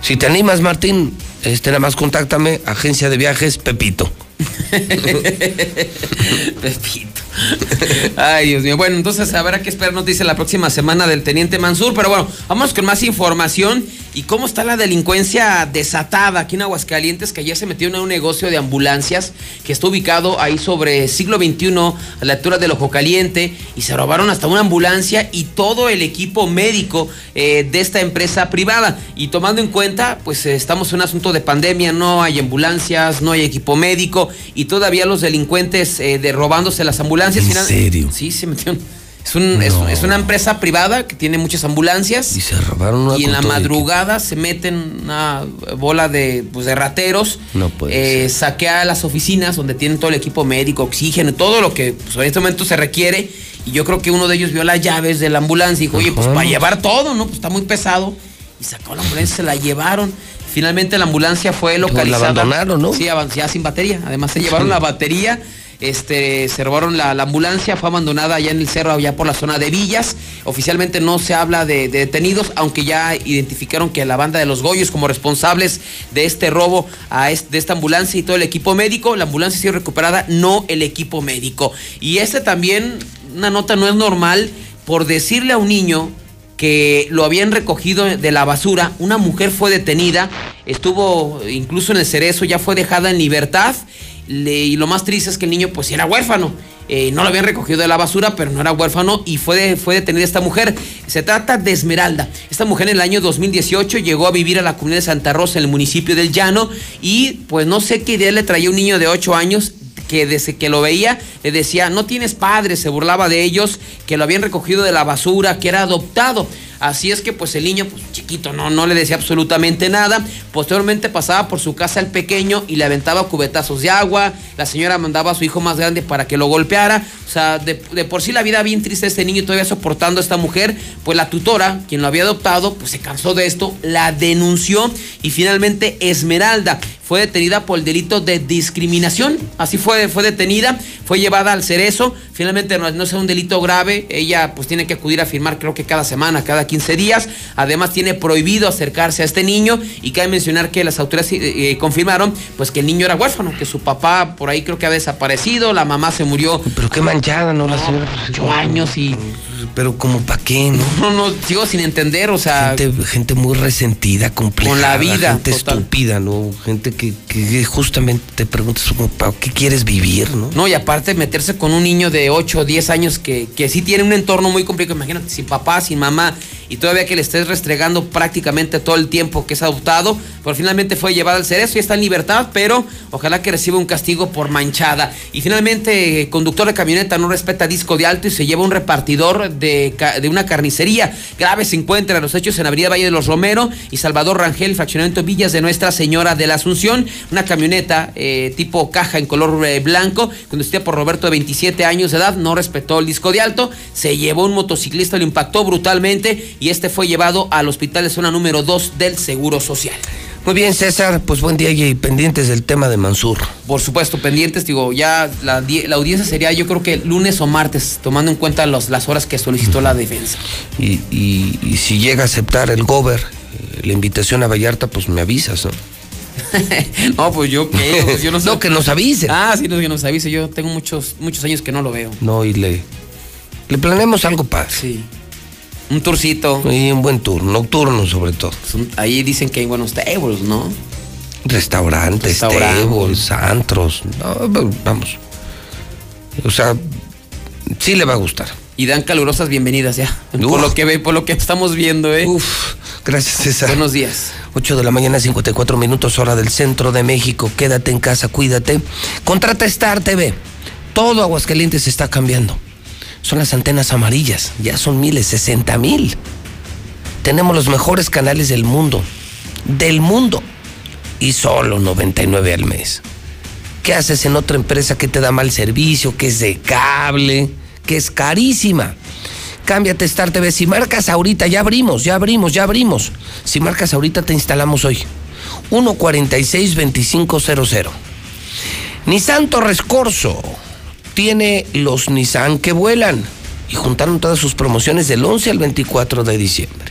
si te animas, Martín, este nada más contáctame, agencia de viajes Pepito. (laughs) Pepito. Ay, Dios mío. Bueno, entonces habrá que esperar noticias la próxima semana del teniente Mansur. Pero bueno, vamos con más información. ¿Y cómo está la delincuencia desatada aquí en Aguascalientes? Que ayer se metió en un negocio de ambulancias que está ubicado ahí sobre siglo XXI, a la altura del Ojo Caliente. Y se robaron hasta una ambulancia y todo el equipo médico eh, de esta empresa privada. Y tomando en cuenta, pues eh, estamos en un asunto de pandemia, no hay ambulancias, no hay equipo médico y todavía los delincuentes eh, de robándose las ambulancias. ¿En serio? Sí, se metieron. Es, un- es- es una empresa privada que tiene muchas ambulancias. Y se robaron una Y en la madrugada se meten una bola de, pues, de rateros. No puede eh, saquea las oficinas donde tienen todo el equipo médico, oxígeno, todo lo que pues, en este momento se requiere. Y yo creo que uno de ellos vio las llaves de la ambulancia y dijo, oye, pues para llevar todo, ¿no? Pues está muy pesado. y sacó la ambulancia, se la llevaron. Finalmente la ambulancia fue localizada. La abandonaron, ¿no? Sí, ya sin batería. Además se llevaron la batería este, se robaron la, ambulancia, fue abandonada allá en el cerro, allá por la zona de Villas. Oficialmente no se habla de, detenidos, aunque ya identificaron que la banda de los Goyos como responsables de este robo a de esta ambulancia y todo el equipo médico, la ambulancia ha sido recuperada, no el equipo médico. Y este también, una nota no es normal, por decirle a un niño que lo habían recogido de la basura, una mujer fue detenida, estuvo incluso en el cerezo, ya fue dejada en libertad y lo más triste es que el niño pues era huérfano. Eh, no lo habían recogido de la basura, pero no era huérfano y fue, fue detenida esta mujer. Se trata de Esmeralda. Esta mujer en el año 2018 llegó a vivir a la comunidad de Santa Rosa en el municipio del Llano y pues no sé qué idea le traía un niño de 8 años que desde que lo veía le decía, no tienes padre, se burlaba de ellos, que lo habían recogido de la basura, que era adoptado. Así es que pues el niño, pues chiquito, no, no le decía absolutamente nada. Posteriormente pasaba por su casa el pequeño y le aventaba cubetazos de agua. La señora mandaba a su hijo más grande para que lo golpeara. O sea, de, por sí la vida bien triste de este niño y todavía soportando a esta mujer. Pues la tutora, quien lo había adoptado, pues se cansó de esto, la denunció y finalmente Esmeralda fue detenida por el delito de discriminación. Así fue, fue detenida, fue llevada al cerezo. Finalmente no, no es un delito grave. Ella pues tiene que acudir a firmar creo que cada semana, cada 15 días. Además tiene prohibido acercarse a este niño y cabe mencionar que las autoridades eh, eh, confirmaron pues que el niño era huérfano, que su papá por ahí creo que ha desaparecido, la mamá se murió. Pero qué manchada, ¿no? La señora. Ocho años y pero como para qué, ¿no? (laughs) No, no, sigo sin entender, o sea. Gente, muy resentida, compleja. Con la vida. Gente estúpida, ¿no? Gente que, justamente te preguntas, ¿para qué quieres vivir, no? No, y aparte meterse con un niño de 8 o 10 años que, que sí tiene un entorno muy complicado, imagínate, sin papá, sin mamá, y todavía que le estés restregando prácticamente todo el tiempo que es adoptado, pues finalmente fue llevado al cerezo y está en libertad, pero ojalá que reciba un castigo por manchada. Y finalmente, conductor de camioneta no respeta disco de alto y se lleva un repartidor de, una carnicería. Grave se encuentran los hechos en Avenida Valle de los Romero y Salvador Rangel, fraccionamiento Villas de Nuestra Señora de la Asunción. Una camioneta eh, tipo caja en color eh, blanco, conducida por Roberto de 27 años de edad, no respetó el disco de alto, se llevó un motociclista, lo impactó brutalmente y este fue llevado al hospital de zona número 2 del Seguro Social. Muy bien, César, pues buen día y pendientes del tema de Mansur. Por supuesto, pendientes, digo, ya la, audiencia sería yo creo que lunes o martes, tomando en cuenta las horas que solicitó la defensa. Y, si llega a aceptar el gober eh, la invitación a Vallarta, pues me avisas, ¿no? (laughs) no, pues yo qué, pues yo no (laughs) sé. no, que nos avise. Ah, sí, no, que nos avise. Yo tengo muchos, muchos años que no lo veo. No, y le, le planeamos algo padre. Sí. Un tourcito. Y un buen tour, nocturno sobre todo. ahí dicen que hay buenos tables, ¿no? Restaurantes, tables, antros. vamos. O sea, sí le va a gustar. Y dan calurosas bienvenidas ya. Por lo que ve, por lo que estamos viendo, ¿eh? Uf, gracias César. Buenos días. 8 de la mañana, 54 minutos, hora del centro de México. Quédate en casa, cuídate. Contrata Star TV. Todo Aguascalientes está cambiando son las antenas amarillas. Ya son miles, 60 mil. Tenemos los mejores canales del mundo. Del mundo. Y solo 99 al mes. ¿Qué haces en otra empresa que te da mal servicio, que es de cable, que es carísima? Cámbiate Star TV. Si marcas ahorita, ya abrimos, ya abrimos, ya abrimos. Si marcas ahorita, te instalamos hoy. 146-2500. Nissan Torres Corso tiene los Nissan que vuelan y juntaron todas sus promociones del 11 al 24 de diciembre.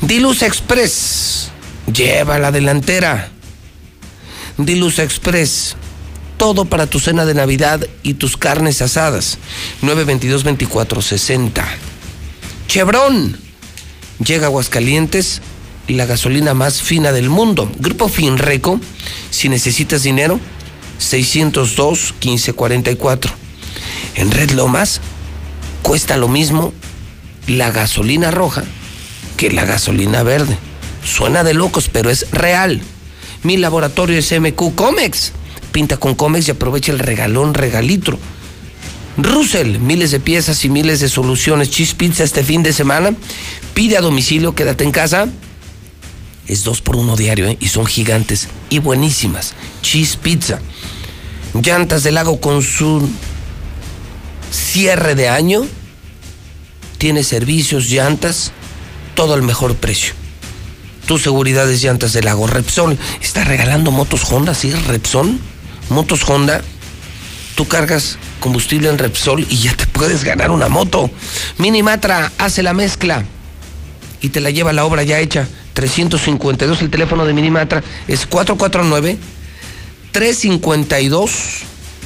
Diluz Express lleva la delantera. Diluz Express, todo para tu cena de Navidad y tus carnes asadas. 922-2460. Chevron llega a Aguascalientes la gasolina más fina del mundo. Grupo Finreco, si necesitas dinero, 602-1544. En Red Lomas cuesta lo mismo la gasolina roja que la gasolina verde. Suena de locos, pero es real. Mi laboratorio es MQ Comex. Pinta con Comex y aprovecha el regalón regalitro. Russell, miles de piezas y miles de soluciones. Cheese Pizza este fin de semana. Pide a domicilio, quédate en casa. Es dos por uno diario ¿eh? y son gigantes y buenísimas. Cheese Pizza. Llantas del Lago con su cierre de año. Tiene servicios, llantas, todo al mejor precio. Tu seguridad es llantas del lago. Repsol está regalando motos Honda, ¿sí? Repsol. Motos Honda. Tú cargas combustible en Repsol y ya te puedes ganar una moto. Minimatra hace la mezcla y te la lleva la obra ya hecha. 352, el teléfono de Minimatra es 449 352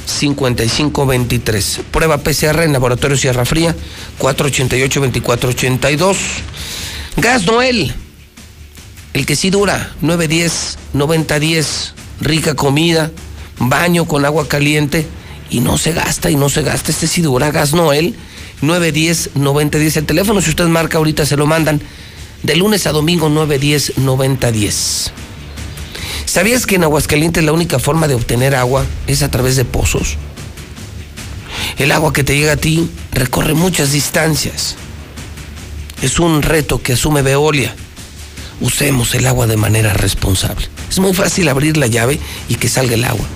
5523. Prueba PCR en Laboratorio Sierra Fría 488 2482. Gas Noel. El que sí dura 910 9010. Rica comida, baño con agua caliente y no se gasta y no se gasta. Este sí dura Gas Noel 910 9010. El teléfono si usted marca ahorita se lo mandan de lunes a domingo 910 9010. ¿Sabías que en Aguascalientes la única forma de obtener agua es a través de pozos? El agua que te llega a ti recorre muchas distancias. Es un reto que asume Veolia. Usemos el agua de manera responsable. Es muy fácil abrir la llave y que salga el agua,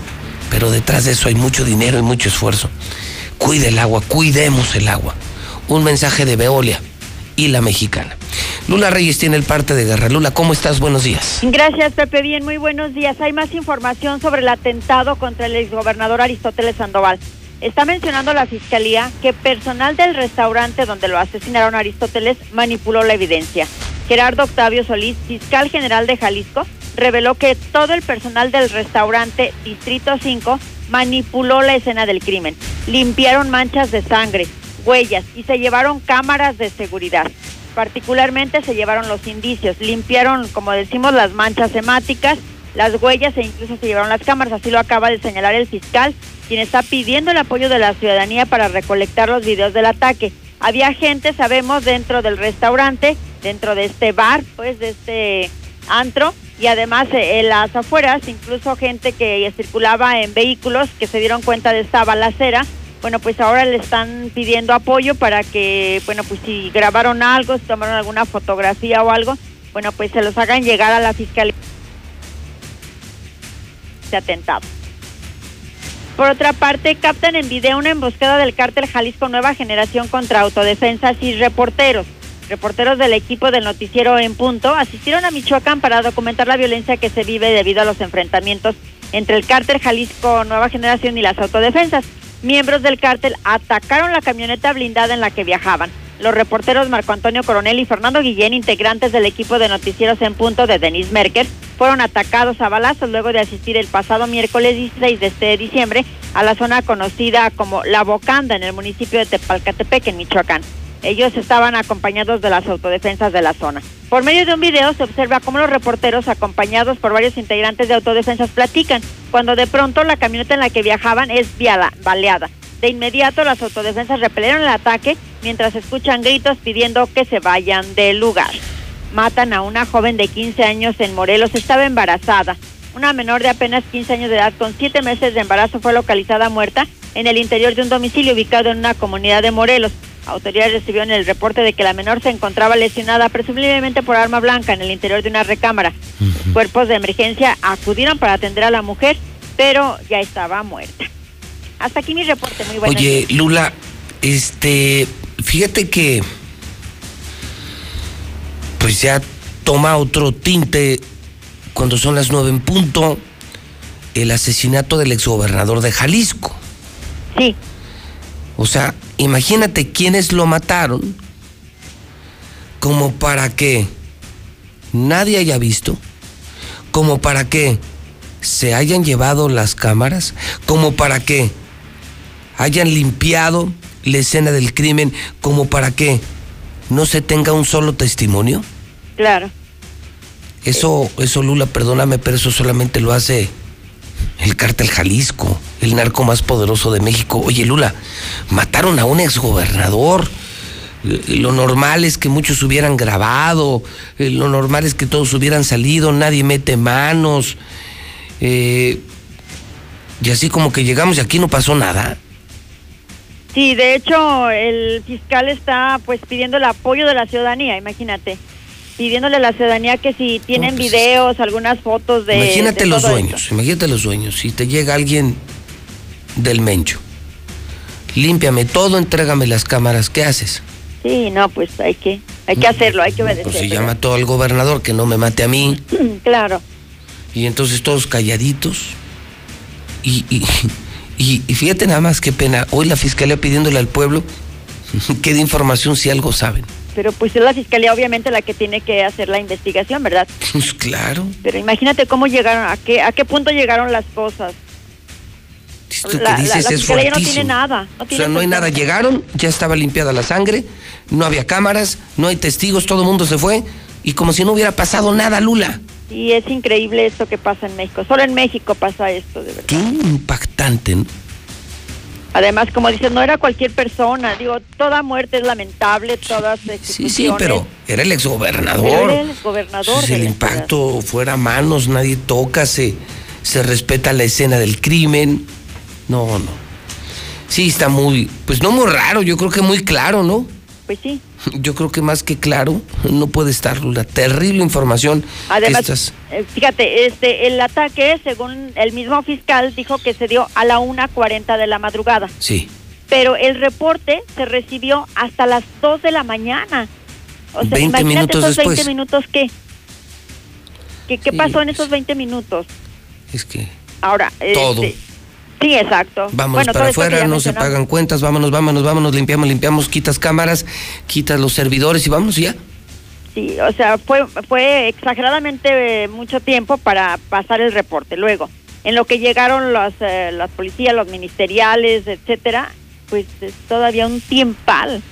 pero detrás de eso hay mucho dinero y mucho esfuerzo. Cuide el agua, cuidemos el agua. Un mensaje de Veolia y la mexicana. Lula Reyes tiene el parte de guerra. Lula, ¿cómo estás? Buenos días. Gracias, Pepe. Bien, muy buenos días. Hay más información sobre el atentado contra el exgobernador Aristóteles Sandoval. Está mencionando la fiscalía que personal del restaurante donde lo asesinaron Aristóteles manipuló la evidencia. Gerardo Octavio Solís, fiscal general de Jalisco, reveló que todo el personal del restaurante Distrito 5 manipuló la escena del crimen. Limpiaron manchas de sangre, huellas y se llevaron cámaras de seguridad. Particularmente se llevaron los indicios, limpiaron, como decimos, las manchas hemáticas, las huellas e incluso se llevaron las cámaras. Así lo acaba de señalar el fiscal, quien está pidiendo el apoyo de la ciudadanía para recolectar los videos del ataque. Había gente, sabemos, dentro del restaurante, dentro de este bar, pues de este antro, y además eh, en las afueras, incluso gente que circulaba en vehículos que se dieron cuenta de esta balacera bueno, pues ahora le están pidiendo apoyo para que, bueno, pues si grabaron algo, si tomaron alguna fotografía o algo, bueno, pues se los hagan llegar a la fiscalía de atentado. Por otra parte, captan en video una emboscada del cártel Jalisco Nueva Generación contra autodefensas y reporteros. Reporteros del equipo del noticiero En Punto asistieron a Michoacán para documentar la violencia que se vive debido a los enfrentamientos entre el cártel Jalisco Nueva Generación y las autodefensas miembros del cártel atacaron la camioneta blindada en la que viajaban. Los reporteros Marco Antonio Coronel y Fernando Guillén, integrantes del equipo de noticieros en punto de Denis Merker, fueron atacados a balazos luego de asistir el pasado miércoles 16 de este diciembre a la zona conocida como La Bocanda en el municipio de Tepalcatepec, en Michoacán. Ellos estaban acompañados de las autodefensas de la zona. Por medio de un video se observa cómo los reporteros, acompañados por varios integrantes de autodefensas, platican, cuando de pronto la camioneta en la que viajaban es viada, baleada. De inmediato las autodefensas repelieron el ataque mientras escuchan gritos pidiendo que se vayan del lugar. Matan a una joven de 15 años en Morelos, estaba embarazada. Una menor de apenas 15 años de edad con 7 meses de embarazo fue localizada muerta en el interior de un domicilio ubicado en una comunidad de Morelos. Autoridades recibieron el reporte de que la menor se encontraba lesionada presumiblemente por arma blanca en el interior de una recámara. Cuerpos de emergencia acudieron para atender a la mujer, pero ya estaba muerta. Hasta aquí mi reporte, muy bueno. Oye, Lula, este, fíjate que pues ya toma otro tinte cuando son las nueve en punto el asesinato del exgobernador de Jalisco. Sí. O sea, imagínate quiénes lo mataron como para que nadie haya visto, como para que se hayan llevado las cámaras, como para que hayan limpiado la escena del crimen, como para que no se tenga un solo testimonio. Claro. Eso, eso Lula, perdóname, pero eso solamente lo hace el cártel Jalisco, el narco más poderoso de México. Oye, Lula, mataron a un exgobernador. Lo normal es que muchos hubieran grabado, lo normal es que todos hubieran salido, nadie mete manos. Eh, y así como que llegamos y aquí no pasó nada. Sí, de hecho, el fiscal está pues pidiendo el apoyo de la ciudadanía, imagínate pidiéndole a la ciudadanía que si tienen pues, videos, algunas fotos de... Imagínate de los esto. imagínate los sueños. Si te llega alguien del Mencho, límpiame todo, entrégame las cámaras, ¿qué haces? Sí, no, pues hay que... Hay que hacerlo, hay que Pues si obedecer. llama todo al gobernador que no me mate a mí. (clears throat) claro. Y entonces todos calladitos. Y, y, (laughs) y- y fíjate nada más qué pena. Hoy la fiscalía pidiéndole al pueblo (laughs) que dé información si algo saben. Pero pues es la fiscalía obviamente la que tiene que hacer la investigación, ¿verdad? Pues claro. Pero imagínate cómo llegaron, a qué, a qué punto llegaron las cosas. Esto La, la- dices la es fiscalía no tiene nada. No O tiene sea, no hay nada. Llegaron, ya estaba limpiada la sangre, no había cámaras, no hay testigos, todo el mundo se fue. Y como si no hubiera pasado nada, Lula. Y es increíble esto que pasa en México. Solo en México pasa esto, de verdad. Qué impactante. ¿no? Además, como dices, no era cualquier persona. Digo, toda muerte es lamentable, todas Sí, sí, pero era el exgobernador. era el gobernador. Pues de el impacto fuera a manos, nadie toca, se, se respeta la escena del crimen. No, no. Sí, está muy, pues no muy raro, yo creo que muy claro, ¿no? Pues sí. Yo creo que más que claro no puede estar la terrible información Además, estas- eh, fíjate, este, el ataque, según el mismo fiscal, dijo que se dio a la 1.40 de la madrugada. Sí. Pero el reporte se recibió hasta las 2 de la mañana. O sea, 20 imagínate minutos esos después. 20 minutos, ¿qué? ¿Qué, qué Sí, pasó en esos 20 minutos? Es que Ahora, Todo. este, sí, exacto. Bueno, todo para afuera, no se pagan cuentas, vámonos, vámonos, vámonos, limpiamos, limpiamos, quitas cámaras, quitas los servidores y vámonos ya. Sí, o sea, fue, fue exageradamente eh, mucho tiempo para pasar el reporte. Luego, en lo que llegaron las, eh, las policías, los ministeriales, etcétera, pues es todavía un tiempal.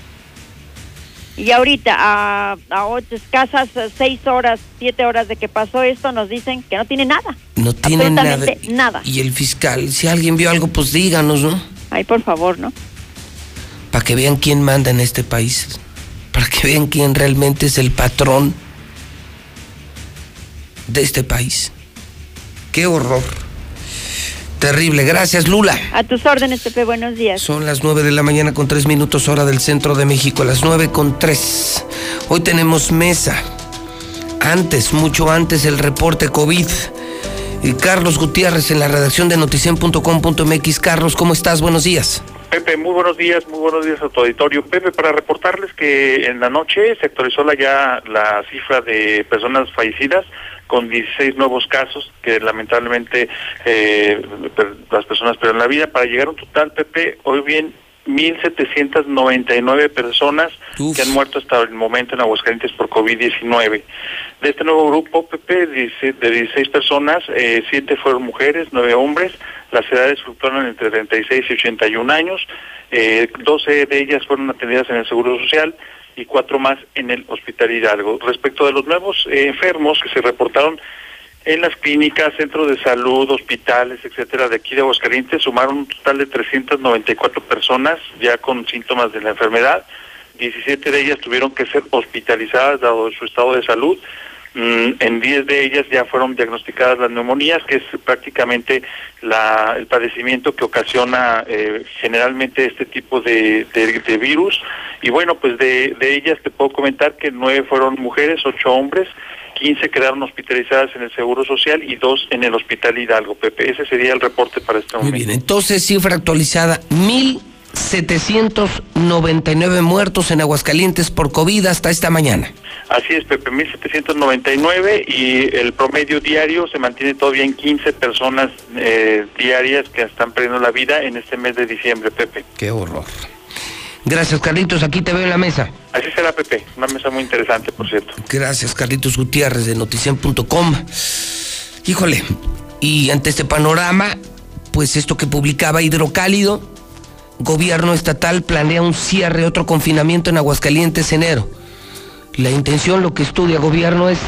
Y ahorita, a, a ocho escasas seis horas, siete horas de que pasó esto, nos dicen que no tiene nada. No tiene nada. Nada. Y el fiscal, si alguien vio algo, pues díganos, ¿no? Ay, por favor, ¿no? Para que vean quién manda en este país. Para que vean quién realmente es el patrón de este país. Qué horror. Terrible. Gracias, Lula. A tus órdenes, Pepe, buenos días. Son las 9 de la mañana con 3 minutos hora del centro de México, las 9 con 3. Hoy tenemos mesa. Antes, mucho antes, el reporte COVID. Y Carlos Gutiérrez en la redacción de noticien.com.mx. Carlos, ¿cómo estás? Buenos días. Pepe, muy buenos días, muy buenos días a tu auditorio. Pepe, para reportarles que en la noche se actualizó la ya la cifra de personas fallecidas con 16 nuevos casos que lamentablemente eh, las personas perdieron la vida. Para llegar a un total, Pepe, hoy bien 1.799 personas que han muerto hasta el momento en Aguascalientes por COVID-19. De este nuevo grupo, Pepe, de 16 personas, eh, 7 fueron mujeres, 9 hombres, las edades fluctúan entre 36 y 81 años, eh, 12 de ellas fueron atendidas en el Seguro Social y cuatro más en el Hospital Hidalgo. Respecto de los nuevos eh, enfermos que se reportaron en las clínicas, centros de salud, hospitales, etcétera, de aquí de Aguascalientes, sumaron un total de 394 personas ya con síntomas de la enfermedad. 17 de ellas tuvieron que ser hospitalizadas dado su estado de salud. Mm, en 10 de ellas ya fueron diagnosticadas las neumonías, que es prácticamente la, el padecimiento que ocasiona eh, generalmente este tipo de, de- de virus. Y bueno, pues de, de ellas te puedo comentar que 9 fueron mujeres, 8 hombres, 15 quedaron hospitalizadas en el Seguro Social y 2 en el Hospital Hidalgo, Pepe. Ese sería el reporte para este Muy momento. bien, entonces cifra actualizada, 1.799 muertos en Aguascalientes por COVID hasta esta mañana. Así es, Pepe, 1799 y el promedio diario se mantiene todavía en 15 personas eh, diarias que están perdiendo la vida en este mes de diciembre, Pepe. Qué horror. Gracias, Carlitos, aquí te veo en la mesa. Así será, Pepe, una mesa muy interesante, por cierto. Gracias, Carlitos Gutiérrez de noticien.com. Híjole, y ante este panorama, pues esto que publicaba Hidrocálido, gobierno estatal planea un cierre, otro confinamiento en Aguascalientes enero. La intención, lo que estudia gobierno es,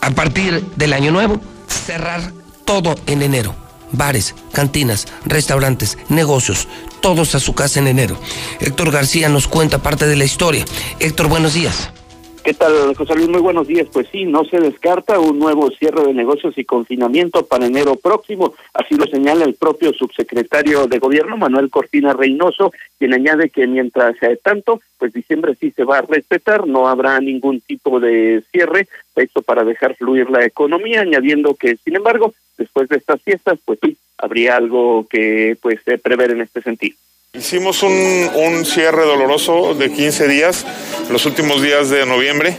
a partir del año nuevo, cerrar todo en enero. Bares, cantinas, restaurantes, negocios, todos a su casa en enero. Héctor García nos cuenta parte de la historia. Héctor, buenos días. ¿Qué tal, José Luis? Muy buenos días. Pues sí, no se descarta un nuevo cierre de negocios y confinamiento para enero próximo. Así lo señala el propio subsecretario de Gobierno, Manuel Cortina Reynoso, quien añade que mientras eh, tanto, pues diciembre sí se va a respetar, no habrá ningún tipo de cierre, esto para dejar fluir la economía, añadiendo que, sin embargo, después de estas fiestas, pues sí, habría algo que pues eh, prever en este sentido. Hicimos un, un cierre doloroso de 15 días, los últimos días de noviembre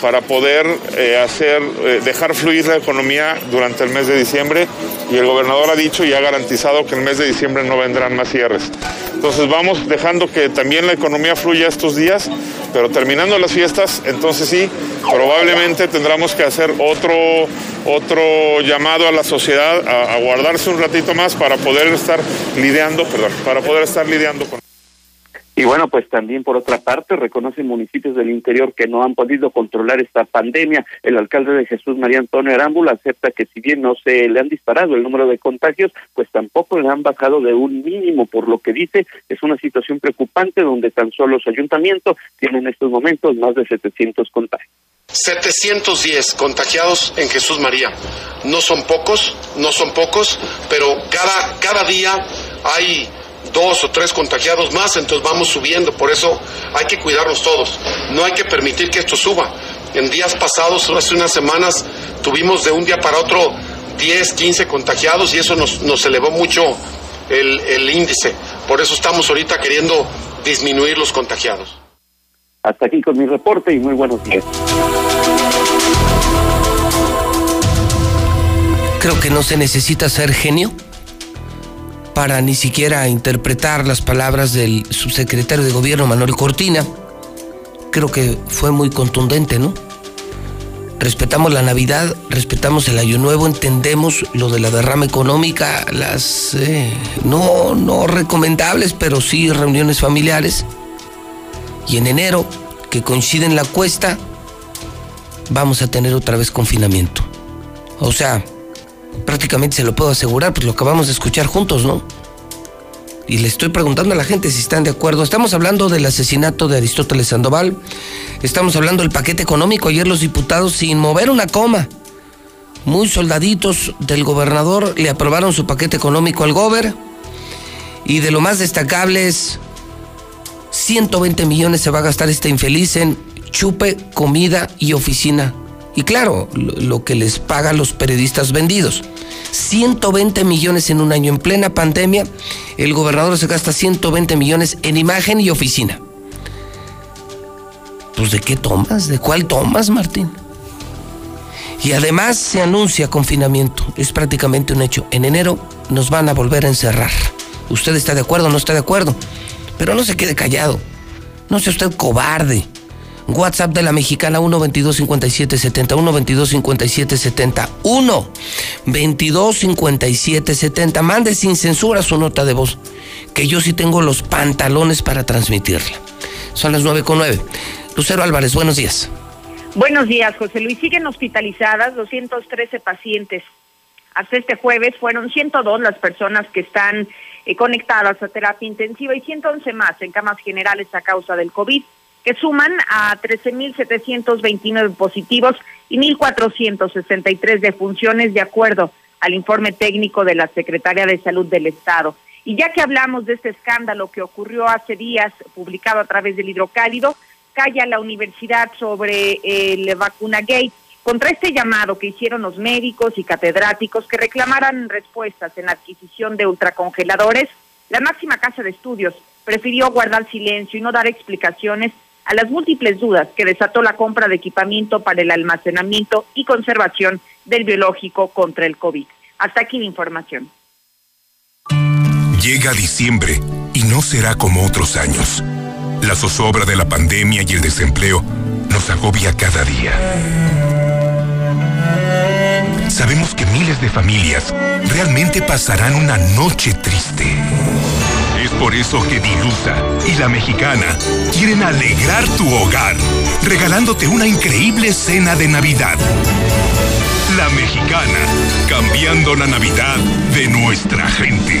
para poder eh, hacer, eh, dejar fluir la economía durante el mes de diciembre y el gobernador ha dicho y ha garantizado que el mes de diciembre no vendrán más cierres. Entonces vamos dejando que también la economía fluya estos días, pero terminando las fiestas, entonces sí, probablemente tendremos que hacer otro, otro llamado a la sociedad a, guardarse un ratito más para poder estar lidiando, perdón, para poder estar lidiando con y bueno, pues también por otra parte reconocen municipios del interior que no han podido controlar esta pandemia. El alcalde de Jesús María Antonio Arámbula acepta que si bien no se le han disparado el número de contagios, pues tampoco le han bajado de un mínimo, por lo que dice es una situación preocupante donde tan solo los ayuntamientos tienen en estos momentos más de 700 contagios. 710 contagiados en Jesús María. No son pocos, no son pocos, pero cada, cada día hay dos o tres contagiados más, entonces vamos subiendo, por eso hay que cuidarnos todos, no hay que permitir que esto suba. En días pasados, hace unas semanas, tuvimos de un día para otro 10, 15 contagiados y eso nos, nos elevó mucho el, el índice. Por eso estamos ahorita queriendo disminuir los contagiados. Hasta aquí con mi reporte y muy buenos días. Creo que no se necesita ser genio para ni siquiera interpretar las palabras del subsecretario de gobierno Manuel Cortina. Creo que fue muy contundente, ¿no? Respetamos la Navidad, respetamos el Año Nuevo, entendemos lo de la derrama económica, las eh, no, no recomendables, pero sí reuniones familiares. Y en enero, que coincide en la cuesta, vamos a tener otra vez confinamiento. O sea, prácticamente se lo puedo asegurar, pues lo acabamos de escuchar juntos, ¿no? Y le estoy preguntando a la gente si están de acuerdo. Estamos hablando del asesinato de Aristóteles Sandoval. Estamos hablando del paquete económico. Ayer los diputados, sin mover una coma, muy soldaditos del gobernador, le aprobaron su paquete económico al gober. Y de lo más destacable es 120 millones se va a gastar este infeliz en chupe, comida y oficina y claro, lo que les pagan los periodistas vendidos. 120 millones en un año en plena pandemia, el gobernador se gasta 120 millones en imagen y oficina. Pues de qué tomas, de cuál tomas, Martín. Y además se anuncia confinamiento, es prácticamente un hecho. En enero nos van a volver a encerrar. ¿Usted está de acuerdo o no está de acuerdo? Pero no se quede callado. No sea usted cobarde. WhatsApp de la mexicana 1 22 57 70 1 22 57 70 1 22 57 70 mande sin censura su nota de voz que yo sí tengo los pantalones para transmitirla. Son las 9 con 9 Lucero Álvarez buenos días. Buenos días José Luis. Siguen hospitalizadas 213 pacientes. Hasta este jueves fueron 102 las personas que están eh, conectadas a terapia intensiva y 111 más en camas generales a causa del COVID que suman a 13.729 positivos y 1.463 defunciones de acuerdo al informe técnico de la Secretaría de Salud del Estado. Y ya que hablamos de este escándalo que ocurrió hace días, publicado a través del hidrocálido, calla la universidad sobre el vacuna gate contra este llamado que hicieron los médicos y catedráticos que reclamaran respuestas en la adquisición de ultracongeladores, la máxima casa de estudios prefirió guardar silencio y no dar explicaciones a las múltiples dudas que desató la compra de equipamiento para el almacenamiento y conservación del biológico contra el COVID. Hasta aquí la información. Llega diciembre y no será como otros años. La zozobra de la pandemia y el desempleo nos agobia cada día. Sabemos que miles de familias realmente pasarán una noche triste. Por eso que Dilusa y la mexicana quieren alegrar tu hogar, regalándote una increíble cena de Navidad. La mexicana, cambiando la Navidad de nuestra gente.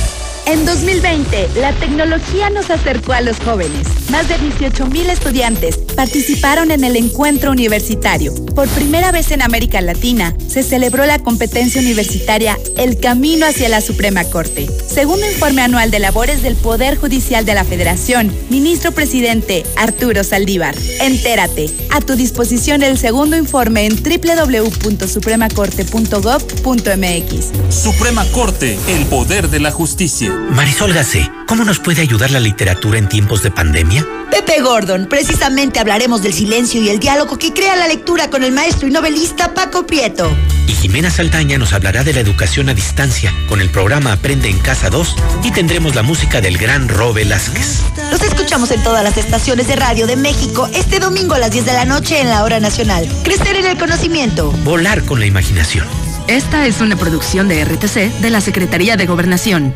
En 2020, la tecnología nos acercó a los jóvenes. Más de 18 mil estudiantes participaron en el encuentro universitario. Por primera vez en América Latina, se celebró la competencia universitaria El Camino hacia la Suprema Corte. Según el informe anual de labores del Poder Judicial de la Federación, ministro presidente Arturo Saldívar. Entérate. A tu disposición el segundo informe en www.supremacorte.gov.mx. Suprema Corte, el poder de la justicia. Marisol Gacé, ¿cómo nos puede ayudar la literatura en tiempos de pandemia? Pepe Gordon, precisamente hablaremos del silencio y el diálogo que crea la lectura con el maestro y novelista Paco Prieto. Y Jimena Saldaña nos hablará de la educación a distancia con el programa Aprende en Casa 2 y tendremos la música del gran Ro Velázquez. Los escuchamos en todas las estaciones de radio de México este domingo a las 10 de la noche en la hora nacional. Crecer en el conocimiento. Volar con la imaginación. Esta es una producción de RTC de la Secretaría de Gobernación.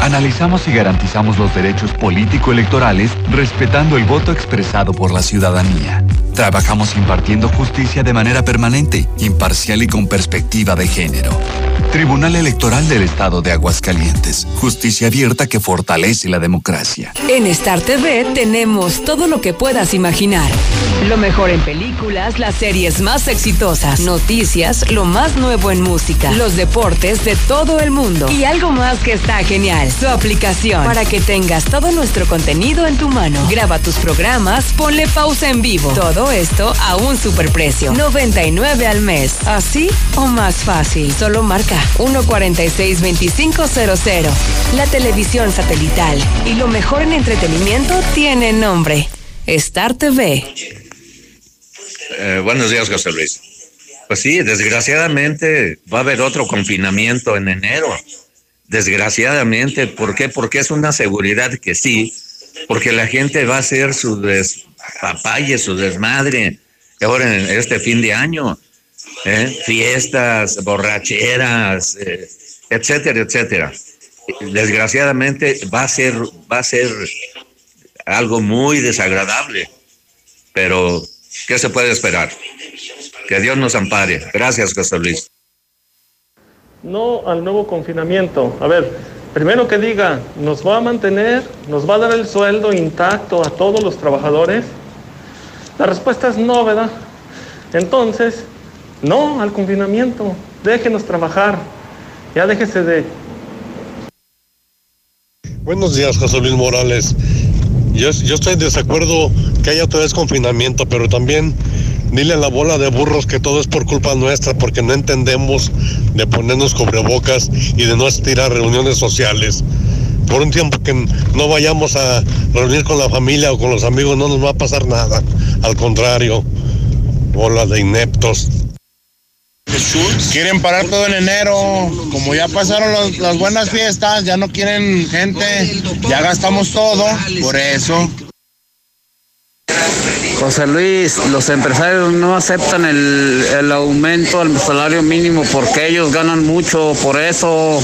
Analizamos y garantizamos los derechos político-electorales respetando el voto expresado por la ciudadanía. Trabajamos impartiendo justicia de manera permanente, imparcial y con perspectiva de género. Tribunal Electoral del Estado de Aguascalientes. Justicia abierta que fortalece la democracia. En Star TV tenemos todo lo que puedas imaginar. Lo mejor en películas, las series más exitosas, noticias, lo más nuevo en música, los deportes de todo el mundo y algo más que está genial, su aplicación para que tengas todo nuestro contenido en tu mano. Graba tus programas, ponle pausa en vivo. Todo esto a un superprecio. 99 al mes. ¿Así o más fácil? Solo marca 146-2500. La televisión satelital. Y lo mejor en entretenimiento tiene nombre. Star TV. Eh, buenos días, José Luis. Pues sí, desgraciadamente va a haber otro confinamiento en enero. Desgraciadamente, ¿por qué? Porque es una seguridad que sí, porque la gente va a hacer su despapalle, su desmadre, ahora en este fin de año. ¿eh? Fiestas, borracheras, eh, etcétera, etcétera. Desgraciadamente va a ser, va a ser algo muy desagradable, pero ¿qué se puede esperar? Que Dios nos ampare. Gracias, José Luis. No al nuevo confinamiento. A ver, primero que diga, ¿nos va a mantener, nos va a dar el sueldo intacto a todos los trabajadores? La respuesta es no, ¿verdad? Entonces, no al confinamiento. Déjenos trabajar. Ya déjese de... Buenos días, José Luis Morales. Yo, yo estoy en desacuerdo que haya otra vez confinamiento, pero también dile a la bola de burros que todo es por culpa nuestra, porque no entendemos de ponernos cubrebocas y de no asistir a reuniones sociales. Por un tiempo que no vayamos a reunir con la familia o con los amigos, no nos va a pasar nada. Al contrario, bola de ineptos. Quieren parar todo en enero. Como ya pasaron las buenas fiestas, ya no quieren gente. Ya gastamos todo. Por eso. José Luis, los empresarios no aceptan el, aumento al salario mínimo porque ellos ganan mucho, por eso.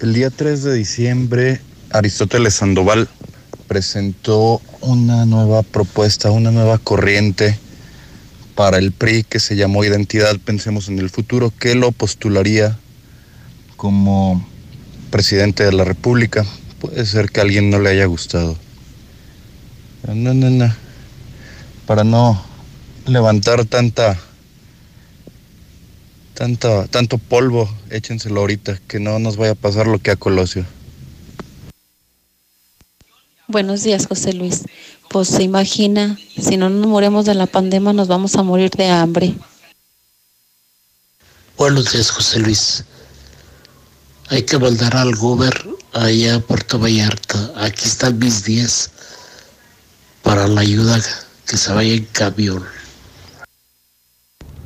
El día 3 de diciembre, Aristóteles Sandoval presentó una nueva propuesta, una nueva corriente para el PRI que se llamó Identidad Pensemos en el Futuro, que lo postularía como presidente de la República. Puede ser que a alguien no le haya gustado. No, no, no. Para no levantar tanta, tanta, tanto polvo, échenselo ahorita, que no nos vaya a pasar lo que a Colosio. Buenos días, José Luis. Pues se imagina, si no nos morimos de la pandemia, nos vamos a morir de hambre. Buenos días, José Luis. Hay que mandar al Gober allá a Puerto Vallarta. Aquí están mis 10 para la ayuda que se vaya en camión.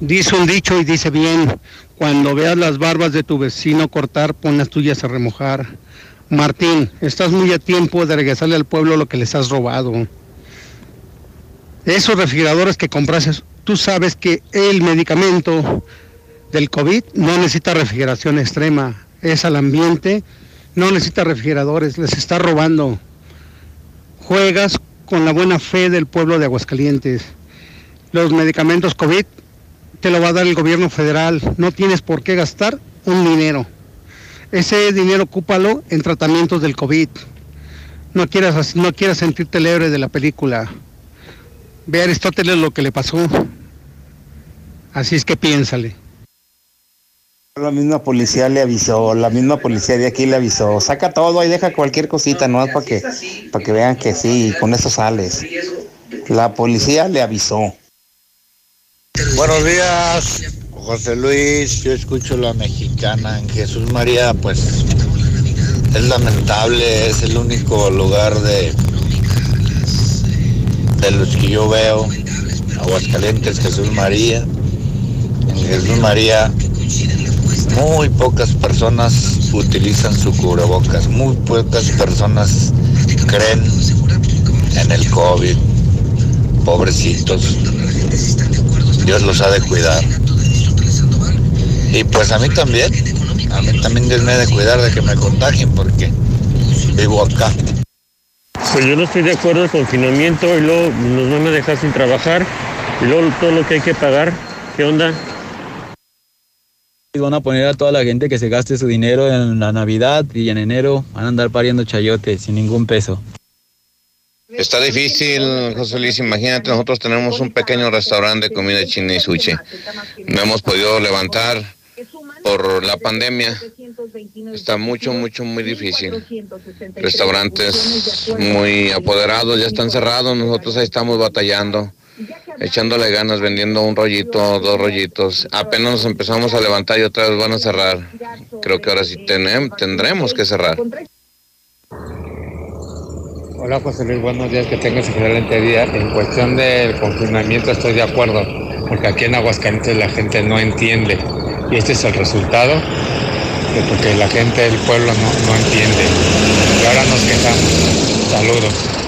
Dice un dicho y dice bien, cuando veas las barbas de tu vecino cortar, pon las tuyas a remojar. Martín, estás muy a tiempo de regresarle al pueblo lo que les has robado. Esos refrigeradores que compraste, tú sabes que el medicamento del COVID no necesita refrigeración extrema, es al ambiente, no necesita refrigeradores, les está robando. Juegas con la buena fe del pueblo de Aguascalientes. Los medicamentos COVID te lo va a dar el gobierno federal, no tienes por qué gastar un dinero. Ese dinero ocúpalo en tratamientos del COVID. No quieras, no quieras sentirte libre de la película. Ve a Aristóteles lo que le pasó. Así es que piénsale. La misma policía le avisó, la misma policía de aquí le avisó. Saca todo y deja cualquier cosita, no para que, para que vean que sí, con eso sales. La policía le avisó. Buenos días, José Luis. Yo escucho la mexicana en Jesús María, pues es lamentable, es el único lugar de, de los que yo veo. Aguascalientes, Jesús María. En Jesús María muy pocas personas utilizan su cubrebocas, muy pocas personas creen en el COVID. Pobrecitos. Dios los ha de cuidar. Y pues a mí también, a mí también Dios me ha de cuidar de que me contagien porque vivo acá. Pues yo no estoy de acuerdo el confinamiento y luego nos van a dejar sin trabajar y luego todo lo que hay que pagar. ¿Qué onda? Van a poner a toda la gente que se gaste su dinero en la Navidad y en enero van a andar pariendo chayotes sin ningún peso. Está difícil, José Luis. Imagínate, nosotros tenemos un pequeño restaurante de comida china y sushi. No hemos podido levantar por la pandemia. Está mucho, mucho, muy difícil. Restaurantes muy apoderados, ya están cerrados. Nosotros ahí estamos batallando, echándole ganas, vendiendo un rollito, dos rollitos. Apenas nos empezamos a levantar y otra vez van a cerrar. Creo que ahora sí tenemos, tendremos que cerrar. Hola José Luis, buenos días, que tengas excelente día. En cuestión del confinamiento estoy de acuerdo, porque aquí en Aguascalientes la gente no entiende y este es el resultado de porque la gente del pueblo no, no entiende. Y ahora nos quejamos. Saludos.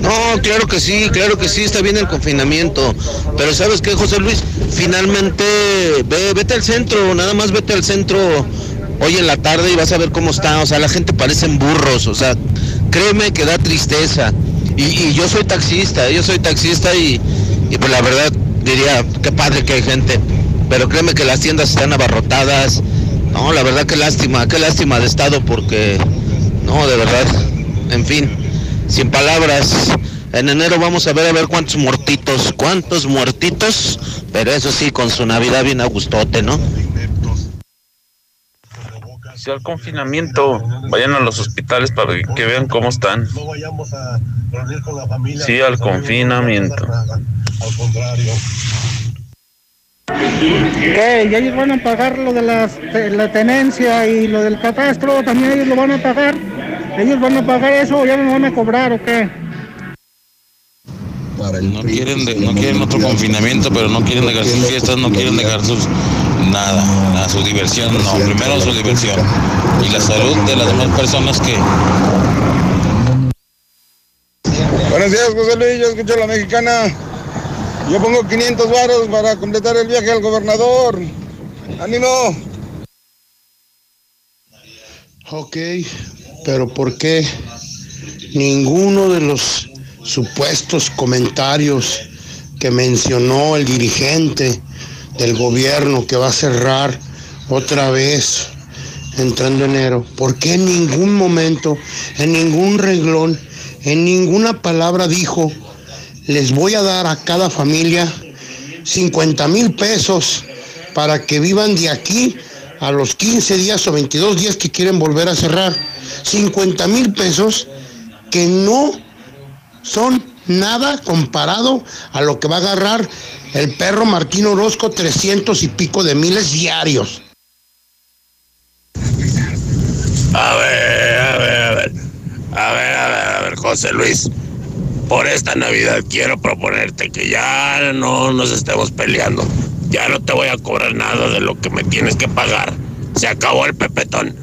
No, claro que sí, claro que sí, está bien el confinamiento. Pero ¿sabes qué, José Luis? Finalmente, ve, vete al centro, nada más vete al centro hoy en la tarde y vas a ver cómo está. O sea, la gente parecen burros, o sea, créeme que da tristeza. Y, yo soy taxista, yo soy taxista y, y pues la verdad diría, qué padre que hay gente. Pero créeme que las tiendas están abarrotadas. No, la verdad qué lástima, qué lástima de estado porque, no, de verdad, en fin, sin palabras. En enero vamos a ver a ver cuántos muertitos, cuántos muertitos, pero eso sí, con su Navidad bien a gustote, ¿no? Si al confinamiento, vayan a los hospitales para que vean cómo están. Sí, al confinamiento. ¿Qué? ¿Y ellos van a pagar lo de las- de la tenencia y lo del catastro? ¿También ellos lo van a pagar? ¿Ellos van a pagar eso o ya me van a cobrar o qué? No quieren, de- no quieren otro confinamiento, pero no quieren dejar sus fiestas, no quieren dejar sus nada, nada, su diversión, no, primero su diversión y la salud de las demás personas que Buenos días, José Luis. Yo escucho a la mexicana. Yo pongo 500 varos para completar el viaje al gobernador. ¡Ánimo! Ok, pero ¿por qué ninguno de los supuestos comentarios que mencionó el dirigente del gobierno que va a cerrar otra vez entrando enero. ¿Por qué en ningún momento, en ningún renglón, en ninguna palabra dijo, les voy a dar a cada familia 50 mil pesos para que vivan de aquí a los 15 días o 22 días que quieren volver a cerrar? 50 mil pesos que no son nada comparado a lo que va a agarrar el perro Martín Orozco 300 y pico de miles diarios. A ver, a ver, a ver. A ver, a ver, a ver, José Luis. Por esta Navidad quiero proponerte que ya no nos estemos peleando. Ya no te voy a cobrar nada de lo que me tienes que pagar. Se acabó el pepetón.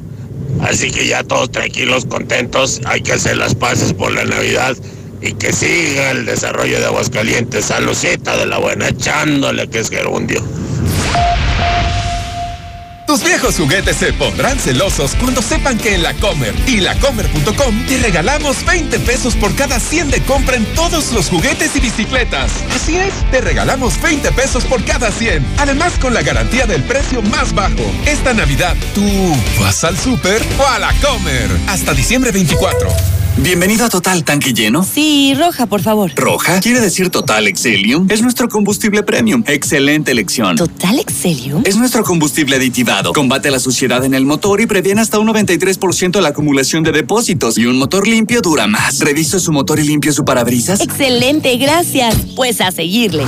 Así que ya todos tranquilos, contentos. Hay que hacer las paces por la Navidad y que siga el desarrollo de Aguascalientes. Salucita de la buena, echándole que es gerundio. Tus viejos juguetes se pondrán celosos cuando sepan que en la Comer y lacomer.com te regalamos 20 pesos por cada 100 de compra en todos los juguetes y bicicletas. Así es, te regalamos 20 pesos por cada 100. Además, con la garantía del precio más bajo. Esta Navidad, ¿tú vas al súper o a la Comer? Hasta diciembre 24. Bienvenido a Total Tanque Lleno. Sí, roja, por favor. Roja quiere decir Total Excelium. Es nuestro combustible premium. Excelente elección. ¿Total Excelium? Es nuestro combustible aditivado. Combate la suciedad en el motor y previene hasta un 93% la acumulación de depósitos. Y un motor limpio dura más. Revise su motor y limpie su parabrisas. Excelente, gracias. Pues a seguirle.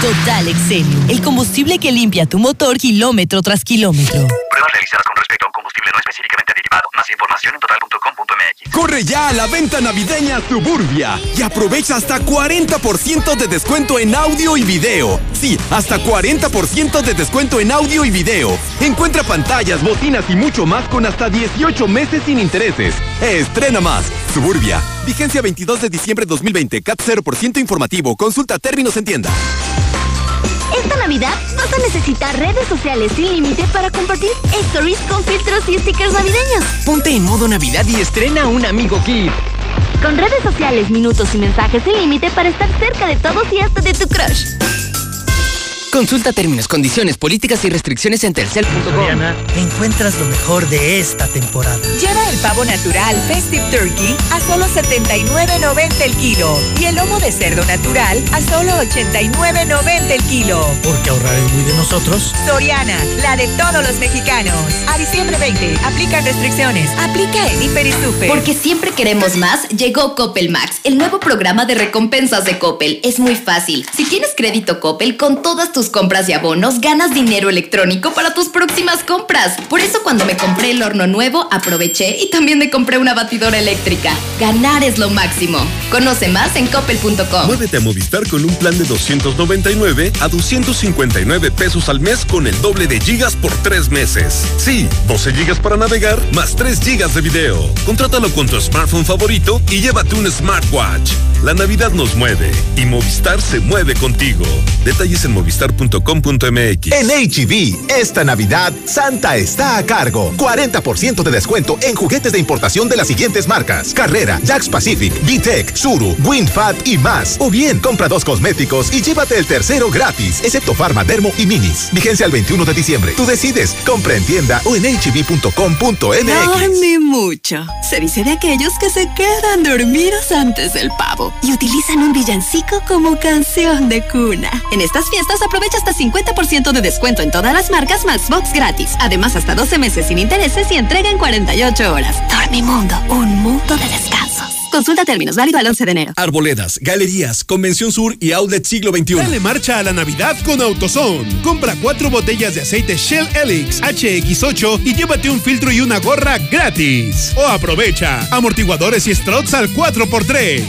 Total Excelium, el combustible que limpia tu motor kilómetro tras kilómetro. Realizadas con respecto a combustible no específicamente derivado. Más información en total.com.mx. Corre ya a la venta navideña Suburbia y aprovecha hasta 40% de descuento en audio y video. Sí, hasta 40% de descuento en audio y video. Encuentra pantallas, bocinas y mucho más con hasta 18 meses sin intereses. Estrena más. Suburbia. Vigencia 22 de diciembre 2020. CAT 0% informativo. Consulta términos en tienda. Esta Navidad vas a necesitar redes sociales sin límite para compartir stories con filtros y stickers navideños. Ponte en modo Navidad y estrena un amigo Kid. Con redes sociales, minutos y mensajes sin límite para estar cerca de todos y hasta de tu crush. Consulta términos, condiciones, políticas y restricciones en telcel.com. encuentras lo mejor de esta temporada. Lleva el pavo natural Festive Turkey a solo 79.90 el kilo y el lomo de cerdo natural a solo 89.90 el kilo. Porque ahorrar es muy de nosotros. Soriana, la de todos los mexicanos. A diciembre 20, aplica restricciones. Aplica en Hiper y Super. Porque siempre queremos más, llegó Coppel Max, el nuevo programa de recompensas de Coppel. Es muy fácil. Si tienes crédito Coppel, con todas tus compras y abonos, ganas dinero electrónico para tus próximas compras. Por eso cuando me compré el horno nuevo, aproveché y también me compré una batidora eléctrica. Ganar es lo máximo. Conoce más en coppel.com. Muévete a Movistar con un plan de 299 a 259 pesos al mes con el doble de gigas por tres meses. Sí, 12 gigas para navegar más 3 gigas de video. Contrátalo con tu smartphone favorito y llévate un smartwatch. La Navidad nos mueve y Movistar se mueve contigo. Detalles en movistar.com.mx. En HB, esta Navidad, Santa está a cargo. 40% de descuento en juguetes de importación de las siguientes marcas: Carrera, Jax Pacific, VTech, Suru, WinFat y más. O bien, compra dos cosméticos y llévate el tercero gratis, excepto Pharma, Dermo y Minis. Vigencia el 21 de diciembre. Tú decides. Compra en tienda o en hb.com.mx. Dormí mucho. Se dice de aquellos que se quedan dormidos antes del pavo y utilizan un villancico como canción de cuna. En estas fiestas aprovecha hasta 50% de descuento en todas las marcas más box gratis. Además, hasta 12 meses sin intereses y entrega en 48 horas. Dormimundo, un mundo de descansos. Consulta términos, válido al 11 de enero. Arboledas, galerías, Convención Sur y Outlet Siglo XXI. Dale marcha a la Navidad con AutoZone. Compra cuatro botellas de aceite Shell Helix HX8 y llévate un filtro y una gorra gratis. O aprovecha amortiguadores y struts al 4x3.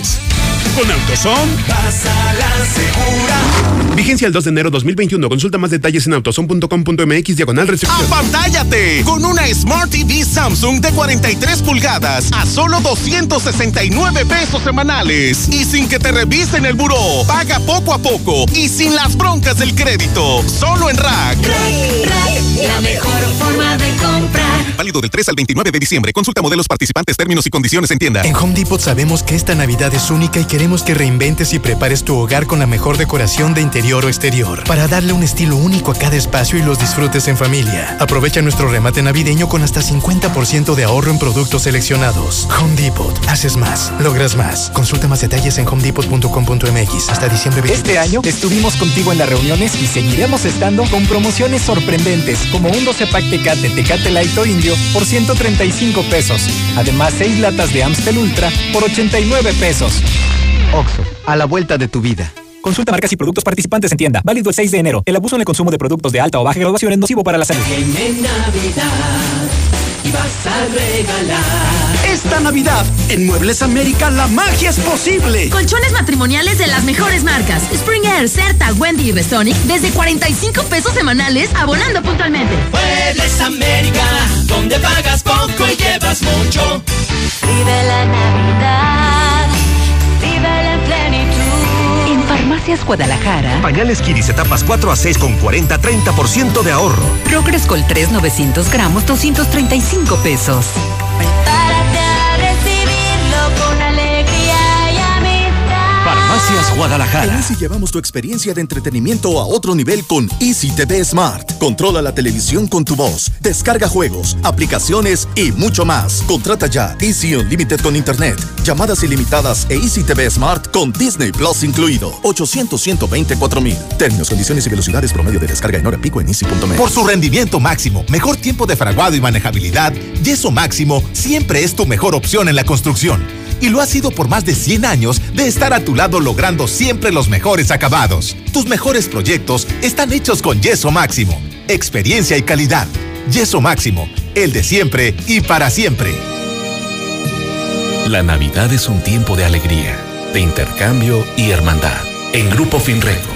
Con AutoZone. Vas a la segura. Vigencia el 2 de enero 2021. Consulta más detalles en autozone.com.mx diagonal recepción. ¡Apantállate! Con una Smart TV Samsung de 43 pulgadas a solo 269 pesos semanales. Y sin que te revisen el buró. Paga poco a poco y sin las broncas del crédito. Solo en Rack. Rack, Rack. la mejor forma de comprar. Válido del 3 al 29 de diciembre. Consulta modelos participantes, términos y condiciones en tienda. En Home Depot sabemos que esta Navidad es única y queremos que reinventes y prepares tu hogar con la mejor decoración de interior o exterior para darle un estilo único a cada espacio y los disfrutes en familia. Aprovecha nuestro remate navideño con hasta 50% de ahorro en productos seleccionados. Home Depot. Haces más, logras más. Consulta más detalles en homedepot.com.mx hasta diciembre 23. Este año estuvimos contigo en las reuniones y seguiremos estando con promociones sorprendentes como un 12 pack Tecate Tecate Light o Indio por 135 pesos. Además, 6 latas de Amstel Ultra por 89 pesos. Oxo, a la vuelta de tu vida. Consulta marcas y productos participantes en tienda. Válido el 6 de enero. El abuso en el consumo de productos de alta o baja graduación es nocivo para la salud. En Navidad y vas a regalar. Esta Navidad, en Muebles América, la magia es posible. Colchones matrimoniales de las mejores marcas. Spring Air, Certa, Wendy y Restonic desde 45 pesos semanales abonando puntualmente. Muebles América, donde pagas poco y llevas mucho. Vive la Navidad, vive en plenitud. En Farmacias Guadalajara. Pañales Kiris etapas 4 a 6 con 40, 30% de ahorro. Progrescol 3 900 gramos, 235 pesos. Farmacias Guadalajara. En Easy llevamos tu experiencia de entretenimiento a otro nivel con Easy TV Smart. Controla la televisión con tu voz, descarga juegos, aplicaciones y mucho más. Contrata ya Easy Unlimited con Internet, llamadas ilimitadas e Easy TV Smart con Disney Plus incluido. 800 124 mil. Términos, condiciones y velocidades promedio de descarga en hora pico en easy.me. Por su rendimiento máximo, mejor tiempo de fraguado y manejabilidad, Yeso Máximo siempre es tu mejor opción en la construcción. Y lo ha sido por más de 100 años de estar a tu lado logrando siempre los mejores acabados. Tus mejores proyectos están hechos con Yeso Máximo. Experiencia y calidad. Yeso Máximo, el de siempre y para siempre. La Navidad es un tiempo de alegría, de intercambio y hermandad. En Grupo Finreco,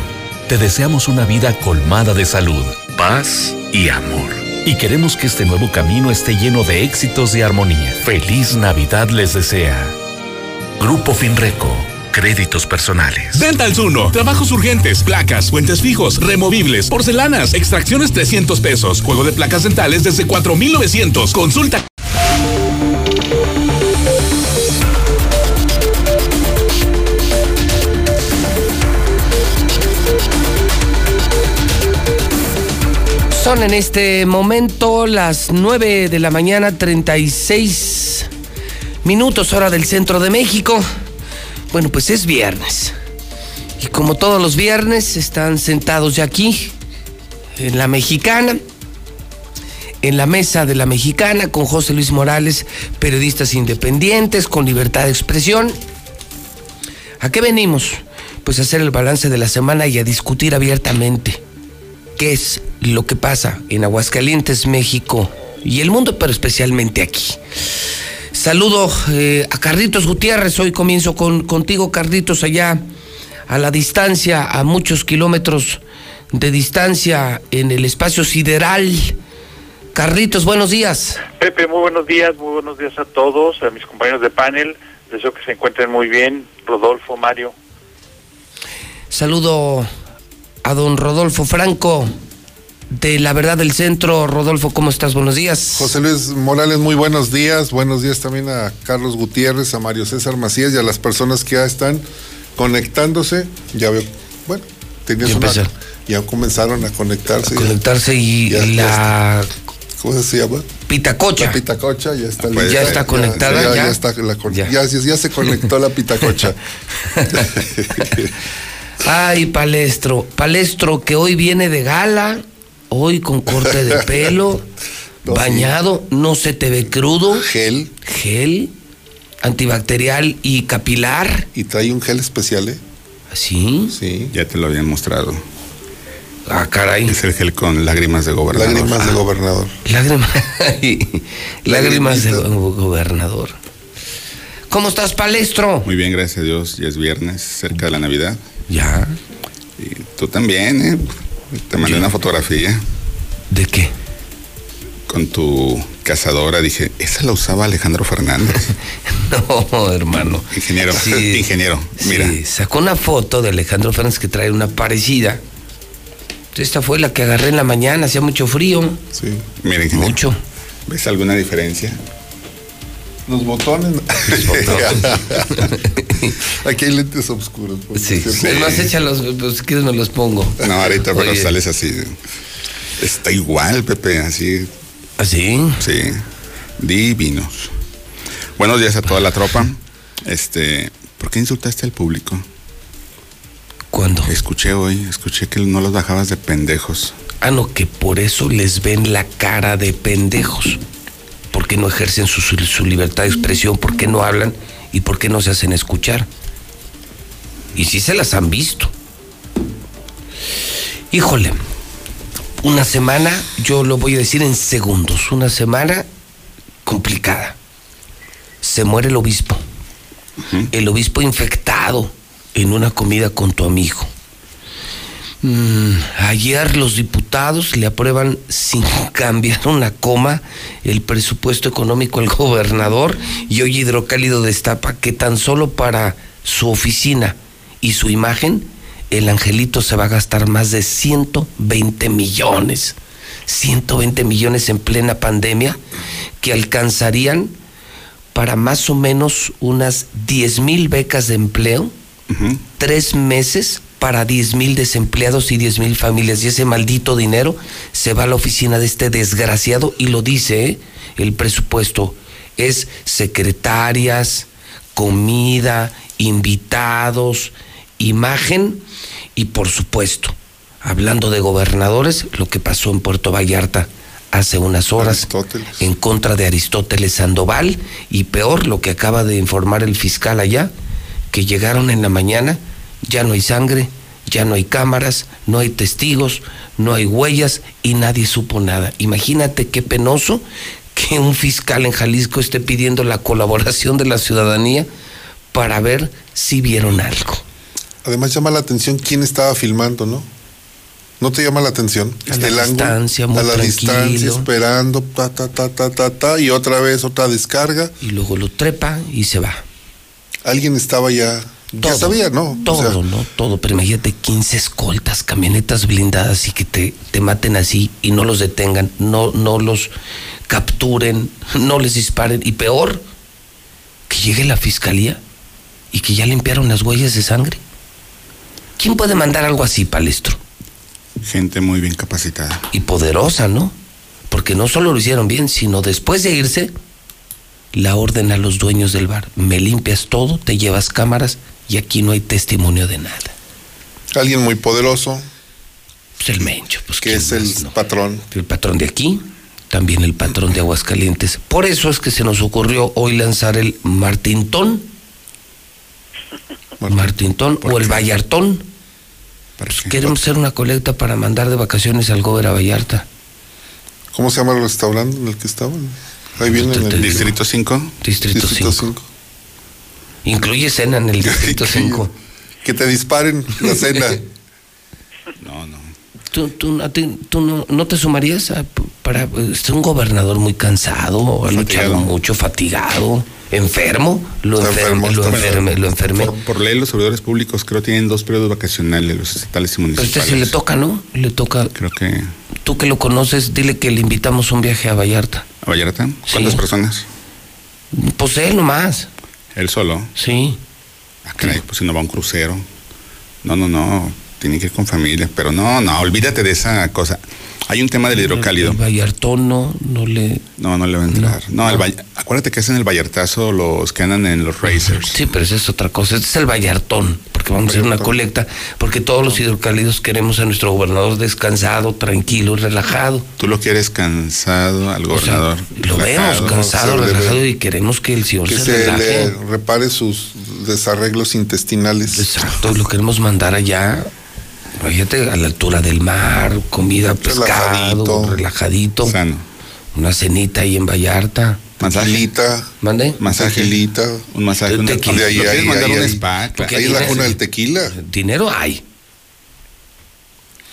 te deseamos una vida colmada de salud, paz y amor. Y queremos que este nuevo camino esté lleno de éxitos y armonía. Feliz Navidad les desea. Grupo Finreco. Créditos personales. Dental Zuno. Trabajos urgentes, placas, puentes fijos, removibles, porcelanas, extracciones 300 pesos. Juego de placas dentales desde 4,900. Consulta. Son en este momento las 9 de la mañana, 36 minutos hora del centro de México. Bueno, pues es viernes. Y como todos los viernes, están sentados ya aquí, en la mexicana, en la mesa de la mexicana, con José Luis Morales, periodistas independientes, con libertad de expresión. ¿A qué venimos? Pues a hacer el balance de la semana y a discutir abiertamente qué es lo que pasa en Aguascalientes, México y el mundo, pero especialmente aquí. Saludo eh, a Carlitos Gutiérrez. Hoy comienzo con, contigo, Carlitos, allá a la distancia, a muchos kilómetros de distancia en el espacio sideral. Carlitos, buenos días. Pepe, muy buenos días, muy buenos días a todos, a mis compañeros de panel. Deseo que se encuentren muy bien. Rodolfo, Mario. Saludo a don Rodolfo Franco de La Verdad del Centro. Rodolfo, ¿cómo estás? Buenos días. José Luis Morales, muy buenos días. Buenos días también a Carlos Gutiérrez, a Mario César Macías y a las personas que ya están conectándose. Ya veo, bueno, tenías Ya una- ya comenzaron a conectarse. A conectarse y Ya- la ¿Cómo se llama? pitacocha. La pitacocha ya está pues, lista. ya está conectada, Ya, ya. ya está la ya se conectó la pitacocha. (laughs) Ay, Palestro. Palestro que hoy viene de gala, hoy con corte de pelo, (laughs) bañado, no se te ve crudo. Gel. Gel, antibacterial y capilar. Y trae un gel especial, ¿eh? ¿Sí? Sí. Ya te lo habían mostrado. Ah, caray. Es el gel con lágrimas de gobernador. Lágrimas de Ah. gobernador. Lágrimas, (laughs) lágrimas de go- gobernador. ¿Cómo estás, Palestro? Muy bien, gracias a Dios. Ya es viernes, cerca de la Navidad. Ya. Y tú también, ¿eh? Te mandé una fotografía. ¿De qué? Con tu cazadora. Dije, esa la usaba Alejandro Fernández. (laughs) No, hermano. Ingeniero, Sí. (laughs) ingeniero. Mira. Sí, sacó una foto de Alejandro Fernández que trae una parecida. Esta fue la que agarré en la mañana, hacía mucho frío. Sí. Miren, Mucho. ¿Ves alguna diferencia? Los botones. (laughs) Aquí hay lentes oscuros. Sí. Es más, échalos, pues si quieres me los pongo. No, ahorita pero Oye. sales así. Está igual, Pepe, así. ¿Así? Sí. Divinos. Buenos días a toda la tropa. Este, ¿por qué insultaste al público? ¿Cuándo? Escuché hoy, escuché que no los bajabas de pendejos. Ah, no, que por eso les ven la cara de pendejos. ¿Por qué no ejercen su, su- libertad de expresión? ¿Por qué no hablan? ¿Y por qué no se hacen escuchar? Y sí se las han visto. Híjole, una semana, yo lo voy a decir en segundos, una semana complicada. Se muere el obispo. El obispo infectado en una comida con tu amigo. Mm, ayer los diputados le aprueban sin (laughs) cambiar una coma el presupuesto económico al gobernador y hoy Hidrocálido destapa que tan solo para su oficina y su imagen el angelito se va a gastar más de 120 millones. 120 millones en plena pandemia que alcanzarían para más o menos unas 10 mil becas de empleo, tres meses para 10 mil desempleados y 10 mil familias. Y ese maldito dinero se va a la oficina de este desgraciado y lo dice ¿eh? el presupuesto. Es secretarias, comida, invitados, imagen y por supuesto, hablando de gobernadores, lo que pasó en Puerto Vallarta hace unas horas en contra de Aristóteles Sandoval y peor lo que acaba de informar el fiscal allá, que llegaron en la mañana, ya no hay sangre, ya no hay cámaras, no hay testigos, no hay huellas y nadie supo nada. Imagínate qué penoso que un fiscal en Jalisco esté pidiendo la colaboración de la ciudadanía para ver si vieron algo. Además llama la atención quién estaba filmando, ¿no? ¿No te llama la atención? A la distancia, muy a la tranquilo. distancia, esperando, ta, ta, ta, ta, ta, ta, y otra vez otra descarga. Y luego lo trepa y se va. Alguien estaba ya, ya sabía, ¿no? O Todo, sea, ¿no? Todo. Pero imagínate 15 escoltas, camionetas blindadas y que te, te maten así y no los detengan, no, no los capturen, no les disparen. Y peor, que llegue la fiscalía y que ya limpiaron las huellas de sangre. ¿Quién puede mandar algo así, palestro? Gente muy bien capacitada. Y poderosa, ¿no? Porque no solo lo hicieron bien, sino después de irse, la orden a los dueños del bar. Me limpias todo, te llevas cámaras y aquí no hay testimonio de nada. alguien muy poderoso, Pues el Mencho, pues que es el patrón. el patrón de aquí, también el patrón de Aguascalientes. Por eso es que se nos ocurrió hoy lanzar el Martintón. Martintón o el Vallartón. Pues queremos hacer una colecta para mandar de vacaciones al Gober a Vallarta. ¿Cómo se llama el restaurante en el que estaban? Ahí viene en el Distrito 5. Distrito 5. Incluye cena en el (laughs) Distrito 5. Que te disparen la cena. (laughs) No, no. ¿Tú, tú, a ti- tú no, no te sumarías a- para es un gobernador muy cansado, ha luchado mucho, fatigado, enfermo? Lo Está enferme, enfermo, lo enferme, lo enferme. Por, por ley, los servidores públicos creo tienen dos periodos vacacionales, los estatales y Pero municipales. este sí le toca, ¿no? Le toca. Creo que. Tú que lo conoces, dile que le invitamos un viaje a Vallarta. ¿A Vallarta? ¿Cuántas personas? Pues él nomás. ¿Él solo? Sí. Ah, caray, pues si no va a un crucero. No, no, no. Tiene que ir con familia. Pero no, no, olvídate de esa cosa. Hay un tema del hidrocálido. El Vallartón no, no le. No, no le va a entrar. No, el Vall- acuérdate que hacen el Vallartazo los que andan en los racers. Sí, pero esa es otra cosa. Este es el Vallartón, porque vamos a hacer una colecta, porque todos los hidrocálidos queremos a nuestro gobernador descansado, tranquilo relajado. Tú lo quieres cansado al O sea, gobernador. lo vemos relajado. cansado, se le ve. relajado y queremos que el señor Que se, se relaje. le repare sus desarreglos intestinales. Exacto, lo queremos mandar allá. Fíjate, a la altura del mar, comida, pescado, relajadito. Una cenita ahí en Vallarta. Masajita. ¿Mande? Masajilita. Un masaje. De una- tequila. de ahí, Lo ahí, quieres mandar ahí, un ahí. spa, porque Ahí es la cuna del tequila. Dinero hay.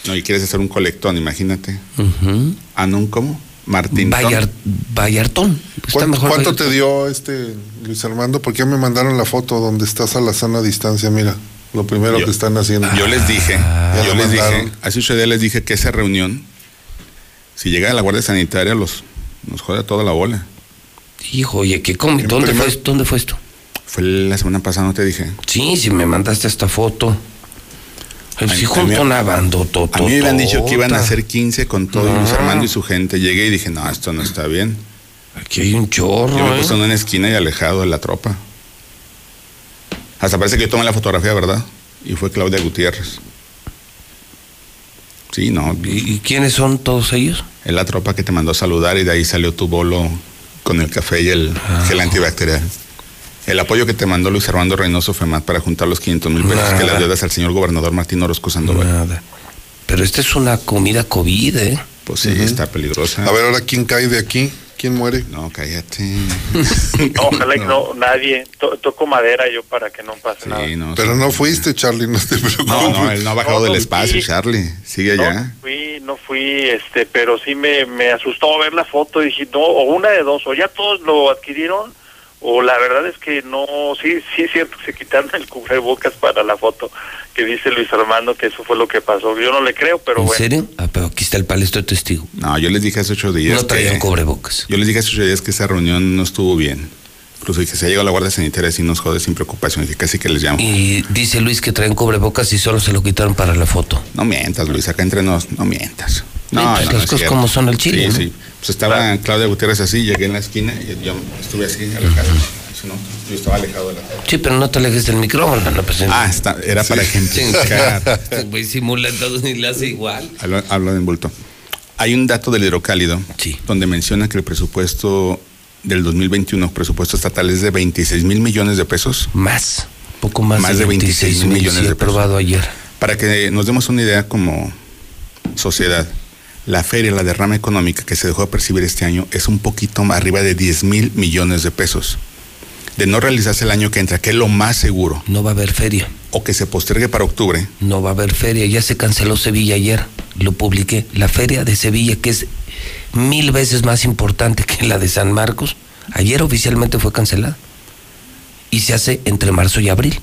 No, y quieres hacer un colectón, imagínate. Ujú. Ah, no, ¿cómo? Martín. Vallar- Vallartón. ¿Cuánto, mejor cuánto Vallartón. te dio este Luis Armando? Porque ya me mandaron la foto donde estás a la sana distancia, mira. Lo primero que están haciendo. Yo les dije, Ya yo les dije, hace ocho días les dije que esa reunión, si llega la Guardia Sanitaria, los, nos jode toda la bola. Hijo, oye, ¿qué come? ¿Dónde fue, esto? ¿Dónde fue esto? Fue la semana pasada, no te dije. Sí, si me mandaste esta foto. El Ay, sí junto una. A mí me habían dicho que iban a hacer 15 con todo Luis Ah. Armando y su gente. Llegué y dije, no, esto no está bien. Aquí hay un chorro. Yo me ¿eh? puse en una esquina y alejado de la tropa. Hasta parece que yo tomé la fotografía, ¿verdad? Y fue Claudia Gutiérrez. Sí, no. ¿Y, y quiénes son todos ellos? Es la tropa que te mandó a saludar y de ahí salió tu bolo con el café y el Ah, gel antibacterial. El apoyo que te mandó Luis Armando Reynoso FEMAT para juntar los 500 mil pesos que le deudas al señor gobernador Martín Orozco Sandoval. Nada. Pero esta es una comida COVID, ¿eh? Pues sí, está peligrosa. A ver, ahora, ¿quién cae de aquí? ¿Quién muere? No, cállate. (laughs) No, ojalá que no, nadie. To- toco madera yo para que no pase nada. Pero no fuiste, Charlie, no te preocupes. No, no, él no ha bajado No, del no, espacio, sí. Charlie. Sigue allá. no fui, no fui, este, pero sí me, me asustó ver la foto y dije, no, o una de dos, o ya todos lo adquirieron, o la verdad es que no, sí, sí es cierto que se quitaron el cubrebocas para la foto que dice Luis Armando que eso fue lo que pasó. Yo no le creo, pero ¿En bueno. serio? Ah, pero aquí está el palestro de testigo. No, yo les dije hace ocho días. No traían que- cubrebocas. Yo les dije hace ocho días que esa reunión no estuvo bien. Incluso dije, se ha llegado la Guardia Sanitaria y nos jode sin preocupación. Dije, casi que les llamo. Y dice Luis que traen cubrebocas y solo se lo quitaron para la foto. No mientas, Luis, acá entre nos, no mientas. No, no, las no es cosas como son al chile, Sí, ¿no? sí. Pues estaba Claudia Gutiérrez así, llegué en la esquina y yo estuve así, alejado. No, yo estaba alejado de la Sí, pero no te alejes del micrófono, no pues, Ah, está, era para ejemplificar. (laughs) Este güey simula todo ni le hace igual. Hablo, hablo de envolto. Hay un dato del hidrocálido donde menciona que el presupuesto del 2021, presupuesto estatal, es de 26 mil millones de pesos. Más, poco más, Más de 26 mil millones sí, de pesos. aprobado ayer. Para que nos demos una idea como sociedad, la feria, la derrama económica que se dejó de percibir este año es un poquito más arriba de 10 mil millones de pesos. De no realizarse el año que entra, que es lo más seguro. No va a haber feria. O que se postergue para octubre. No va a haber feria. Ya se canceló Sevilla ayer. Lo publiqué. La feria de Sevilla, que es mil veces más importante que la de San Marcos, ayer oficialmente fue cancelada. Y se hace entre marzo y abril.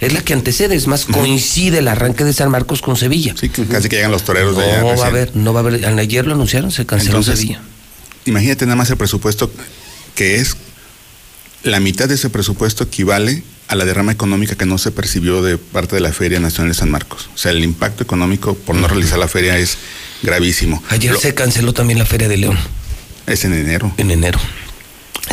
Es la que antecede, es más, coincide el arranque de San Marcos con Sevilla. Sí, que casi que llegan los toreros de allá. No va a haber, no va a haber. Ayer lo anunciaron, se canceló Entonces, Sevilla. Imagínate nada más el presupuesto que es la mitad de ese presupuesto equivale a la derrama económica que no se percibió de parte de la Feria Nacional de San Marcos. O sea, el impacto económico por no realizar la feria es gravísimo. Ayer Lo- se canceló también la Feria de León. Es en enero. En enero.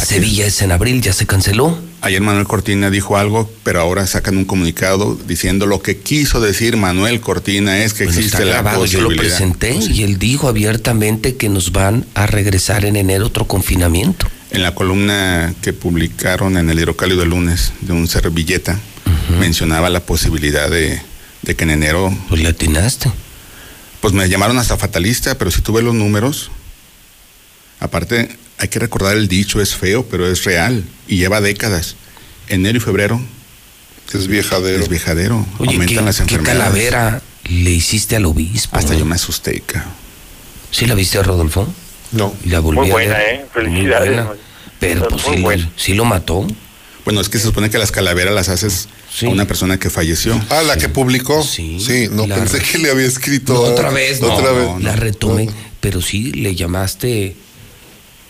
Sevilla es en abril, ya se canceló. Ayer Manuel Cortina dijo algo, pero ahora sacan un comunicado diciendo lo que quiso decir Manuel Cortina es que Bueno, existe está la grabado, yo lo presenté y él dijo abiertamente que nos van a regresar en enero otro confinamiento. En la columna que publicaron en el Hidrocálido el lunes de un servilleta, mencionaba la posibilidad de, de que en enero. Pues le atinaste. Pues me llamaron hasta fatalista, pero si tú ves los números, aparte hay que recordar el dicho, es feo, pero es real y lleva décadas. Enero y febrero. Es viejadero. Es viejadero. Oye, Aumentan ¿qué, las qué enfermedades. calavera le hiciste al obispo? Hasta yo me asusté, cabrón. ¿Sí la viste, Rodolfo? No. Y la volví Muy a buena, ver. ¿eh? Felicidades. Muy buena. Pero pues Muy sí, buena. lo, sí lo mató. Bueno, es que se supone que las calaveras las haces a una persona que falleció. Ah, la que publicó. Sí, no la- pensé que le había escrito. No, otra vez, no, Otra vez. la retomé. Pero sí le llamaste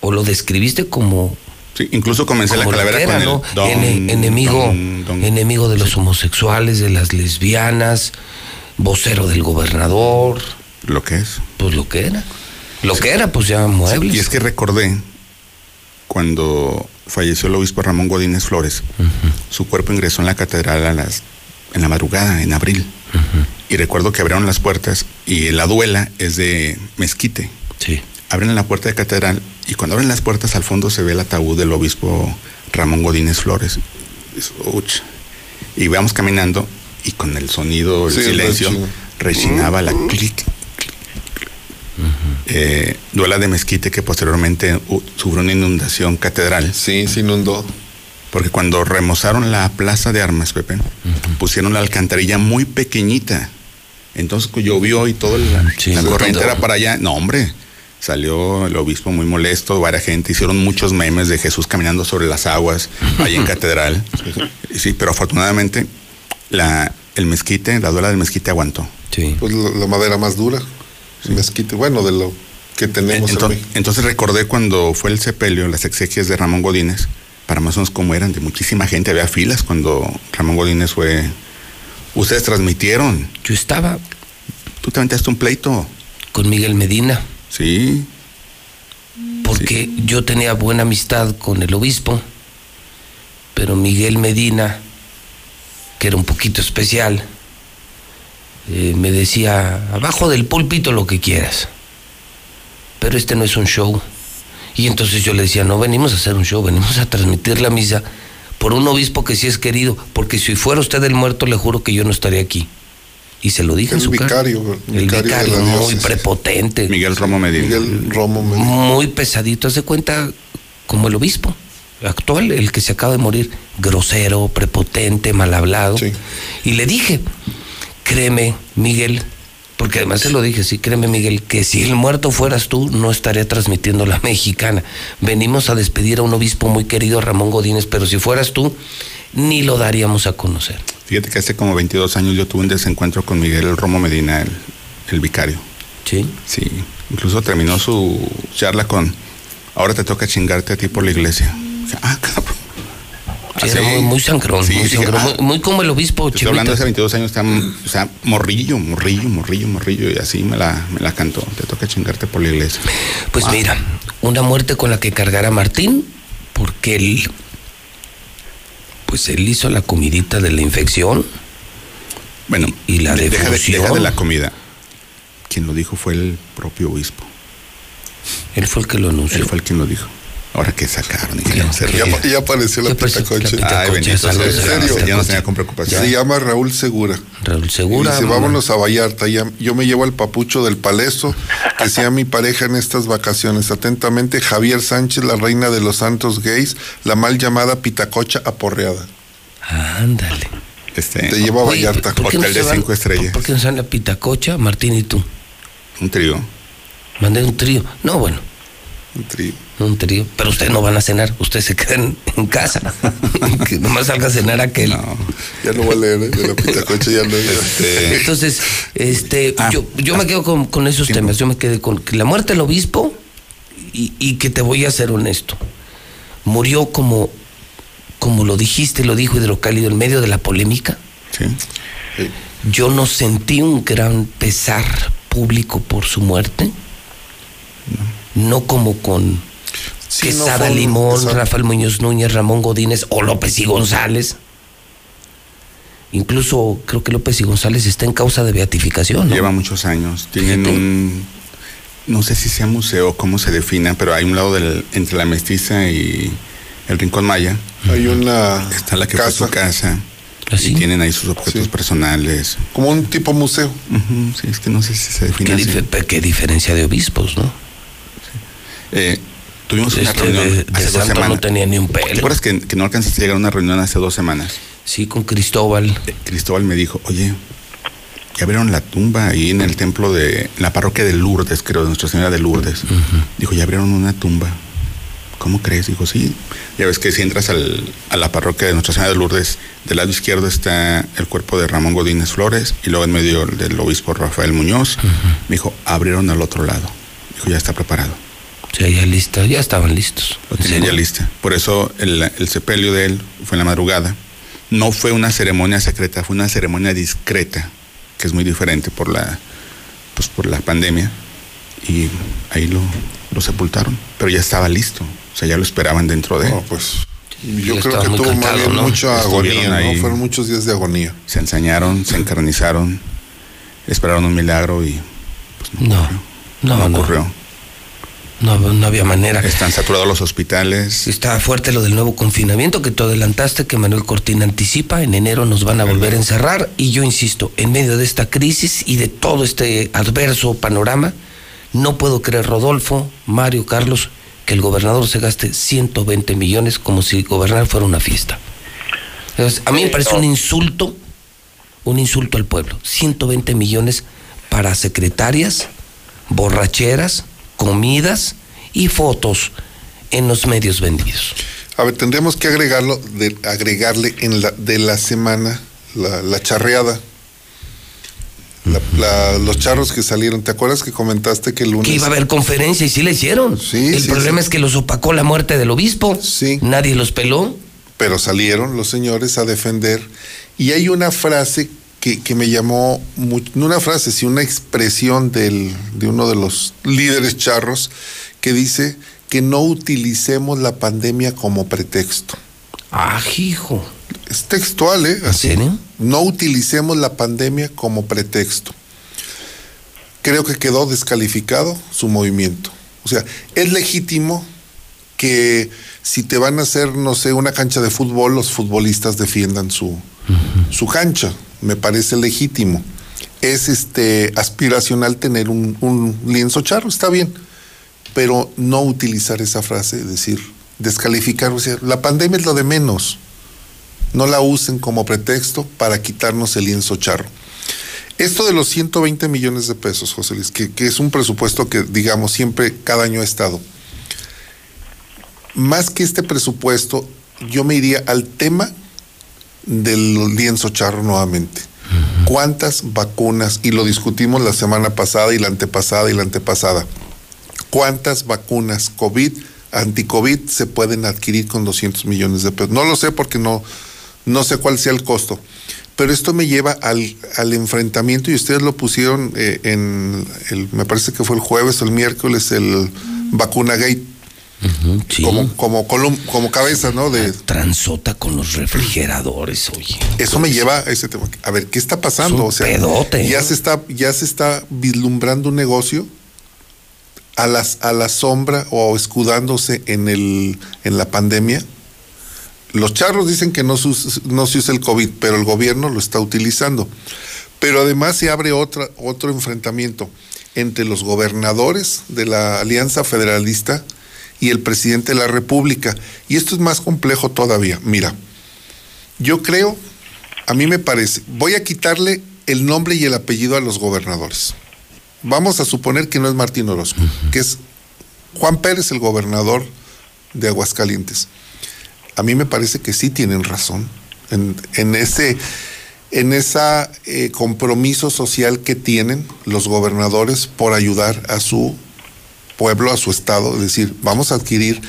o lo describiste como Sí, incluso comencé la como lo calavera era, con el ¿no? don, Ene- enemigo, don- don- enemigo de los homosexuales, de las lesbianas, vocero del gobernador. Lo que es. Pues lo que era. Lo que era, pues ya muebles. Y es que recordé cuando falleció el obispo Ramón Godínez Flores, su cuerpo ingresó en la catedral a las, en la madrugada, en abril. Y recuerdo que abrieron las puertas y la duela es de mezquite. Sí. Abren la puerta de catedral y cuando abren las puertas al fondo se ve el ataúd del obispo Ramón Godínez Flores. Es, uch. Y vamos caminando y con el sonido, el Sí, el silencio, rechinaba la clic, eh, duela de mezquite que posteriormente uh, sufrió una inundación catedral. Sí, se inundó. Porque cuando remozaron la plaza de armas, Pepe, pusieron la alcantarilla muy pequeñita. Entonces llovió y toda la, Sí, la corriente era para allá. No, hombre. Salió el obispo muy molesto, varias gente, hicieron muchos memes de Jesús caminando sobre las aguas, ahí en (laughs) catedral. Sí, pero afortunadamente la, el mezquite, la duela del mezquite aguantó. Sí. Pues la, la madera más dura. El mezquite, bueno, de lo que tenemos en Entonces, entonces recordé cuando fue el sepelio, las exequias de Ramón Godínez, para más o menos cómo eran, de muchísima gente, había filas cuando Ramón Godínez fue... Ustedes transmitieron. Yo estaba Tú te aventaste un pleito. con Miguel Medina. Sí. Porque yo tenía buena amistad con el obispo, pero Miguel Medina, que era un poquito especial, eh, me decía, abajo del púlpito lo que quieras, pero este no es un show. Y entonces yo le decía, no venimos a hacer un show, venimos a transmitir la misa por un obispo que sí es querido, porque si fuera usted el muerto, le juro que yo no estaría aquí. Y se lo dije en El su cara. vicario, El vicario de vicario, la muy diócesis. prepotente. Miguel Romo Medina. Miguel Romo Medina. Muy pesadito, hace cuenta como el obispo actual, el que se acaba de morir, grosero, prepotente, mal hablado. Y le dije, créeme, Miguel, porque además se lo dije, sí, créeme, Miguel, que si el muerto fueras tú, no estaría transmitiendo la (laughs) mexicana. Venimos a despedir a un obispo muy querido, Ramón Godínez, pero si fueras tú, ni lo daríamos a conocer. Fíjate que hace como 22 años yo tuve un desencuentro con Miguel Romo Medina, el, el vicario. ¿Sí? Sí. Incluso terminó su charla con, ahora te toca chingarte a ti por la iglesia. Dije, Ah, cabrón. Sí, era muy, muy sangrón, Sí, muy, sangrón, ah, muy, muy como el obispo Estoy hablando de hace 22 años, está, o sea, morrillo, morrillo, morrillo, morrillo, y así me la, me la cantó. Te toca chingarte por la iglesia. Pues Ah. mira, una muerte con la que cargará Martín, porque él, pues él hizo la comidita de la infección. Bueno, y la de- deja de, deja de la comida. Quien lo dijo fue el propio obispo. Él fue el que lo anunció. Él fue el quien lo dijo. Ahora que sacaron y que no se Ya, ya apareció la pitacoche. Ay, bendito ¿En serio? ya no tenía con preocupación. Se llama Raúl Segura. Raúl Segura. Dice, vámonos a Vallarta. Ya- yo me llevo al papucho del palesto, que sea mi pareja en estas vacaciones. Atentamente, Javier Sánchez, la reina de los santos gays, la mal llamada pitacocha aporreada. Ándale. Este, Te llevo a Oye, Vallarta. ¿por qué no Hotel se de van- cinco estrellas. ¿Por qué no sale la pitacocha, Martín y tú? Un trío. Mandé un trío. No, bueno. Un trío. Un trío. Pero ustedes no van a cenar, ustedes se quedan en casa. (laughs) que nomás salga a cenar aquel. Ya no voy a leer, ¿eh? de la pitacocha ya no. Este, Entonces, este, Ah, yo, yo me quedo con, con esos temas. Yo me quedé con la muerte del obispo y, y que te voy a ser honesto. Murió como, como lo dijiste, lo dijo Hidrocálido, en medio de la polémica. Sí. Yo no sentí un gran pesar público por su muerte. No, como con Sí, Quesada Limón, exacto. Rafael Muñoz Núñez, Ramón Godínez o López y González. Incluso creo que López y González está en causa de beatificación. ¿no? Lleva muchos años. Tienen un. No sé si sea museo, cómo se defina, pero hay un lado del, entre la mestiza y el Rincón Maya. Hay una Está la que fue su casa. ¿Ah, Y tienen ahí sus objetos personales. Como un tipo museo. Sí, es que no sé si se define ¿Qué, así. dif- pe- qué diferencia de obispos, ¿no? Eh, tuvimos una Este, reunión de- de hace dos santo no semanas. tenía ni un ¿Te pelo. acuerdas que, que no alcanzaste a llegar a una reunión hace dos semanas? Sí, con Cristóbal. Eh, Cristóbal me dijo, oye, ya vieron la tumba ahí en el templo de en la parroquia de Lourdes, creo, de Nuestra Señora de Lourdes. Dijo, ya abrieron una tumba. ¿Cómo crees? Dijo, sí. Ya ves que si entras al- a la parroquia de Nuestra Señora de Lourdes, del lado izquierdo está el cuerpo de Ramón Godínez Flores y luego en medio el del obispo Rafael Muñoz. Me dijo, abrieron al otro lado. Dijo, ya está preparado. Sí, ya lista, ya estaban listos. Lo tenían ya lista. Por eso el, el sepelio de él fue en la madrugada. No fue una ceremonia secreta, fue una ceremonia discreta, que es muy diferente por la, pues por la pandemia. Y ahí lo, lo sepultaron. Pero ya estaba listo. O sea, ya lo esperaban dentro de él. No, pues yo creo que tuvo más bien ¿no? mucha Estuvieron agonía, ahí. ¿no? Fueron muchos días de agonía. Se ensañaron, se encarnizaron, esperaron un milagro y No, no, no no. ocurrió. No, no había manera. Están saturados los hospitales. Está fuerte lo del nuevo confinamiento que tú adelantaste, que Manuel Cortina anticipa. En enero nos van a volver a encerrar. Y yo insisto, en medio de esta crisis y de todo este adverso panorama, no puedo creer, Rodolfo, Mario, Carlos, que el gobernador se gaste 120 millones como si gobernar fuera una fiesta. Entonces, a mí me parece un insulto, un insulto al pueblo. 120 millones para secretarias, borracheras, comidas y fotos en los medios vendidos. A ver, tendríamos que agregarlo, de, agregarle en la, de la semana la, la charreada. La- la- los charros que salieron, ¿te acuerdas que comentaste que el lunes? Que iba a haber conferencia y sí la hicieron. Sí, El sí, problema sí. es que los opacó la muerte del obispo. Sí. Nadie los peló. pero salieron los señores a defender. Y hay una frase que, que me llamó, mu- no una frase, sino una expresión del, de uno de los líderes charros que dice que no utilicemos la pandemia como pretexto. Ah, hijo. Es textual, ¿eh? Así. No utilicemos la pandemia como pretexto. Creo que quedó descalificado su movimiento. O sea, es legítimo que si te van a hacer, no sé, una cancha de fútbol, los futbolistas defiendan su, su cancha. Me parece legítimo. Es este aspiracional tener un, lienzo charro, está bien. Pero no utilizar esa frase, decir, descalificar, la pandemia es lo de menos. No la usen como pretexto para quitarnos el lienzo charro. Esto de los 120 millones de pesos, José Luis, que, que es un presupuesto que, digamos, siempre cada año ha estado. Más que este presupuesto, yo me iría al tema del lienzo charro nuevamente. ¿Cuántas vacunas, y lo discutimos la semana pasada y la antepasada y la antepasada, cuántas vacunas COVID, anti-COVID se pueden adquirir con 200 millones de pesos? No lo sé porque no, no sé cuál sea el costo. Pero esto me lleva al, al enfrentamiento y ustedes lo pusieron eh, en, el, me parece que fue el jueves o el miércoles, el vacuna gate. Como, como, colum- como cabeza, ¿no? De, Transota con los refrigeradores, oye. eso me lleva a ese tema. A ver, ¿qué está pasando? Es un o sea, pedote. ya se está, ya se está vislumbrando un negocio a las, a la sombra o escudándose en el, en la pandemia. Los charros dicen que no no se usa el COVID, pero el gobierno lo está utilizando. Pero además se abre otra, otro enfrentamiento entre los gobernadores de la Alianza Federalista y el presidente de la República. Y esto es más complejo todavía. Mira, yo creo, a mí me parece, voy a quitarle el nombre y el apellido a los gobernadores. Vamos a suponer que no es Martín Orozco, que es Juan Pérez, el gobernador de Aguascalientes. A mí me parece que sí tienen razón en, en ese en esa eh, compromiso social que tienen los gobernadores por ayudar a su pueblo, a su estado, es decir, vamos a adquirir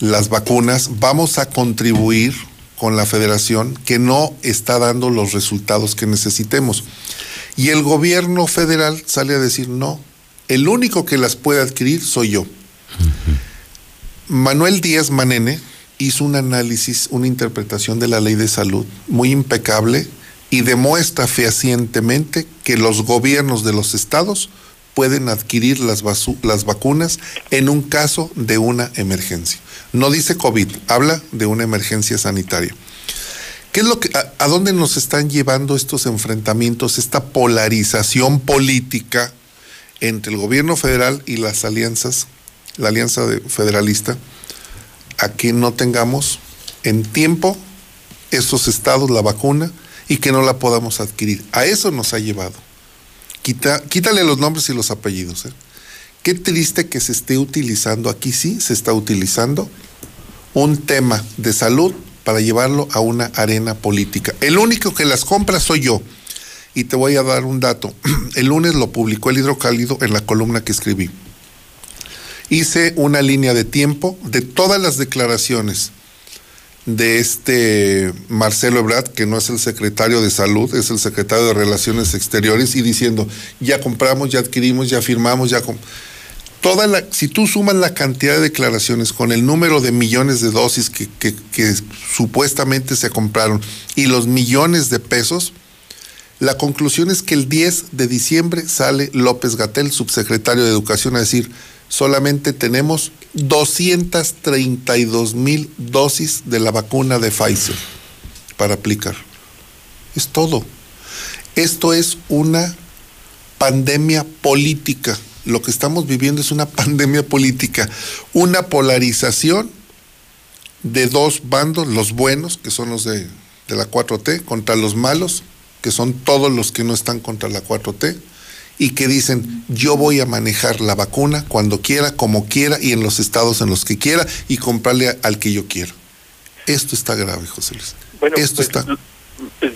las vacunas, vamos a contribuir con la federación que no está dando los resultados que necesitemos. Y el gobierno federal sale a decir, no, el único que las puede adquirir soy yo. Manuel Díaz Manene hizo un análisis, una interpretación de la ley de salud muy impecable y demuestra fehacientemente que los gobiernos de los estados pueden adquirir las, las vacunas en un caso de una emergencia. No dice COVID, habla de una emergencia sanitaria. ¿Qué es lo que, a, dónde nos están llevando estos enfrentamientos, esta polarización política entre el gobierno federal y las alianzas, la alianza de- federalista, a que no tengamos en tiempo estos estados la vacuna y que no la podamos adquirir? A eso nos ha llevado. Quítale los nombres y los apellidos. ¿eh? Qué triste que se esté utilizando, aquí sí se está utilizando un tema de salud para llevarlo a una arena política. El único que las compra soy yo. Y te voy a dar un dato. (clears throat) El lunes lo publicó el hidrocálido en la columna que escribí. Hice una línea de tiempo de todas las declaraciones de este Marcelo Ebrard, que no es el secretario de salud, es el secretario de Relaciones Exteriores, y diciendo, ya compramos, ya adquirimos, ya firmamos, ya... com-". Toda la, si tú sumas la cantidad de declaraciones con el número de millones de dosis que, que- que supuestamente se compraron y los millones de pesos, la conclusión es que el 10 de diciembre sale López Gatel, subsecretario de Educación, a decir, solamente tenemos 232 mil dosis de la vacuna de Pfizer para aplicar. Es todo. Esto es una pandemia política. Lo que estamos viviendo es una (laughs) pandemia política, una polarización de dos bandos, los buenos, que son los de, la 4T, contra los malos, que son todos los que no están contra la 4T, y que dicen, yo voy a manejar la vacuna cuando quiera, como quiera, y en los estados en los que quiera, y comprarle al que yo quiera. Esto está grave, José Luis. Bueno, Esto pues, está...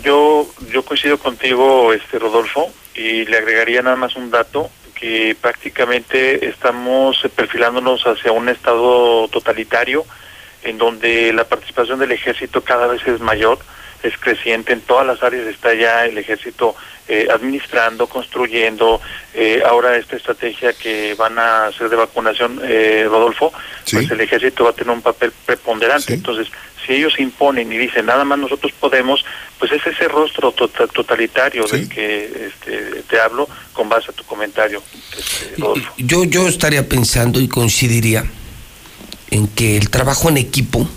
Yo, yo coincido contigo, este Rodolfo, y le agregaría nada más un dato que prácticamente estamos perfilándonos hacia un estado totalitario en donde la participación del ejército cada vez es mayor, es creciente, en todas las áreas está ya el ejército eh, administrando, construyendo, eh, ahora esta estrategia que van a hacer de vacunación, eh, Rodolfo, pues el ejército va a tener un papel preponderante, entonces si ellos imponen y dicen nada más nosotros podemos, pues es ese rostro tota- totalitario del que este, te hablo con base a tu comentario. Este, Rodolfo. Yo, yo estaría pensando y coincidiría en que el trabajo en equipo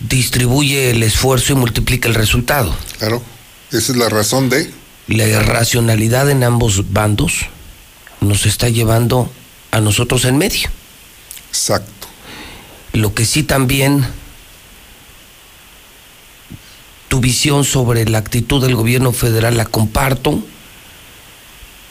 distribuye el esfuerzo y multiplica el resultado. Claro, esa es la razón de... La irracionalidad en ambos bandos nos está llevando a nosotros en medio. Exacto. Lo que sí también tu visión sobre la actitud del gobierno federal la comparto,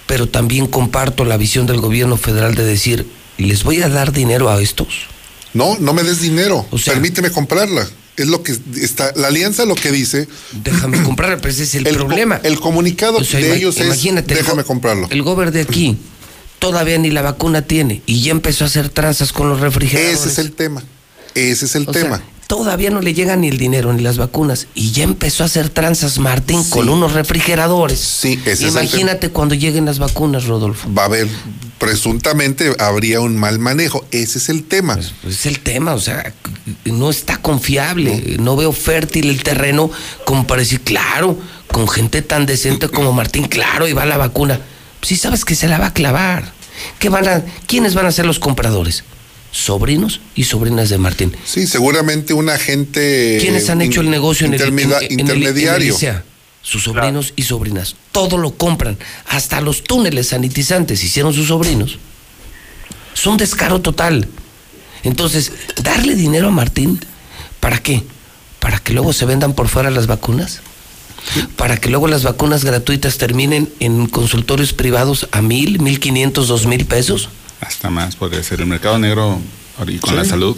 pero también comparto la visión del gobierno federal de decir, ¿les voy a dar dinero a estos? No, no me des dinero. Permíteme comprarla. Es lo que está. La alianza lo que dice. Déjame comprarla, pero ese es el, problema. El comunicado O sea, de ellos es. imagínate, el Déjame go- comprarlo. El gober de aquí todavía ni la vacuna tiene y ya empezó a hacer tranzas con los refrigeradores. Ese es el tema. Ese es el O sea, tema. todavía no le llega ni el dinero ni las vacunas y ya empezó a hacer tranzas Martín con unos refrigeradores. Sí, ese es el Imagínate cuando lleguen las vacunas, Rodolfo. Va a haber. Presuntamente habría un mal manejo. Ese es el tema. Es el tema, o sea, no está confiable, no, veo fértil el terreno como para decir, claro, con gente tan decente como Martín, claro, y va la vacuna. Si sabes que se la va a clavar. ¿Qué van a, ¿Quiénes van a ser los compradores? Sobrinos y sobrinas de Martín. Sí, seguramente un agente. ¿Quiénes han hecho el negocio en el, en- intermedia- en- en el- en el intermediario? Sus sobrinos y sobrinas. Todo lo compran. Hasta los túneles sanitizantes hicieron sus sobrinos. Es un descaro total. Entonces, darle dinero a Martín, ¿para qué? ¿Para que luego se vendan por fuera las vacunas? ¿Para que luego las vacunas gratuitas terminen en consultorios privados a mil, mil quinientos, dos mil pesos? Hasta más podría ser el mercado negro y con Sí. la salud.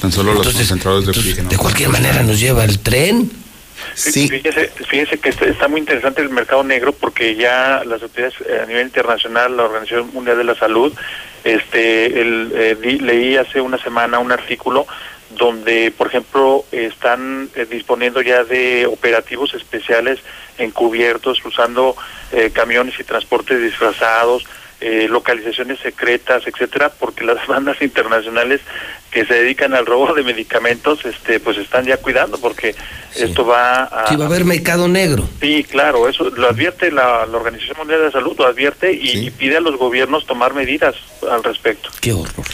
Tan solo los Entonces- concentradores de oxígeno. De cualquier manera nos lleva el tren. Sí. Fíjese, fíjese que está, está muy interesante el mercado negro porque ya las autoridades eh, a nivel internacional, la Organización Mundial de la Salud, este, el, eh, di- leí hace una semana un artículo donde, por ejemplo, están eh, disponiendo ya de operativos especiales encubiertos, usando eh, camiones y transportes disfrazados, eh, localizaciones secretas, etcétera, porque las (laughs) bandas internacionales que se dedican al robo de medicamentos, este, pues están ya cuidando, porque esto va a... Que va a haber mercado negro. Sí, claro, eso lo advierte la, la Organización Mundial de la Salud, lo advierte y, y pide a los gobiernos tomar medidas al respecto. Qué horror.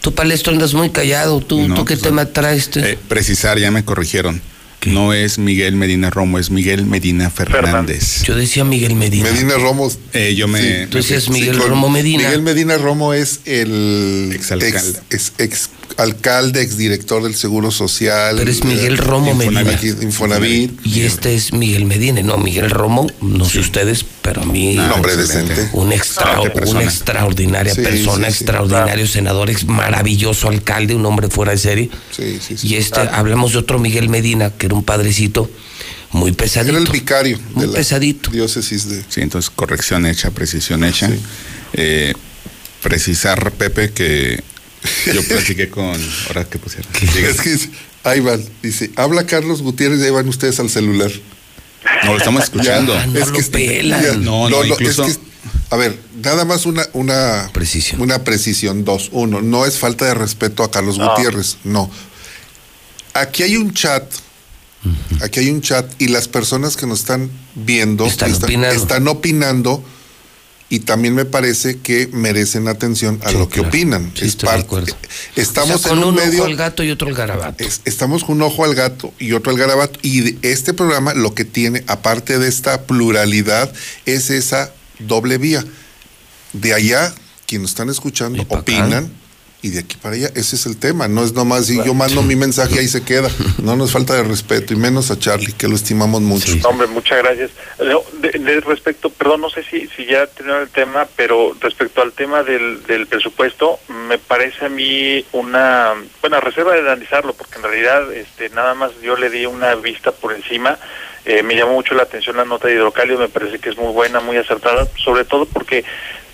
Tú, Palestro, andas muy callado. ¿Tú, No, ¿tú qué pues, tema traes? Eh, precisar, ya me corrigieron. No es Miguel Medina Romo, es Miguel Medina Fernández. Yo decía Miguel Medina. Medina Romo. Eh, yo me. Tú decías me- Miguel Romo Medina. Miguel Medina Romo es el Exalcalde. ex, ex, ex alcalde, exdirector del Seguro Social. Pero es Miguel eh, Romo Medina. Infonavit. Y este es Miguel Medina. No, Miguel Romo, no sé ustedes, pero a mí. Un hombre decente. Un extra, Ah, persona. una extraordinaria Sí, persona, sí, sí. extraordinario senador, ex maravilloso alcalde, un hombre fuera de serie. Sí, sí, sí. Y este, hablamos de otro Miguel Medina, que era un padrecito muy pesadito. Era el vicario Muy de la pesadito. diócesis de. Sí, entonces corrección hecha, precisión hecha. Eh, precisar, Pepe, que yo platiqué con. Ahora que pusieron. Es que dice, ahí van, dice, habla Carlos Gutiérrez y ahí van ustedes al celular. No, lo estamos escuchando. Ya, no es lo que está- pelan. ya, No, no, incluso- es que- a ver, nada más una, una precisión. Una precisión, dos. Uno, no es falta de respeto a Carlos No. Gutiérrez, no. Aquí hay un chat, aquí hay un chat y las personas que nos están viendo Están opinando. están opinando y también me parece que merecen atención a Sí, lo que claro. opinan. Sí, Es parte-. Estamos O sea, con en un, un medio ojo al gato y otro al garabato. es- estamos con un ojo al gato y otro al garabato. Y de- este programa lo que tiene, aparte de esta pluralidad, es esa doble vía. De allá, quienes están escuchando, opinan, y de aquí para allá. Ese es el tema. No es nomás si yo mando mi mensaje y ahí se queda. (laughs) No nos falta de respeto y menos a Charlie, que lo estimamos mucho. Hombre, muchas gracias. De, de respecto, perdón, no sé si, si ya terminaron el tema, pero respecto al tema del, del presupuesto, me parece a mí una buena reserva de analizarlo, porque en realidad este, nada más yo le di una vista por encima. Eh, me llamó mucho la atención la nota de hidrocalio, me parece que es muy buena, muy acertada, sobre todo porque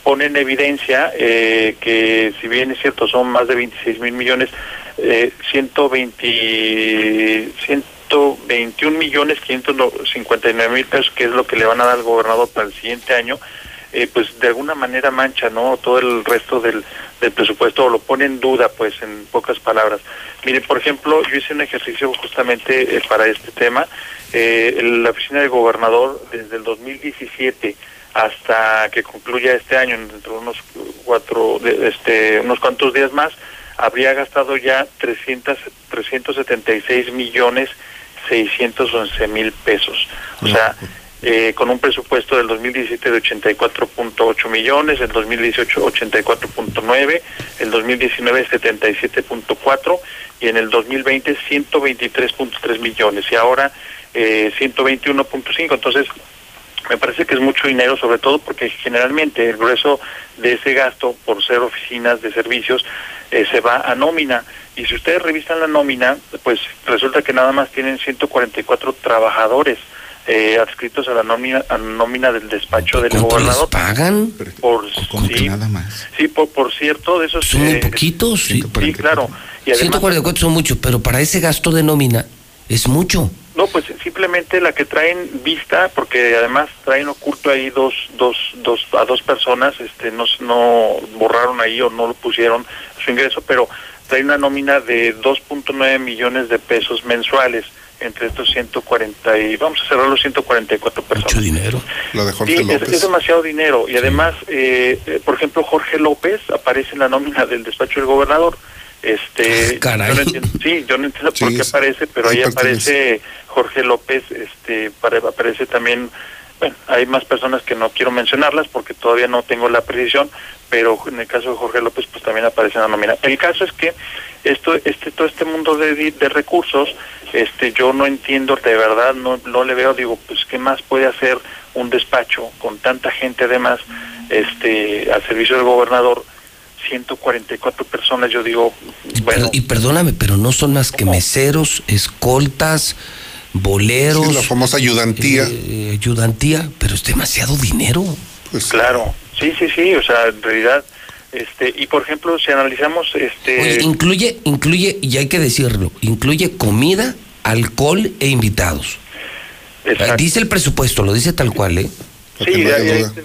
pone en evidencia eh, que si bien es cierto son más de 26 mil millones, eh, 120, 121 millones 559 mil pesos, que es lo que le van a dar al gobernador para el siguiente año, eh, pues de alguna manera mancha no todo el resto del, del presupuesto lo pone en duda pues en pocas palabras. Mire por ejemplo yo hice un ejercicio justamente eh, para este tema. Eh, la oficina del gobernador desde el 2017 hasta que concluya este año dentro de unos cuatro este unos cuantos días más habría gastado ya 300 376 millones 611 mil pesos o sea eh, con un presupuesto del 2017 de 84.8 millones, el 2018 84.9, el 2019 77.4 y en el 2020 123.3 millones y ahora eh, 121.5. Entonces, me parece que es mucho dinero, sobre todo porque generalmente el grueso de ese gasto por ser oficinas de servicios eh, se va a nómina. Y si ustedes revisan la nómina, pues resulta que nada más tienen 144 trabajadores eh, adscritos a la nómina, a nómina del despacho del gobernador. pagan? Por, sí, que nada más. sí, por, por cierto, de esos... Son muy eh, poquitos. Sí, sí, claro. Y además, 144 son muchos, pero para ese gasto de nómina es mucho. No, pues simplemente la que traen vista, porque además traen oculto ahí dos, dos, dos, a dos personas, este, no, no borraron ahí o no lo pusieron su ingreso, pero traen una nómina de 2.9 millones de pesos mensuales entre estos 140 y vamos a cerrar los 144 personas. Mucho dinero. La de Jorge es, López. es demasiado dinero y además, eh, eh, por ejemplo, Jorge López aparece en la nómina del despacho del gobernador. Este, Ah, caray. yo no entiendo- sí, yo no entiendo por Sí, qué es- aparece, pero ahí aparece Jorge López, este, pare- aparece también, bueno, hay más personas que no quiero mencionarlas porque todavía no tengo la precisión, pero en el caso de Jorge López, pues también aparece en la nómina. El caso es que esto, este, todo este mundo de, de recursos, este, yo no entiendo de verdad, no, no le veo, digo, pues qué más puede hacer un despacho con tanta gente además, este, al servicio del gobernador, 144 personas, yo digo, bueno, Y perdóname, pero no son más que meseros, escoltas, boleros. Sí, la famosa ayudantía. eh, ayudantía, pero es demasiado dinero. Pues, claro, sí, sí, sí, o sea, en realidad, este, y por ejemplo, si analizamos, este, Oye, incluye, incluye, y hay que decirlo, incluye comida, alcohol e invitados. Exacto. Dice el presupuesto, lo dice tal cual, ¿eh? Sí,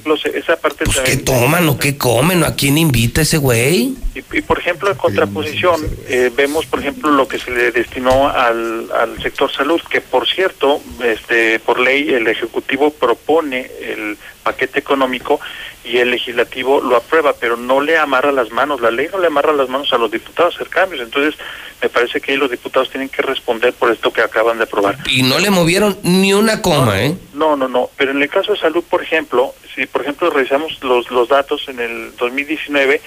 los- esa parte Pues qué toman o qué comen, o a quién invita ese güey. Y, y, por ejemplo, en contraposición, eh, vemos, por ejemplo, lo que se le destinó al, al sector salud, que por cierto, este, por ley, el Ejecutivo propone el paquete económico y el Legislativo lo aprueba, pero no le amarra las manos, la ley no le amarra las manos a los diputados a hacer cambios. Entonces, me parece que ahí los diputados tienen que responder por esto que acaban de aprobar. Y no le movieron ni una coma, ¿eh? No, no, no. Pero en el caso de salud, por ejemplo, si por ejemplo revisamos los, los datos en el 2019,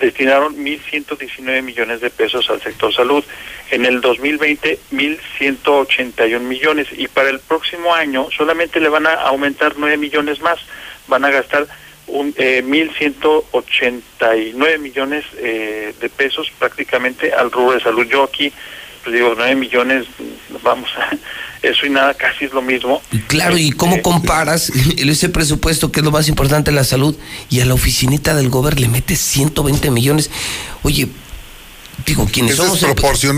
destinaron 1.119 millones de pesos al sector salud. En el 2020, 1.181 millones. Y para el próximo año solamente le van a aumentar 9 millones más. Van a gastar un, eh, 1.189 millones eh, de pesos prácticamente al rubro de salud. Yo aquí, pues digo, 9 millones, vamos, (laughs) eso y nada casi es lo mismo. Claro, ¿y cómo comparas ese presupuesto, que es lo más importante la salud, y a la oficinita del gobierno le metes 120 millones? Oye, digo, quienes Es somos,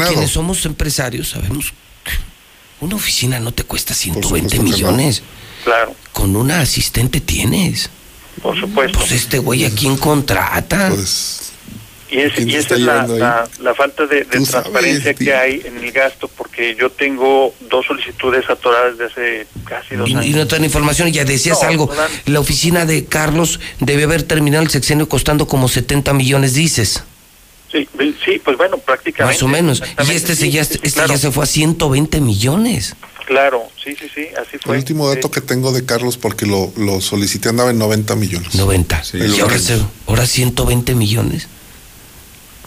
quienes somos empresarios sabemos que una oficina no te cuesta 120 supuesto que no. millones. Claro, Con una asistente tienes. Por supuesto. Pues este güey a quién contrata. Pues, Y, es- ¿Quién y se esa está es la, la, la falta de, de Tú sabes, transparencia que hay en el gasto, porque yo tengo dos solicitudes atoradas de hace casi dos Y, y años. no dan información, y ya decías No, algo. no. La oficina de Carlos debe haber terminado el sexenio costando como 70 millones, dices. Sí, sí, pues bueno, prácticamente. Más o menos. Y este, se, ya, sí, este claro, ya se fue a 120 millones. Claro, sí, sí, sí, así el fue. último dato que tengo de Carlos, porque lo, lo solicité, andaba en 90 millones. 90. Sí. y ahora, se- ahora 120 millones.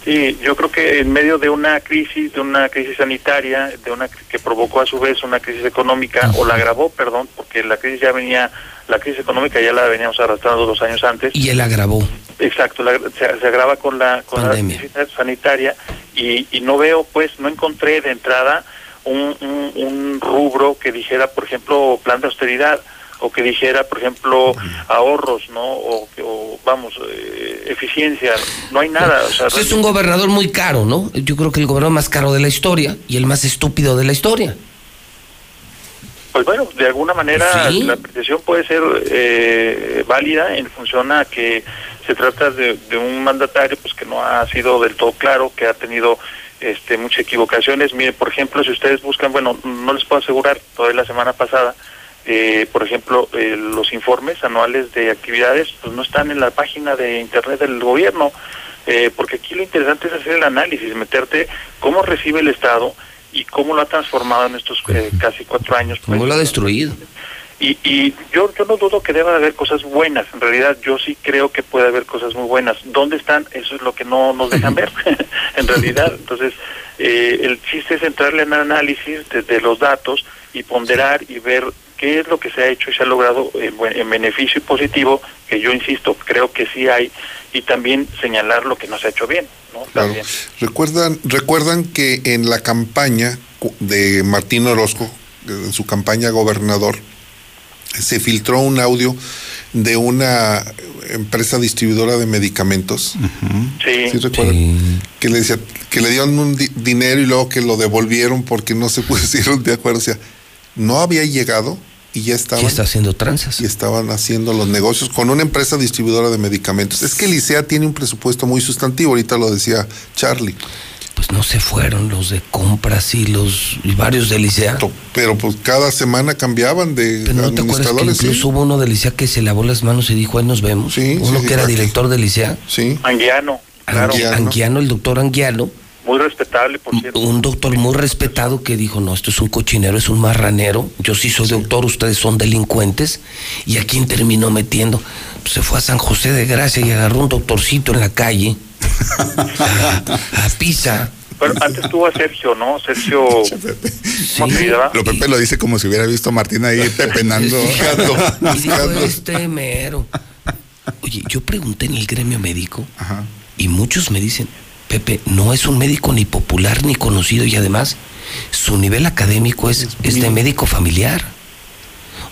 Sí, yo creo que en medio de una crisis, de una crisis sanitaria, de una que provocó a su vez una crisis económica, o la agravó, perdón, porque la crisis ya venía, la crisis económica ya la veníamos arrastrando dos años antes. Y él agravó. Exacto, la- se, se agrava con la, con la Pandemia. crisis sanitaria y, y no veo, pues, no encontré de entrada un, un, un rubro que dijera, por ejemplo, plan de austeridad o que dijera, por ejemplo, ahorros, ¿no? O, o, vamos, eh, eficiencia. No hay nada. O sea, es un gobernador muy caro, ¿no? Yo creo que el gobernador más caro de la historia y el más estúpido de la historia. Pues bueno, de alguna manera Sí. la apreciación puede ser eh, válida en función a que se trata de, de un mandatario pues que no ha sido del todo claro, que ha tenido este muchas equivocaciones. Mire, por ejemplo, si ustedes buscan, bueno, no les puedo asegurar, todavía la semana pasada, eh, por ejemplo, eh, los informes anuales de actividades pues no están en la página de internet del gobierno, eh, porque aquí lo interesante es hacer el análisis, meterte cómo recibe el Estado y cómo lo ha transformado en estos eh, casi cuatro años. pues. ¿Cómo lo ha destruido? Y, y yo, yo no dudo que deba de haber cosas buenas. En realidad, yo sí creo que puede haber cosas muy buenas. ¿Dónde están? Eso es lo que no nos dejan ver, (laughs) (laughs) en realidad. Entonces, eh, el chiste es entrarle en análisis de, de los datos y ponderar y ver qué es lo que se ha hecho y se ha logrado en, buen- en beneficio y positivo, que yo insisto, creo que sí hay, y también señalar lo que no se ha hecho bien. ¿no? Claro. Recuerdan, recuerdan que en la campaña cu- de Martín Orozco, en su campaña a gobernador, se filtró un audio de una empresa distribuidora de medicamentos. Sí. recuerdan? Que le decía, que le dieron un di- dinero y luego que lo devolvieron porque no se (laughs) pusieron de acuerdo. O sea, no había llegado y ya estaban. Y está haciendo tranzas. Y estaban haciendo los negocios con una empresa distribuidora de medicamentos. Es que Licea tiene un presupuesto muy sustantivo, ahorita lo decía Charlie. Pues no se fueron los de compras y los y varios de Licea. Pero pues cada semana cambiaban de Pero no te acuerdas que sí. incluso hubo uno de Licea que se lavó las manos y dijo, ahí nos vemos. uno sí, que era director de Licea. Sí. Anguiano, claro. Anguiano. Anguiano, el doctor Anguiano. Muy respetable, por cierto. Un doctor muy respetado que dijo, no, esto es un cochinero, es un marranero. Yo sí soy doctor, ustedes son delincuentes. ¿Y a quién terminó metiendo? Pues se fue a San José de Gracia y agarró un doctorcito en la calle. a, (laughs) a Pisa. Bueno, antes tuvo a Sergio, ¿no? Sergio. ¿Cómo se apellidaba? Lo Pepe lo dice como si hubiera visto a Martín ahí (laughs) pepenando. Y dijo, este mero. Oye, yo pregunté en el gremio médico y muchos me dicen, Pepe, no es un médico ni popular ni conocido y además su nivel académico es, es de médico familiar.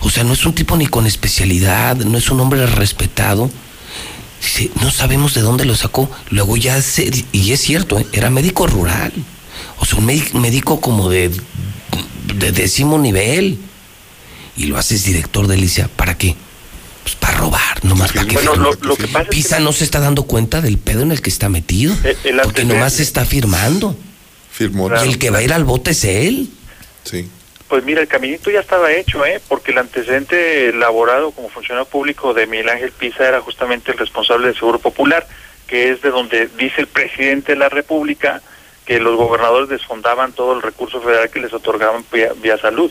O sea, no es un tipo ni con especialidad, no es un hombre respetado. Dice, no sabemos de dónde lo sacó. Luego ya se, y es cierto, ¿eh? era médico rural. O sea, un médico, médico como de, de décimo nivel. Y lo haces director de Licia. ¿Para qué? Pues para robar, nomás para que Bueno, lo- lo que pasa es Pisa no se está dando cuenta del pedo en el que está metido. Eh, el porque nomás se está firmando. Firmó. Y el que va a ir al bote es él. Sí. Pues mira, el caminito ya estaba hecho, ¿eh? Porque el antecedente elaborado como funcionario público de Miguel Ángel Pisa era justamente el responsable del Seguro Popular, que es de donde dice el presidente de la República que los gobernadores desfondaban todo el recurso federal que les otorgaban vía, vía salud.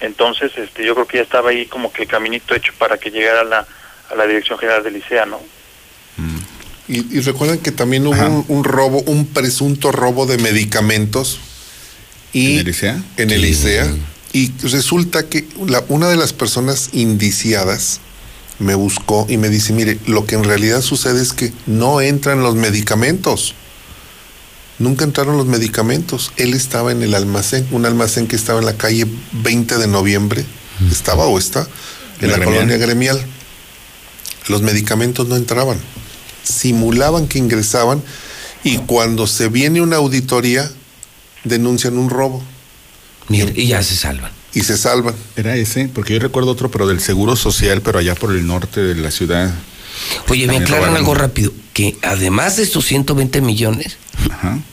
Entonces, este, yo creo que ya estaba ahí como que el caminito hecho para que llegara a la, a la Dirección General del ICEA, ¿no? Y, y recuerdan que también hubo un, un robo, un presunto robo de medicamentos. Y, ¿En el ICEA? En el ICEA. Y resulta que la- una de las personas indiciadas me buscó y me dice, mire, lo que en realidad sucede es que no entran los medicamentos. Nunca entraron los medicamentos. Él estaba en el almacén, un almacén que estaba en la calle 20 de noviembre. Estaba o está en La la, gremial. colonia gremial. Los medicamentos no entraban. Simulaban que ingresaban y cuando se viene una auditoría denuncian un robo. Mira, y ya se salvan. Y se salvan. Era ese, porque yo recuerdo otro, pero del Seguro Social, pero allá por el norte de la ciudad. Oye, me aclaran algo rápido, que además de estos 120 millones,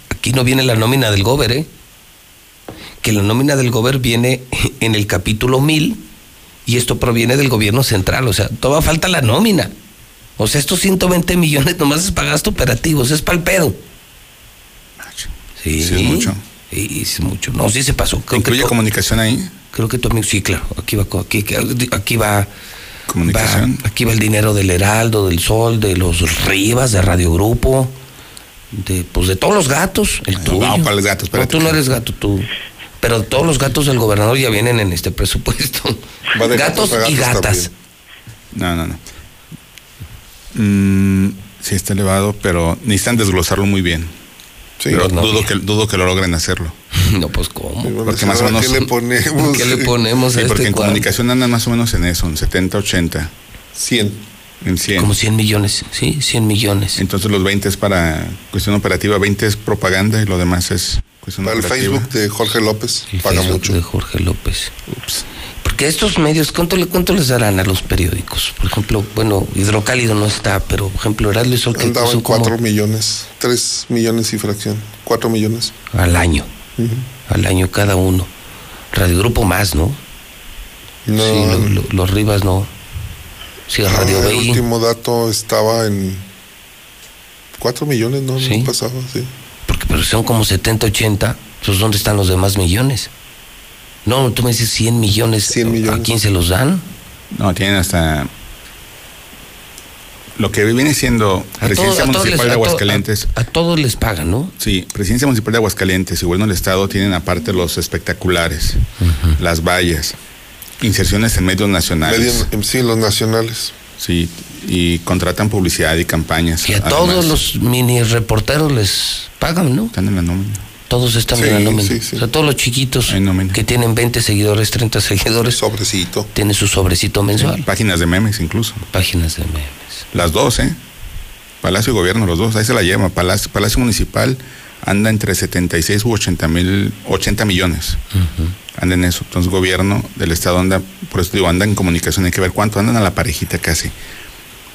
aquí no viene la nómina del gober, ¿eh? Que la nómina del gober viene (laughs) en el capítulo 1000 y esto proviene del gobierno central, o sea, todavía falta la nómina. O sea, estos 120 millones nomás es para gastos operativos, es para el pedo. Sí, Sí, es mucho. Sí, es mucho. No, sí se pasó. Creo ¿Incluye comunicación ahí? Creo que tu amigo, sí, claro. Aquí va, aquí va, Comunicación. va- aquí va el dinero del Heraldo, del Sol, de los Rivas, de Radio Grupo. De, pues de todos los gatos, el tuyo. No, ¿cuáles gatos? No, tú no eres gato, tú. Pero todos los gatos del gobernador ya vienen en este presupuesto. Va de gatos, y gatas. No, no, no. Mm, sí está elevado, pero necesitan desglosarlo muy bien. Sí, pero no, dudo, que, dudo que lo logren hacerlo. (laughs) No, pues cómo. Porque más o menos. ¿Qué le ponemos? ¿Qué le ponemos Sí, a porque este en cuadro? comunicación andan más o menos en eso, en 70, 80. 100. En 100. Como 100 millones, sí, 100 millones. Entonces los 20 es para cuestión operativa, 20 es propaganda y lo demás es cuestión Para el operativa. Facebook de Jorge López El paga Facebook mucho. de Jorge López. Porque estos medios, ¿cuánto, le, ¿cuánto les darán a los periódicos? Por ejemplo, bueno, Hidrocálido no está, pero por ejemplo, Heraldo y Sol que Andaba son en como 4 millones, 3 millones y fracción. 4 millones. al año, Ujú. al año cada uno. Radio Grupo más, ¿no? No, Sí, lo- lo- los Rivas no. Sí, ah, Radio el BI. último dato estaba en 4 millones, no, Sí. no pasaba, sí. Porque pero son como 70, 80. Pues ¿dónde están los demás millones? No, tú me dices 100 millones. 100 millones. ¿A quién se los dan? No, tienen hasta. Lo que viene siendo Presidencia todo- a todos les- Municipal de Aguascalientes. A, a todos les pagan, ¿no? Sí, Presidencia Municipal de Aguascalientes y Gobierno del Estado tienen aparte los espectaculares, las vallas, inserciones en medios nacionales. Sí, los nacionales. Sí, y contratan publicidad y campañas. Y a además. todos los mini reporteros les pagan, ¿no? Están en la nómina. Todos están Sí, en la nómina. sí, sí. O sea, todos los chiquitos que tienen 20 seguidores, 30 seguidores, Sobrecito. tienen su sobrecito mensual. Páginas de memes incluso. Páginas de memes. Las dos, ¿eh? Palacio y Gobierno, los dos. Ahí se la lleva. Palacio, Palacio Municipal anda entre 76 u 80 mil, 80 millones. Anda en eso. Entonces, Gobierno del Estado anda, por eso digo, anda en comunicación. Hay que ver cuánto andan a la parejita casi.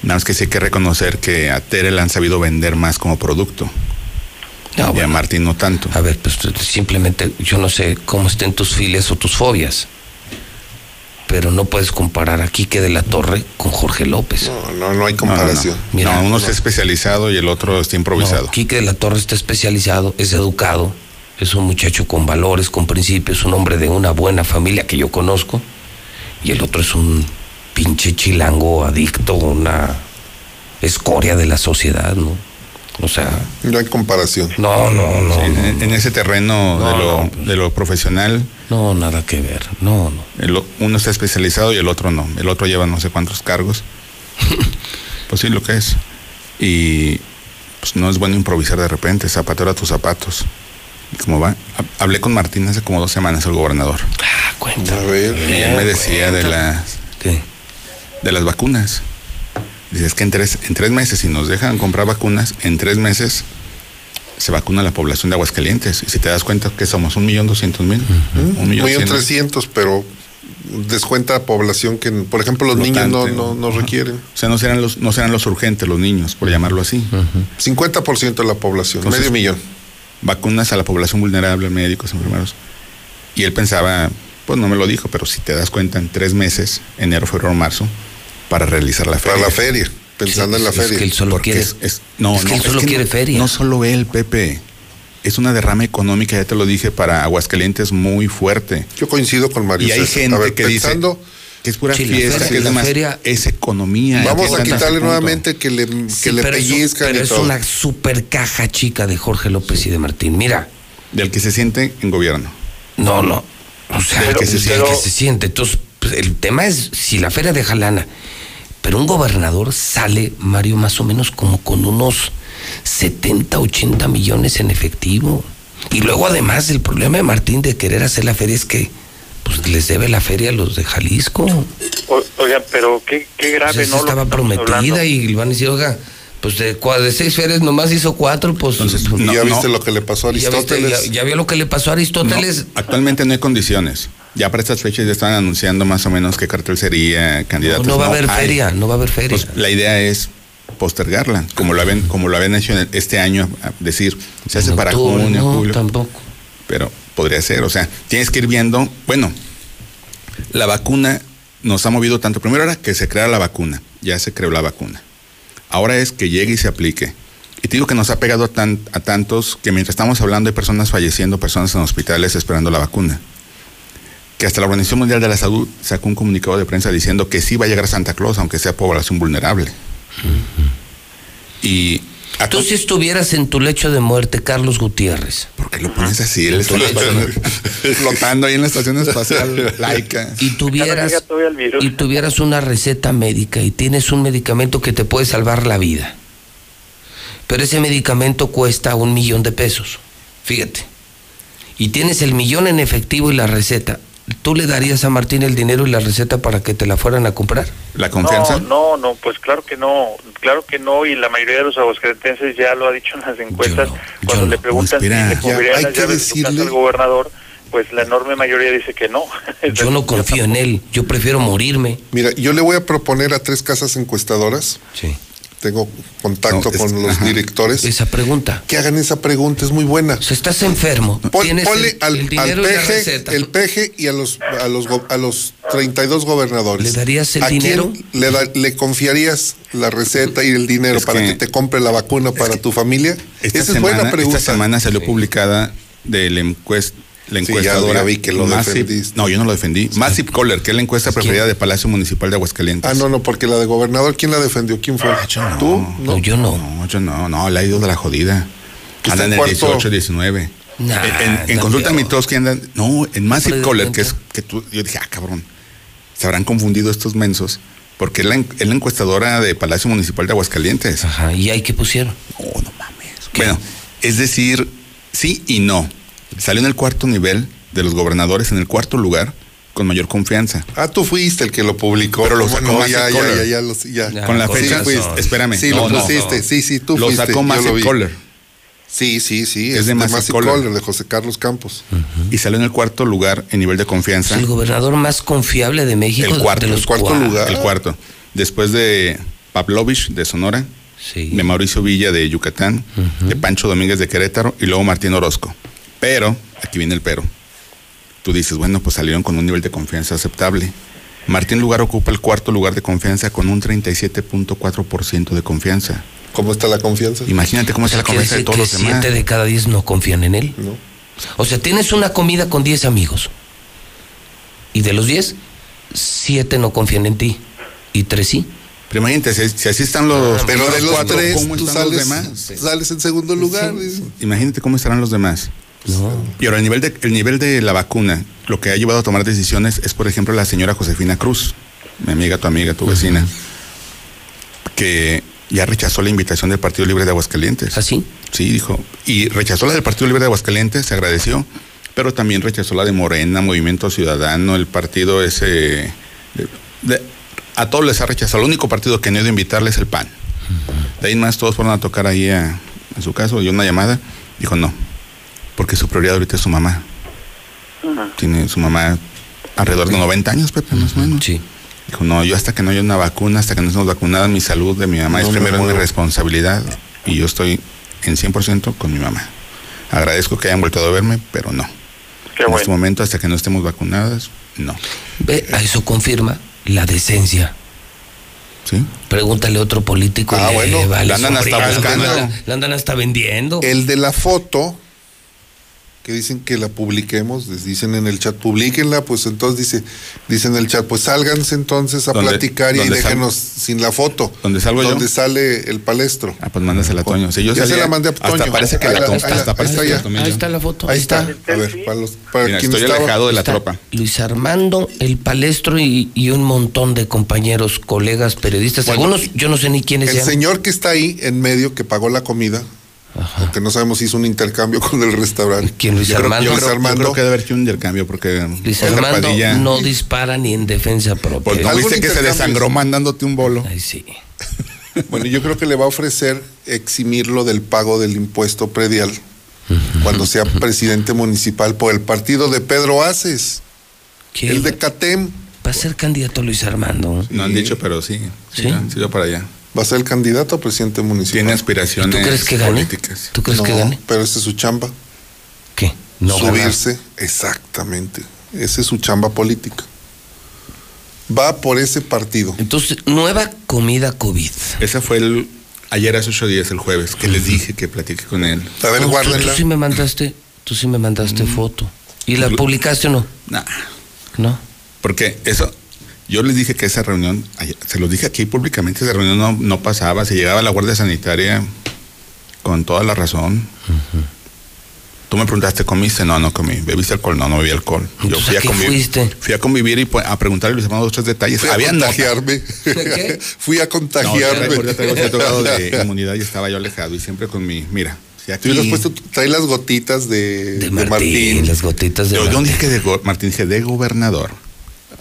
Nada más que sí hay que reconocer que a Tere le han sabido vender más como producto. No, y a Martín no tanto. a ver, pues simplemente yo no sé cómo estén tus filias o tus fobias. Pero no puedes comparar a Quique de la Torre con Jorge López. No, no, no hay No, no, no. comparación. Mira, no, uno no. está especializado y el otro está improvisado. No, Quique de la Torre está especializado, es educado, es un muchacho con valores, con principios, un hombre de una buena familia que yo conozco. Y el otro es un pinche chilango adicto, una escoria de la sociedad, ¿no? O sea, No hay comparación. no, no, no. Sí, no, en, en ese terreno No, de, lo, no, pues. de lo profesional, No, nada que ver. No, no. el uno está especializado y el otro no. El otro lleva no sé cuántos cargos. (laughs) pues sí, lo que es. Y pues no es bueno improvisar de repente, zapatero a tus zapatos. ¿Y ¿Cómo va? Ha- Hablé con Martín hace como dos semanas, el gobernador. Ah, cuenta. A ver. Y él me decía de las, ¿Qué? de las vacunas. Dice, es que en tres, en tres meses, si nos dejan comprar vacunas, en tres meses se vacuna la población de Aguascalientes. Y si te das cuenta que somos un millón doscientos mil, un millón 300, pero descuenta población que, por ejemplo, los niños no, no, no Ajá. requieren. O sea, no serán los, no serán los urgentes los niños, por llamarlo así. 50% de la población, Entonces- medio millón. Vacunas a la población vulnerable, médicos, enfermeros. Y él pensaba, pues no me lo dijo, pero si te das cuenta, en tres meses, enero, febrero, marzo, para realizar la feria. Para la feria, pensando Sí, en la es feria. que él solo Porque quiere. es- es- no, es que no, él solo que quiere no- feria. No solo él, Pepe. Es una derrama económica, ya te lo dije, para Aguascalientes muy fuerte. Yo coincido con Mario Y hay César. gente ver, que pensando, dice que es pura Sí, fiesta, feria- que es la feria- es economía. Vamos a quitarle nuevamente que le, que Sí, le pero pellizcan pero y es todo. una super caja chica de Jorge López y de Martín. Mira, Del que se siente en gobierno. no, no. O sea, Del que se el siente. que se siente. Entonces, pues, el tema es si la feria deja lana. Pero un gobernador sale, Mario, más o menos como con unos 70, 80 millones en efectivo. Y luego, además, el problema de Martín de querer hacer la feria es que pues les debe la feria a los de Jalisco. O- oigan, pero qué, qué grave, Pues ¿no? esa Lo estaba prometida hablando. y le van a decir, oiga, pues de, de seis ferias nomás hizo cuatro, pues. Entonces, Y no, ya no. viste lo que le pasó a ya, viste, Aristóteles. ya- ya vio lo que le pasó a Aristóteles. No, actualmente no hay condiciones. Ya para estas fechas ya están anunciando más o menos qué cartel sería, No, candidatos. no va a haber hay. feria, no va a haber feria. Pues, la idea es postergarla, como lo habían, como lo habían hecho este año, decir, se hace para octubre, junio, no, julio. tampoco. Pero podría ser, o sea, tienes que ir viendo, bueno, la vacuna nos ha movido tanto. Primero era que se creara la vacuna, ya se creó la vacuna. Ahora es que llegue y se aplique. Y te digo que nos ha pegado a, tan- a tantos que mientras estamos hablando hay personas falleciendo, personas en hospitales esperando la vacuna. Que hasta la Organización Mundial de la Salud sacó un comunicado de prensa diciendo que sí va a llegar Santa Claus, aunque sea población vulnerable. Y Tú si estuvieras en tu lecho de muerte, Carlos Gutiérrez. ¿Por qué lo pones así? Él está (laughs) flotando ahí en la estación espacial (laughs) (laughs) laica. Y tuvieras, y tuvieras una receta médica y tienes un medicamento que te puede salvar la vida. Pero ese medicamento cuesta un millón de pesos. Fíjate. Y tienes el millón en efectivo y la receta. ¿Tú le darías a Martín el dinero y la receta para que te la fueran a comprar? ¿La confianza? No, no, no, pues claro que no, claro que no, y la mayoría de los aguascalentenses ya lo ha dicho en las encuestas, cuando le preguntan si le cubrirían las llaves de su casa al gobernador, pues la enorme mayoría dice que no. (laughs) Yo no confío en él, yo prefiero morirme. Mira, yo le voy a proponer a tres casas encuestadoras. Sí. Tengo contacto con los directores. Esa pregunta. Que hagan esa pregunta, es muy buena. O sea, estás enfermo. Pon- tienes ponle el- al, el al dinero y la peje, receta. el peje y a los a los a los 32 gobernadores. ¿Le darías el ¿A quién dinero? Le, da- le confiarías la receta y el dinero Es para que- que, te compre la vacuna para tu familia? Esta Esa semana, es buena pregunta. Esta semana salió publicada de la encuesta. La Sí, ya- encuestadora vi que lo Massive- defendiste. No, yo no lo defendí. Massive Caller, que es la encuesta preferida de Palacio Municipal de Aguascalientes. Ah, no, no, porque la de gobernador, ¿quién la defendió? ¿Quién fue? ¿Tú? No, yo no. No, yo no, no, le ha ido de la jodida. Que Anda está en el cuarto. 18, 19. Nah, en en, no consulta creo. Mitowski andan. No, en Massive de que es que tú. Yo dije, ah, cabrón. Se habrán confundido estos mensos. Porque es la, en- es la encuestadora de Palacio Municipal de Aguascalientes. Ajá, ¿y ahí qué pusieron? Bueno, es decir, sí y no. Salió en el cuarto nivel de los gobernadores, en el cuarto lugar, con mayor confianza. Ah, tú fuiste el que lo publicó. Pero lo ¿Cómo sacó no? Massive ya, ya, Caller. ya, ya, lo- ya. Con la Sí, fecha, fuiste. espérame. Sí, No, lo no. pusiste. Sí, sí, tú Lo fuiste. sacó yo lo Massive vi. Caller. Sí, sí, sí. Es Es, de de Massive Massive Caller. Caller, de José Carlos Campos. Y salió en el cuarto lugar en nivel de confianza. El gobernador más confiable de México. El cuarto, de los el cuarto cuatro. lugar. El cuarto. Después de Pavlovich de Sonora, de Mauricio Villa de Yucatán, de Pancho Domínguez de Querétaro y luego Martín Orozco. Pero, aquí viene el pero. Tú dices, bueno, pues salieron con un nivel de confianza aceptable. Martín Lugar ocupa el cuarto lugar de confianza con un 37.4% de confianza. ¿Cómo está la confianza? Imagínate cómo está la confianza de todos que los demás. siete de cada diez no confían en él. O sea, tienes una comida con 10 amigos. Y de los 10, 7 no confían en ti. Y 3 sí. Pero imagínate, si, si así están los Pero de los cuatro, tres, ¿cómo tú están los demás? sales en segundo lugar. Imagínate cómo estarán los demás. Y ahora el nivel, de, el nivel de la vacuna, lo que ha llevado a tomar decisiones es, por ejemplo, la señora Josefina Cruz, mi amiga, tu amiga, tu vecina, que ya rechazó la invitación del Partido Libre de Aguascalientes. ¿Ah, sí? Sí, dijo. Y rechazó la del Partido Libre de Aguascalientes, se agradeció, pero también rechazó la de Morena, Movimiento Ciudadano, el partido ese... de- de- a todos les ha rechazado. El único partido que no ha ido a invitarle es el PAN. De ahí más todos fueron a tocar ahí a, a su caso, y una llamada, dijo no, porque su prioridad ahorita es su mamá. Tiene su mamá alrededor de 90 años, Pepe, más o menos. Sí. Dijo, no, yo hasta que no haya una vacuna, hasta que no estemos vacunadas, mi salud de mi mamá No es me primero es mi muevo. responsabilidad y yo estoy en 100% con mi mamá. Agradezco que hayan vuelto a verme, pero no. Qué en bueno. este momento, hasta que no estemos vacunadas, no. Ve, a eso confirma la decencia. ¿Sí? Pregúntale a otro político. Ah, bueno, vale la andan hasta buscando. La, la andan hasta vendiendo. El de la foto, que dicen que la publiquemos, les dicen en el chat, publiquenla, pues entonces dice, dicen en el chat, pues sálganse entonces a ¿Dónde- platicar y dónde déjenos sin la foto. ¿Dónde salgo yo? Donde sale el palestro. Ah, pues mándasela a Toño. Si yo ya se la mandé a Toño. Hasta parece que Ahí la, ahí hasta ahí parece está que la ya. Ahí está la foto. Ahí está. está. A ver, para los, para Mira, quien estoy estaba- alejado de la Está tropa. Luis Armando, el palestro y, y un montón de compañeros, colegas, periodistas. Bueno, Algunos, yo no sé ni quiénes El sean. señor que está ahí en medio, que pagó la comida, porque no sabemos si hizo un intercambio (laughs) con el restaurante. ¿Quién, Luis Yo creo, Armando? yo Luis creo- yo Armando. creo que debe haber hecho un intercambio porque Luis Armando Padilla- no dispara ni en defensa propia. Pues, ¿no viste que se desangró sí. mandándote un bolo? Ay, sí. (laughs) Bueno, yo creo que le va a ofrecer eximirlo del pago del impuesto predial cuando sea presidente municipal por el partido de Pedro Aces, ¿Qué? el de CATEM. Va a ser candidato Luis Armando. No han dicho, pero sí. ¿Sí? Sí, va para allá. Va a ser el candidato a presidente municipal. Tiene aspiraciones ¿Tú crees que gane? políticas. ¿Tú crees que No, gane? Pero esa es su chamba. ¿Qué? No ganar. subirse. Exactamente. Esa es su chamba política. Va por ese partido. Entonces, nueva comida COVID. Ese fue el ayer hace ocho días, el jueves, que les dije que platiqué con él. A ver, tú, guárdenla. tú sí me mandaste, tú sí me mandaste foto. ¿Y la publicaste o no? Nah, No. porque eso, yo les dije que esa reunión, se los dije aquí públicamente, esa reunión no, no pasaba, se llegaba a la Guardia Sanitaria Con toda la razón. Tú me preguntaste, ¿comiste? No, no comí. ¿Bebiste alcohol? No, no bebí alcohol. Yo fui ¿a a, qué convivir. fuiste? Fui a convivir y pues, a preguntarle a los hermanos dos tres detalles. Fui a Había contagiarme. Fui a No, contagiarme. yo ya traigo cierto grado de inmunidad y estaba yo alejado y siempre con mi, mira, si aquí... Tú hubieras puesto, trae las gotitas de, de Martín. Las gotitas de yo, yo Martín. dije de go- Martín, dije de gobernador.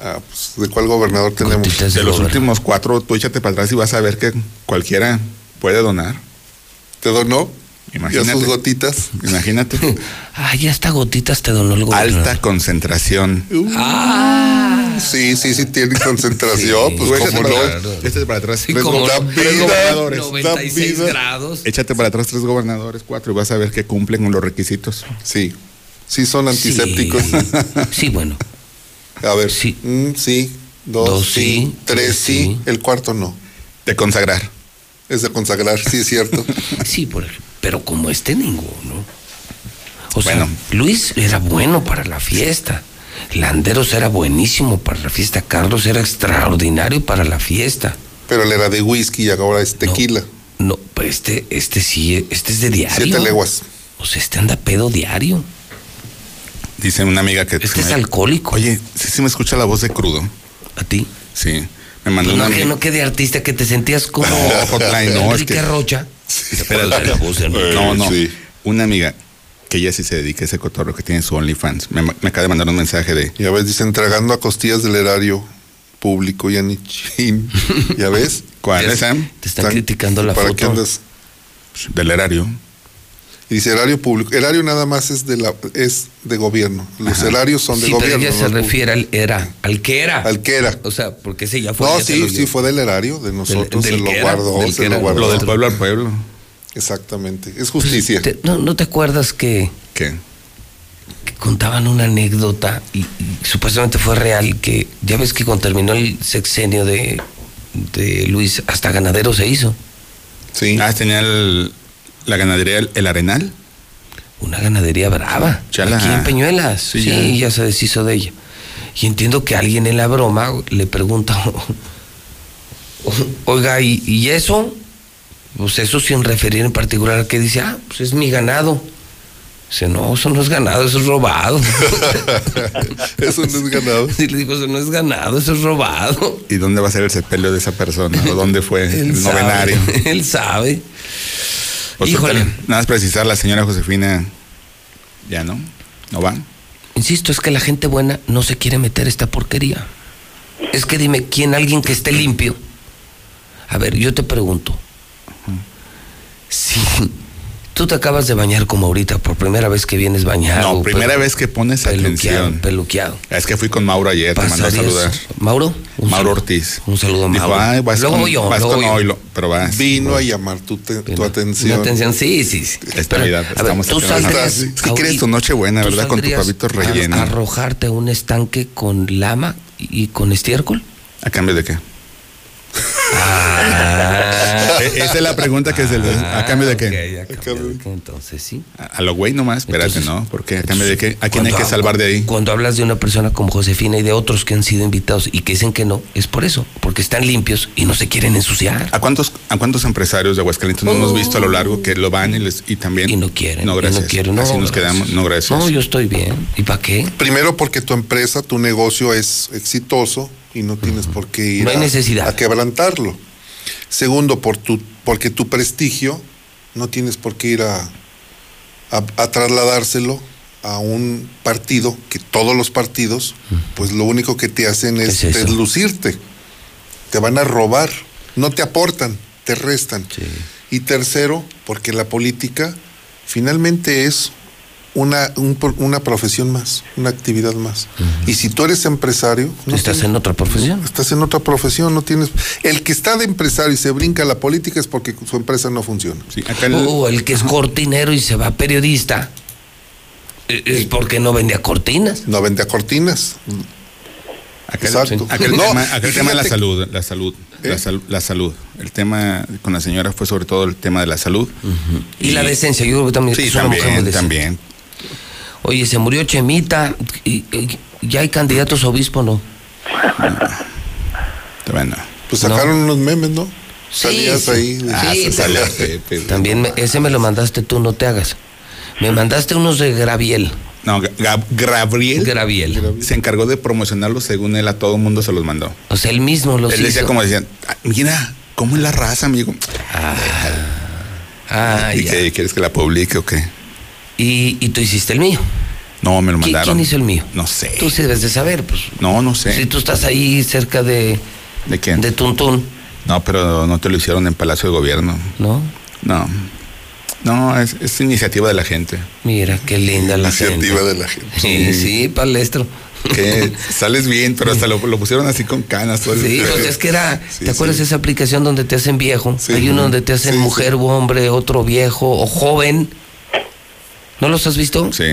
Ah, pues, ¿de cuál gobernador tenemos? De los últimos cuatro, tú échate para atrás y vas a ver que cualquiera puede donar. ¿Te donó? ¿Y Imagínate. sus gotitas? Imagínate. (laughs) Ah, ya hasta gotitas te donó el gobernador. Alta concentración. Ah. Sí, sí, sí, tiene concentración. Tú Pues, échate ¿cómo para no? atrás. Échate para atrás. Sí, tres como go- no. tres Vida, gobernadores. 96 vida. grados. Échate para atrás tres gobernadores, cuatro, y vas a ver que cumplen con los requisitos. Sí, sí son antisépticos. Sí, Sí, bueno. (laughs) A ver, Sí. mm, sí, dos, Dos sí, sí, tres sí, sí. el cuarto no. De consagrar. Es de consagrar, sí es cierto. (laughs) Sí, por- pero como este ninguno. O sea, Bueno. Luis era bueno para la fiesta. Landeros era buenísimo para la fiesta. Carlos era extraordinario para la fiesta. Pero él era de whisky y ahora es tequila. No, pero este, este sí, este es de diario. Siete leguas. O sea, este anda pedo diario. Dice una amiga que... Este es alcohólico. Oye, sí, sí me escucha la voz de crudo. ¿A ti? Sí. Me mandó No, una que no que de artista que te sentías como (laughs) No, hotline, no, es Enrique que- Rocha. Espérate. La voz de. No, no. Sí. Una amiga que ella sí se dedica a ese cotorro que tiene su OnlyFans. Me, me acaba de mandar un mensaje de. Ya ves, dicen tragando a costillas del erario público, ya ni chin. (laughs) ¿Ya ves? ¿Cuál es, Sam? Te están criticando la ¿Para foto. qué andas? Del erario. Y dice erario público. Erario nada más es de la es de gobierno. Los Ajá. erarios son de Sí, pero gobierno. ella se ¿no? refiere al era, al que era. Al que era. O sea, porque ese ya fue. No, sí, sí fue del erario, de nosotros, del se lo guardó, del se que lo guardó. Lo del pueblo al pueblo. Exactamente. Es justicia. Te- no, ¿No te acuerdas que, ¿Qué? que contaban una anécdota y, y supuestamente fue real? Que ya ves que cuando terminó el sexenio de, de Luis, hasta ganadero se hizo. Sí. Ah, tenía el- la ganadería El, el Arenal. Una ganadería brava. Aquí en Peñuelas. Sí, Sí, ya. ya. se deshizo de ella. Y entiendo que alguien en la broma le pregunta, (laughs) oiga, ¿y, y eso? Pues eso sin referir en particular a que dice, ah, pues es mi ganado. Dice, no, eso no es ganado, eso es robado. (laughs) Eso no es ganado. (laughs) Y le digo, eso no es ganado, eso es robado. ¿Y dónde va a ser el sepelio de esa persona? ¿O dónde fue el sabe, novenario? Él sabe. Pues, Híjole. total, Nada más precisar, la señora Josefina. Ya no. No va. Insisto, es que la gente buena no se quiere meter esta porquería. Es que dime, ¿quién alguien que esté limpio? A ver, yo te pregunto. Si tú te acabas de bañar como ahorita, por primera vez que vienes bañado. No, primera pelu- vez que pones peluqueado, atención. Peluqueado. Es que fui con Mauro ayer, te mandó a ¿Pasarías- saludar. ¿Mauro? Un Mauro Ortiz. Un saludo a Dijo, Mauro. ay, vas luego con, yo, vas luego con yo. Oilo, pero vas. Vino a llamar tu, te- tu atención. Una atención, sí, sí, sí. Es Pero, a ver, estamos tú saldrías que quieres tu noche buena, ¿tú ¿verdad? Con tu pavito relleno. A arrojarte a un estanque con lama y con estiércol. ¿A cambio de qué? Ah. (laughs) E- Esa es la pregunta que es el. ¿A cambio de qué? A cambio de qué, entonces sí. A, a lo güey nomás, espérate, Entonces- ¿no? Porque a cambio de qué? ¿A quién hay Cuando que salvar de ahí? Cuando hablas de una persona como Josefina y de otros que han sido invitados y que dicen que no, es por eso, porque están limpios y no se quieren ensuciar. ¿A cuántos, ¿A cuántos empresarios de Aguascalientes no hemos visto a lo largo que lo van y, les, y también. Y no quieren. No, y gracias. no quieren. No, Así nos gracias. quedamos. No, gracias. No, yo estoy bien. ¿Y para qué? Primero porque tu empresa, tu negocio es exitoso y no tienes por qué ir No hay a, necesidad. a quebrantarlo. Segundo, por tu, porque tu prestigio no tienes por qué ir a, a- a trasladárselo a un partido que todos los partidos, pues lo único que te hacen es, deslucirte. Te van a robar, no te aportan, te restan. Y tercero, porque la política finalmente es una, un pro- una profesión más, una actividad más. Y si tú eres empresario, no Estás tienes- en otra profesión. estás en otra profesión, no tienes... El que está de empresario y se brinca a la política es porque su empresa no funciona. Sí, acá el- O el que es cortinero y se va periodista. eh, Es porque no vendía cortinas. No vende a cortinas. Acá el- Exacto. acá el No, tema, acá el y tema de la salud, la salud, la, ¿Eh? sal- la salud. El tema con la señora fue sobre todo el tema de la salud. Y, la decencia, yo creo que también Sí, también. Oye, se murió Chemita. Y, y- ¿Ya hay candidatos a obispo no? Bueno, Pues sacaron unos memes, ¿no? Salías ahí. Ah, Sí, sí, sale a también, me- ese me lo mandaste tú, no te hagas. Me mandaste unos de Graviel. No, Ga- Gab- Gabriel Graviel. se encargó de promocionarlos según él a todo mundo se los mandó. O sea, él mismo los Él decía como decían, "Ah, mira, ¿cómo es la raza, amigo? Ah, ¿Y ya. qué, quieres que la publique o qué? Y, y tú hiciste el mío. No, me lo ¿Qui- mandaron. ¿Quién hizo el mío? No sé. Tú sí debes de saber, pues. No, no sé. Si tú estás ahí cerca de, ¿De quién? de Tuntún, No, pero no te lo hicieron en Palacio de Gobierno. ¿no? No. No, es, es iniciativa de la gente. Mira, qué linda la gente. Iniciativa de la gente. Sí, sí, palestro. Que sales bien, pero hasta lo, lo pusieron así con canas. todo Sí, pues es que era, Sí, ¿te acuerdas sí. de esa aplicación donde te hacen viejo? Hay uno donde te hacen mujer o hombre, otro viejo o joven. ¿No los has visto? Sí.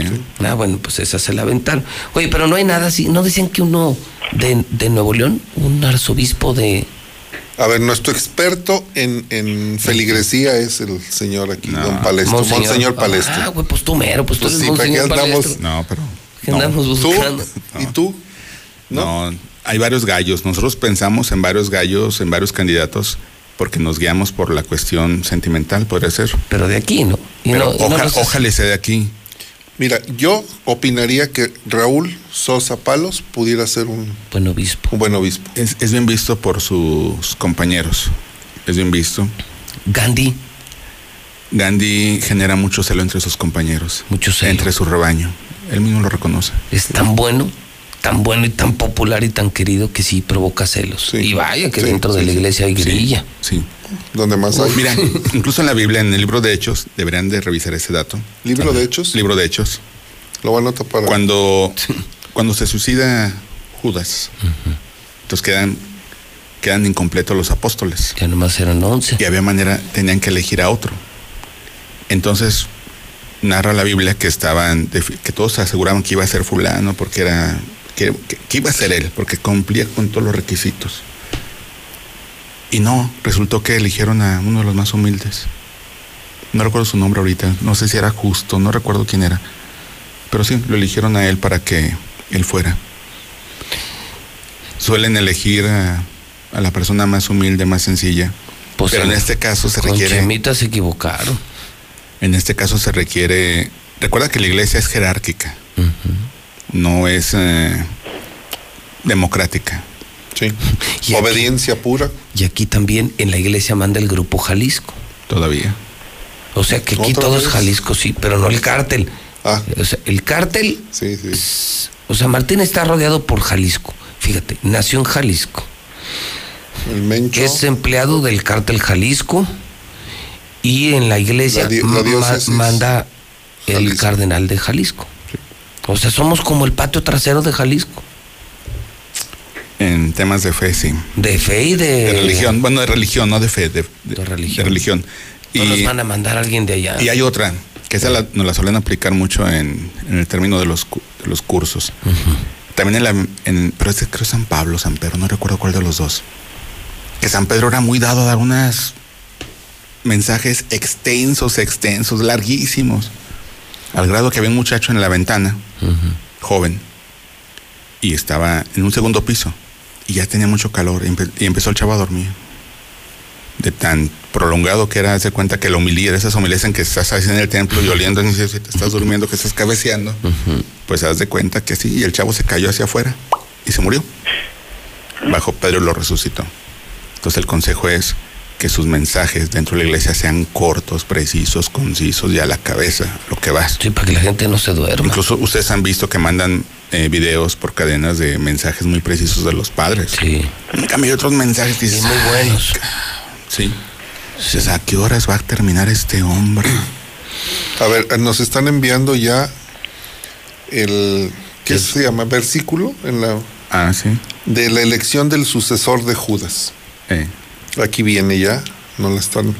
Ah, bueno, pues esa se la aventaron. Oye, pero no hay nada así. ¿No decían que uno de, de Nuevo León, un arzobispo de... A ver, nuestro experto en, en feligresía es el señor aquí, don Palestro, Monseñor, Palestro. Ah, güey, pues tú mero, pues tú Pues eres sí, ¿para qué Monseñor andamos? Palestro. No, pero. ¿Qué no. andamos buscando? ¿Y tú? No, hay varios gallos. Nosotros pensamos en varios gallos, en varios candidatos, porque nos guiamos por la cuestión sentimental, podría ser. Pero de aquí, ¿no? Y Pero no- y no oja- los- ojalá sea de aquí. Mira, yo opinaría que Raúl Sosa Palos pudiera ser un buen obispo. Un buen obispo. Es, es bien visto por sus compañeros. Es bien visto. Gandhi. Gandhi genera mucho celo entre sus compañeros. Mucho celo. Entre su rebaño. Él mismo lo reconoce. Es tan bueno, tan bueno y tan popular y tan querido que sí provoca celos. y vaya que Sí, dentro de la iglesia hay grilla. Sí. Donde más hay. Mira, (laughs) incluso en la Biblia, en el libro de Hechos, deberían de revisar ese dato. ¿Libro de Hechos? Libro de Hechos. Lo van a anotar para. Cuando, cuando se suicida Judas, entonces quedan, quedan incompletos los apóstoles. Ya nomás eran 11. Y había manera, tenían que elegir a otro. Entonces, narra la Biblia que estaban, que todos se aseguraban que iba a ser fulano, porque era, que, iba a ser él, porque cumplía con todos los requisitos. Y no, resultó que eligieron a uno de los más humildes. No recuerdo su nombre ahorita, no sé si era justo, no recuerdo quién era. Pero sí, lo eligieron a él para que él fuera. Suelen elegir a, a la persona más humilde, más sencilla. Pues pero en en- este caso se con requiere. Se equivocaron. En este caso se requiere. Recuerda que la iglesia es jerárquica. No es eh, democrática. Sí. Obediencia pura. Y aquí también en la iglesia manda el grupo Jalisco. Todavía. O sea que aquí ¿Otra todo es vez? Jalisco, sí, pero no el cártel. Ah. O sea, el cártel. Sí, sí. es- o sea, Martín está rodeado por Jalisco. Fíjate, nació en Jalisco. El Mencho. Es empleado del cártel Jalisco. Y en la iglesia La di- la ma- diócesis manda el Jalisco. cardenal de Jalisco. O sea, somos como el patio trasero de Jalisco. En temas de fe, sí. De fe y de. De religión. Bueno, de religión, no de fe. De, de- religión. de religión. No nos Y, van a mandar a alguien de allá. y hay otra, que esa la- nos la suelen aplicar mucho en, en el término de los, de los cursos. También en la. En, pero este creo San Pablo, San Pedro, no recuerdo cuál de los dos. Que San Pedro era muy dado a dar unas mensajes extensos, extensos, larguísimos. Al grado que había un muchacho en la ventana, joven, y estaba en un segundo piso, y ya tenía mucho calor, y, empe- y empezó el chavo a dormir. De tan prolongado que era, hace cuenta que la humilía, esas homilías en que estás así en el templo y oliendo, si te estás durmiendo, que estás cabeceando, pues haz de cuenta que sí, y el chavo se cayó hacia afuera y se murió. Bajo Pedro lo resucitó. Entonces el consejo es que sus mensajes dentro de la iglesia sean cortos, precisos, concisos y a la cabeza, lo que vas. Sí, para que la gente no se duerma. Incluso ustedes han visto que mandan eh, videos por cadenas de mensajes muy precisos de los padres. Sí. En cambio hay otros mensajes que dices, muy "Ay, buenos. Sí. Dices, ¿a qué horas va a terminar este hombre? A ver, nos están enviando ya el. ¿Qué se llama? Versículo en la. Ah, sí. De la elección del sucesor de Judas. Eh. Aquí viene ya, nos la están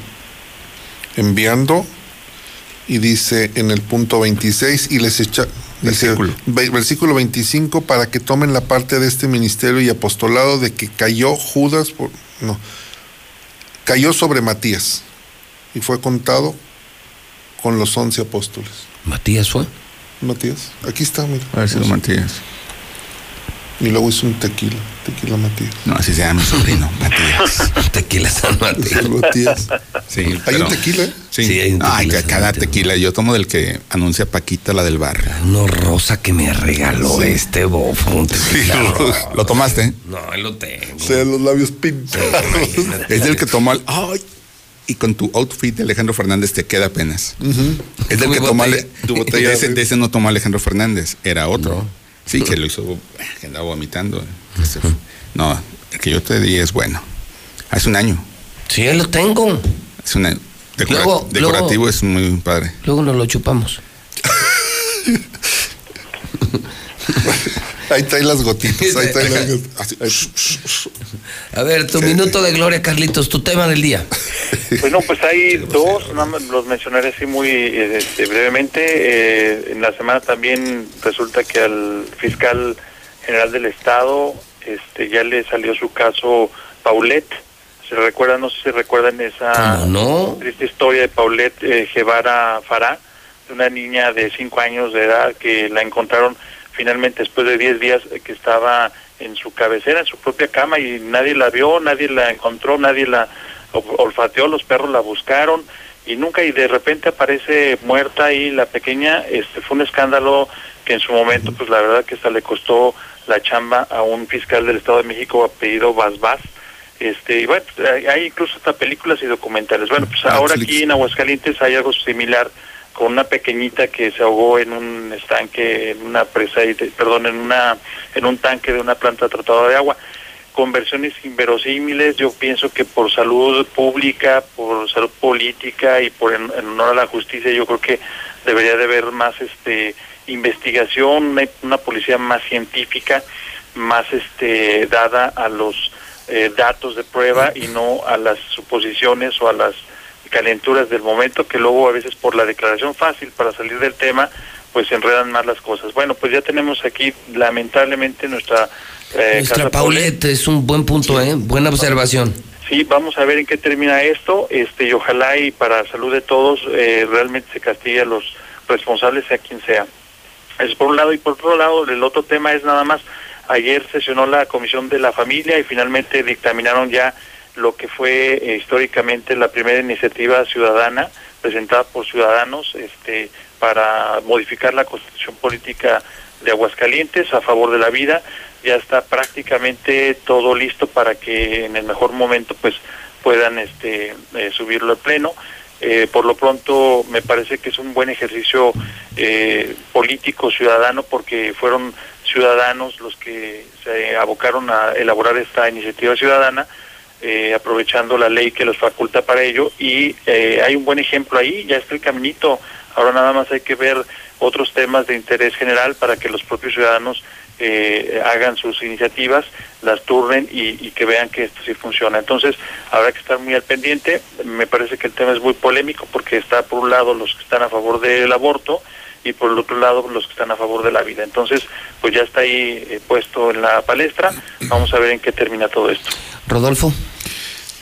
enviando. Y dice en el punto 26, y les echa. Dice, Versículo. ve- versículo 25, para que tomen la parte de este ministerio y apostolado de que cayó Judas, por, no, cayó sobre Matías y fue contado con los once apóstoles. Matías fue. Matías, aquí está, mira. A ver si lo Matías. Y luego hizo un tequila, tequila Matías. No, así se llama mi sobrino, Matías. (laughs) tequila San Matías. Matías. Sí, ¿Hay pero- un tequila? Sí, Sí, hay un Ay, tequila que cada tequila. Yo tomo del que anuncia Paquita, la del bar. Uno rosa que me regaló este bofo. un tequila rosa. ¿Lo tomaste? No, lo tengo. O sea, los labios pintados. Es del que tomó el. ¡Ay! Y con tu outfit de Alejandro Fernández te queda apenas. Es del que tomó. botella. Tu (laughs) botella de, ese, de- de ese no tomó Alejandro Fernández, era otro. Sí, que lo hizo. que andaba vomitando. que se fue. No, el que yo te di es bueno. Hace un año. Sí, lo tengo. Es un año. Decora- Luego- decorativo luego- es muy padre. Luego nos lo chupamos. (laughs) (laughs) Ahí trae las gotitas, ahí trae las gotitas. (laughs) A ver, tu minuto de gloria, Carlitos, tu tema del día. Bueno, pues hay (laughs) dos, los mencionaré así muy este, brevemente. Eh, en la semana también resulta que al fiscal general del Estado este, ya le salió su caso Paulette. ¿Se recuerdan? No sé si recuerdan esa ¿Cómo no? triste historia de Paulette eh, Guevara Fará, de una niña de 5 años de edad que la encontraron finalmente después de 10 días eh, que estaba en su cabecera, en su propia cama y nadie la vio, nadie la encontró, nadie la ol- olfateó, los perros la buscaron y nunca y de repente aparece muerta ahí la pequeña, este fue un escándalo que en su momento pues la verdad que hasta le costó la chamba a un fiscal del Estado de México apellido Vaz este y bueno pues, hay, hay incluso hasta películas y documentales. Bueno pues ahora aquí en Aguascalientes hay algo similar con una pequeñita que se ahogó en un estanque en una presa y perdón en una en un tanque de una planta tratada de agua. Con versiones inverosímiles yo pienso que por salud pública por salud política y por en, en honor a la justicia yo creo que debería de haber más este investigación una, una policía más científica más este dada a los eh, datos de prueba y no a las suposiciones o a las calenturas del momento que luego a veces por la declaración fácil para salir del tema pues se enredan más las cosas. Bueno, pues ya tenemos aquí lamentablemente nuestra eh, Nuestra Paulette es un buen punto, ¿eh? Buena observación. Sí, vamos a ver en qué termina esto, este y ojalá y para salud de todos eh, realmente se castigue a los responsables sea quien sea. Es por un lado y por otro lado el otro tema es nada más ayer sesionó la comisión de la familia y finalmente dictaminaron ya lo que fue eh, históricamente la primera iniciativa ciudadana presentada por ciudadanos este para modificar la constitución política de Aguascalientes a favor de la vida. Ya está prácticamente todo listo para que en el mejor momento pues puedan este eh, subirlo al pleno. Eh, por lo pronto me parece que es un buen ejercicio político ciudadano porque fueron ciudadanos los que se abocaron a elaborar esta iniciativa ciudadana eh, aprovechando la ley que los faculta para ello y eh, hay un buen ejemplo ahí, ya está el caminito, ahora nada más hay que ver otros temas de interés general para que los propios ciudadanos eh, hagan sus iniciativas, las turnen y, que vean que esto sí funciona. Entonces habrá que estar muy al pendiente, me parece que el tema es muy polémico porque está por un lado los que están a favor del aborto y por el otro lado los que están a favor de la vida. Entonces, pues ya está ahí eh, puesto en la palestra, vamos a ver en qué termina todo esto. Rodolfo.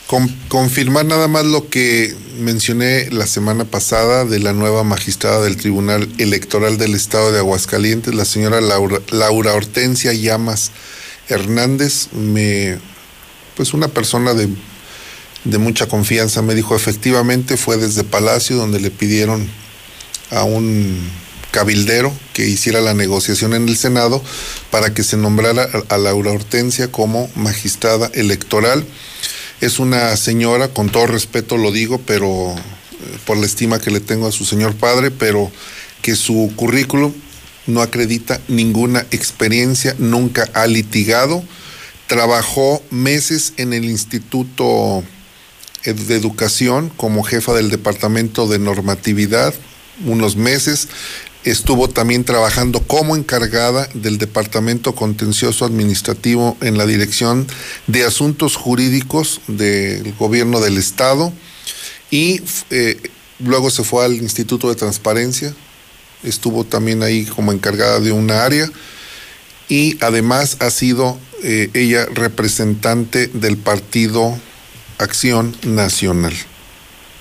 Con- confirmar nada más lo que mencioné la semana pasada de la nueva magistrada del Tribunal Electoral del Estado de Aguascalientes, la señora Laura, Hortensia Llamas Hernández, me, pues una persona de, de mucha confianza me dijo efectivamente fue desde Palacio donde le pidieron a un cabildero que hiciera la negociación en el Senado para que se nombrara a, Laura Hortensia como magistrada electoral. Es una señora, con todo respeto lo digo, pero eh, por la estima que le tengo a su señor padre, pero que su currículum no acredita ninguna experiencia, nunca ha litigado, trabajó meses en el Instituto de Educación como jefa del Departamento de Normatividad, unos meses, estuvo también trabajando como encargada del Departamento Contencioso Administrativo en la Dirección de Asuntos Jurídicos del Gobierno del Estado y eh, luego se fue al Instituto de Transparencia, estuvo también ahí como encargada de una área y además ha sido eh, ella representante del partido Acción Nacional.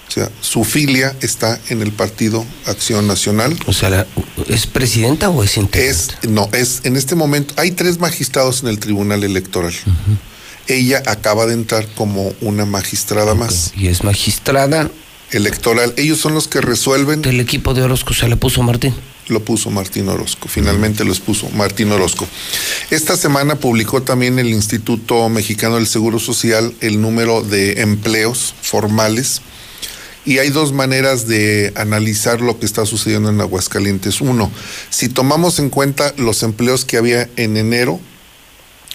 O sea, su filia está en el Partido Acción Nacional. O sea, la- ¿Es presidenta o es integrante? Es, no, es en este momento, hay tres magistrados en el Tribunal Electoral. Ella acaba de entrar como una magistrada más. Y es magistrada. Electoral. Ellos son los que resuelven. Del equipo de Orozco se le puso Martín. Lo puso Martín Orozco. Finalmente los puso Martín Orozco. Esta semana publicó también el Instituto Mexicano del Seguro Social el número de empleos formales. Y hay dos maneras de analizar lo que está sucediendo en Aguascalientes. Uno, si tomamos en cuenta los empleos que había en enero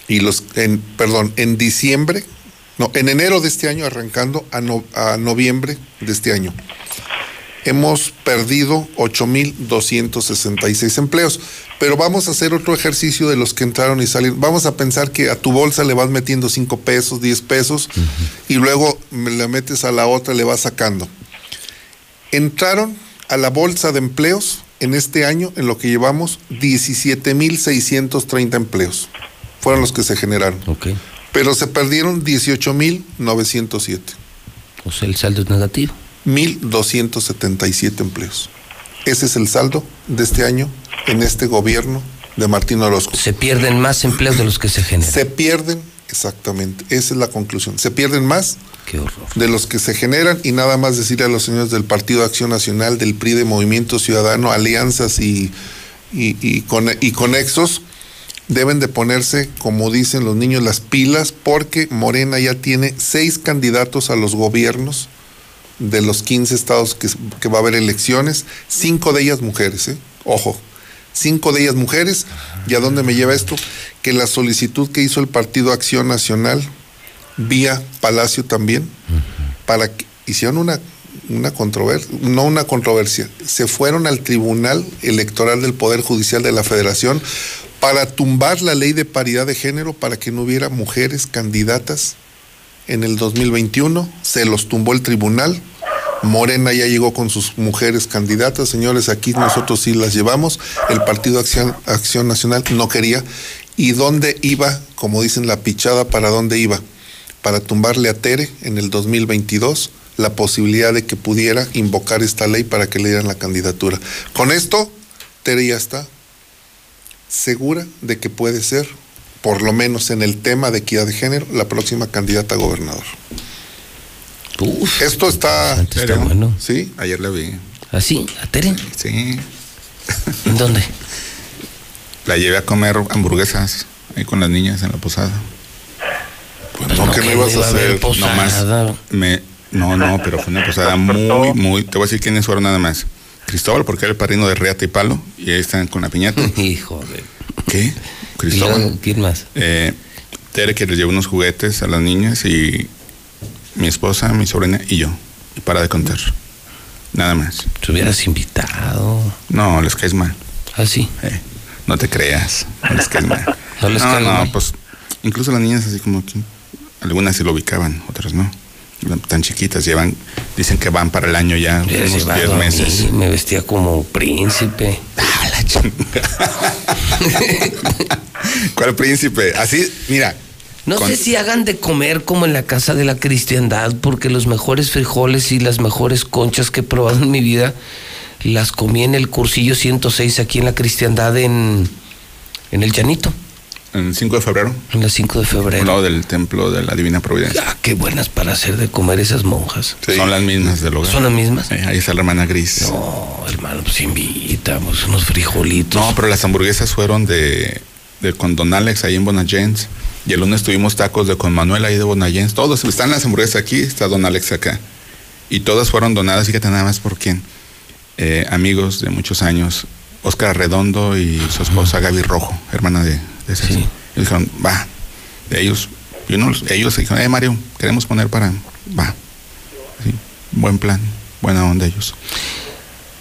y los, en, perdón, en diciembre, no, en enero de este año arrancando a, no- a noviembre de este año, hemos perdido 8.266 empleos. Pero vamos a hacer otro ejercicio de los que entraron y salieron. Vamos a pensar que a tu bolsa le vas metiendo 5 pesos, 10 pesos y luego le metes a la otra, le vas sacando. Entraron a la bolsa de empleos en este año, en lo que llevamos, 17.630 empleos. Fueron los que se generaron. Pero se perdieron 18.907. O sea, el saldo es negativo. 1.277 empleos. Ese es el saldo de este año en este gobierno de Martín Orozco. Se pierden más empleos de los que se generan. Se pierden, exactamente, esa es la conclusión. Se pierden más Qué de los que se generan y nada más decirle a los señores del Partido de Acción Nacional, del PRI, de Movimiento Ciudadano, alianzas y, y, y, con- y conexos, deben de ponerse, como dicen los niños, las pilas porque Morena ya tiene seis candidatos a los gobiernos de los 15 estados que, que va a haber elecciones, cinco de ellas mujeres, ¿eh? ojo, cinco de ellas mujeres. ¿Y a dónde me lleva esto? Que la solicitud que hizo el Partido Acción Nacional, vía Palacio también, para que hicieron una, una controversia, no una controversia, se fueron al Tribunal Electoral del Poder Judicial de la Federación para tumbar la ley de paridad de género para que no hubiera mujeres candidatas en el 2021, se los tumbó el tribunal. Morena ya llegó con sus mujeres candidatas, señores, aquí nosotros sí las llevamos. El Partido Acción, Acción Nacional no quería. ¿Y dónde iba, como dicen la pichada, para dónde iba? Para tumbarle a Tere en el 2022 la posibilidad de que pudiera invocar esta ley para que le dieran la candidatura. Con esto, Tere ya está segura de que puede ser, por lo menos en el tema de equidad de género, la próxima candidata a gobernador. Esto está... Está bueno. Sí. Ayer la vi. ¿Así? ¿A Tere? Sí. ¿En dónde? La llevé a comer hamburguesas ahí con las niñas en la posada. Pues no, ¿qué me ibas a hacer? No más. Me, no, no, pero fue una posada (laughs) muy, muy. Te voy a decir quiénes fueron nada más. Cristóbal, porque era el padrino de Reata y Palo, y ahí están con la piñata. (laughs) Hijo de. ¿Qué? Cristóbal. ¿Quién más? Eh, Tere, que les llevó unos juguetes a las niñas, y mi esposa, mi sobrina y yo. Y para de contar. Nada más. Te hubieras invitado. No, les caes mal. ¿Ah, sí? Eh, no te creas. No les caes mal. (laughs) No les no, no, mal. pues incluso las niñas así como que algunas sí lo ubicaban, otras no. Tan chiquitas, llevan, dicen que van para el año ya, unos llevado 10 a mí, meses. Me vestía como príncipe. (laughs) (laughs) ¿Cuál príncipe? Así, mira. No con- sé si hagan de comer como en la casa de la cristiandad, porque los mejores frijoles y las mejores conchas que he probado en mi vida las comí en el cursillo 106 aquí en la cristiandad en, en el Llanito, En el 5 de febrero, en la 5 de febrero. lado del templo de la Divina Providencia. Ah, qué buenas para hacer de comer esas monjas. Son las mismas del hogar. ¿Son las mismas? Ahí está la hermana Gris. No, hermano, pues invitamos unos frijolitos. No, pero las hamburguesas fueron de, de con Don Alex ahí en Bonagents. Y el lunes tuvimos tacos de con Manuel ahí de Bonagents. Todos están las hamburguesas aquí, está Don Alex acá. Y todas fueron donadas, fíjate nada más por quién. Eh, amigos de muchos años, Óscar Redondo y su esposa Gaby Rojo, hermana de, Y dijeron, va, de ellos. Y uno, ellos dijeron, eh Mario, queremos poner para, va. Sí, buen plan, buena onda ellos.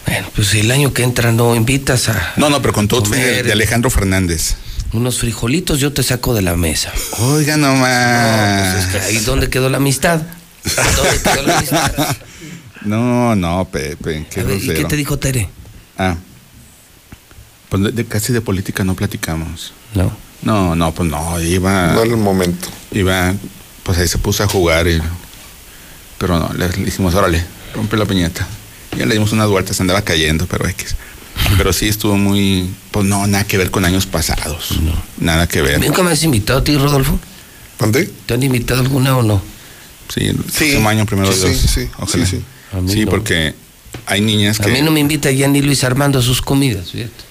Bueno, pues el año que entra no invitas a No, no, pero con todo de, de Alejandro Fernández. unos frijolitos, yo te saco de la mesa. Oiga nomás. Pues es que ahí donde quedó la amistad. ¿Dónde quedó la amistad? (laughs) No, no, Pepe, qué A ver, ¿Y qué te dijo Tere? Ah, pues de- de- casi de política no platicamos. No. No, no, pues no, iba. No era el momento. Iba, pues ahí se puso a jugar y. Pero no, le, le dijimos, órale, rompe la piñata. Ya le dimos unas vueltas, andaba cayendo, pero X. Pero sí estuvo muy, pues no, nada que ver con años pasados. Nada que ver. ¿Nunca me has invitado a ti, Rodolfo? ¿Dónde? ¿Te han invitado alguna o no? Sí, el próximo año primero Sí, Dios. sí, sí, Ojalá. sí, sí. A Sí, no. porque hay niñas A que mí no me invita ya ni Luis Armando a sus comidas, fíjate.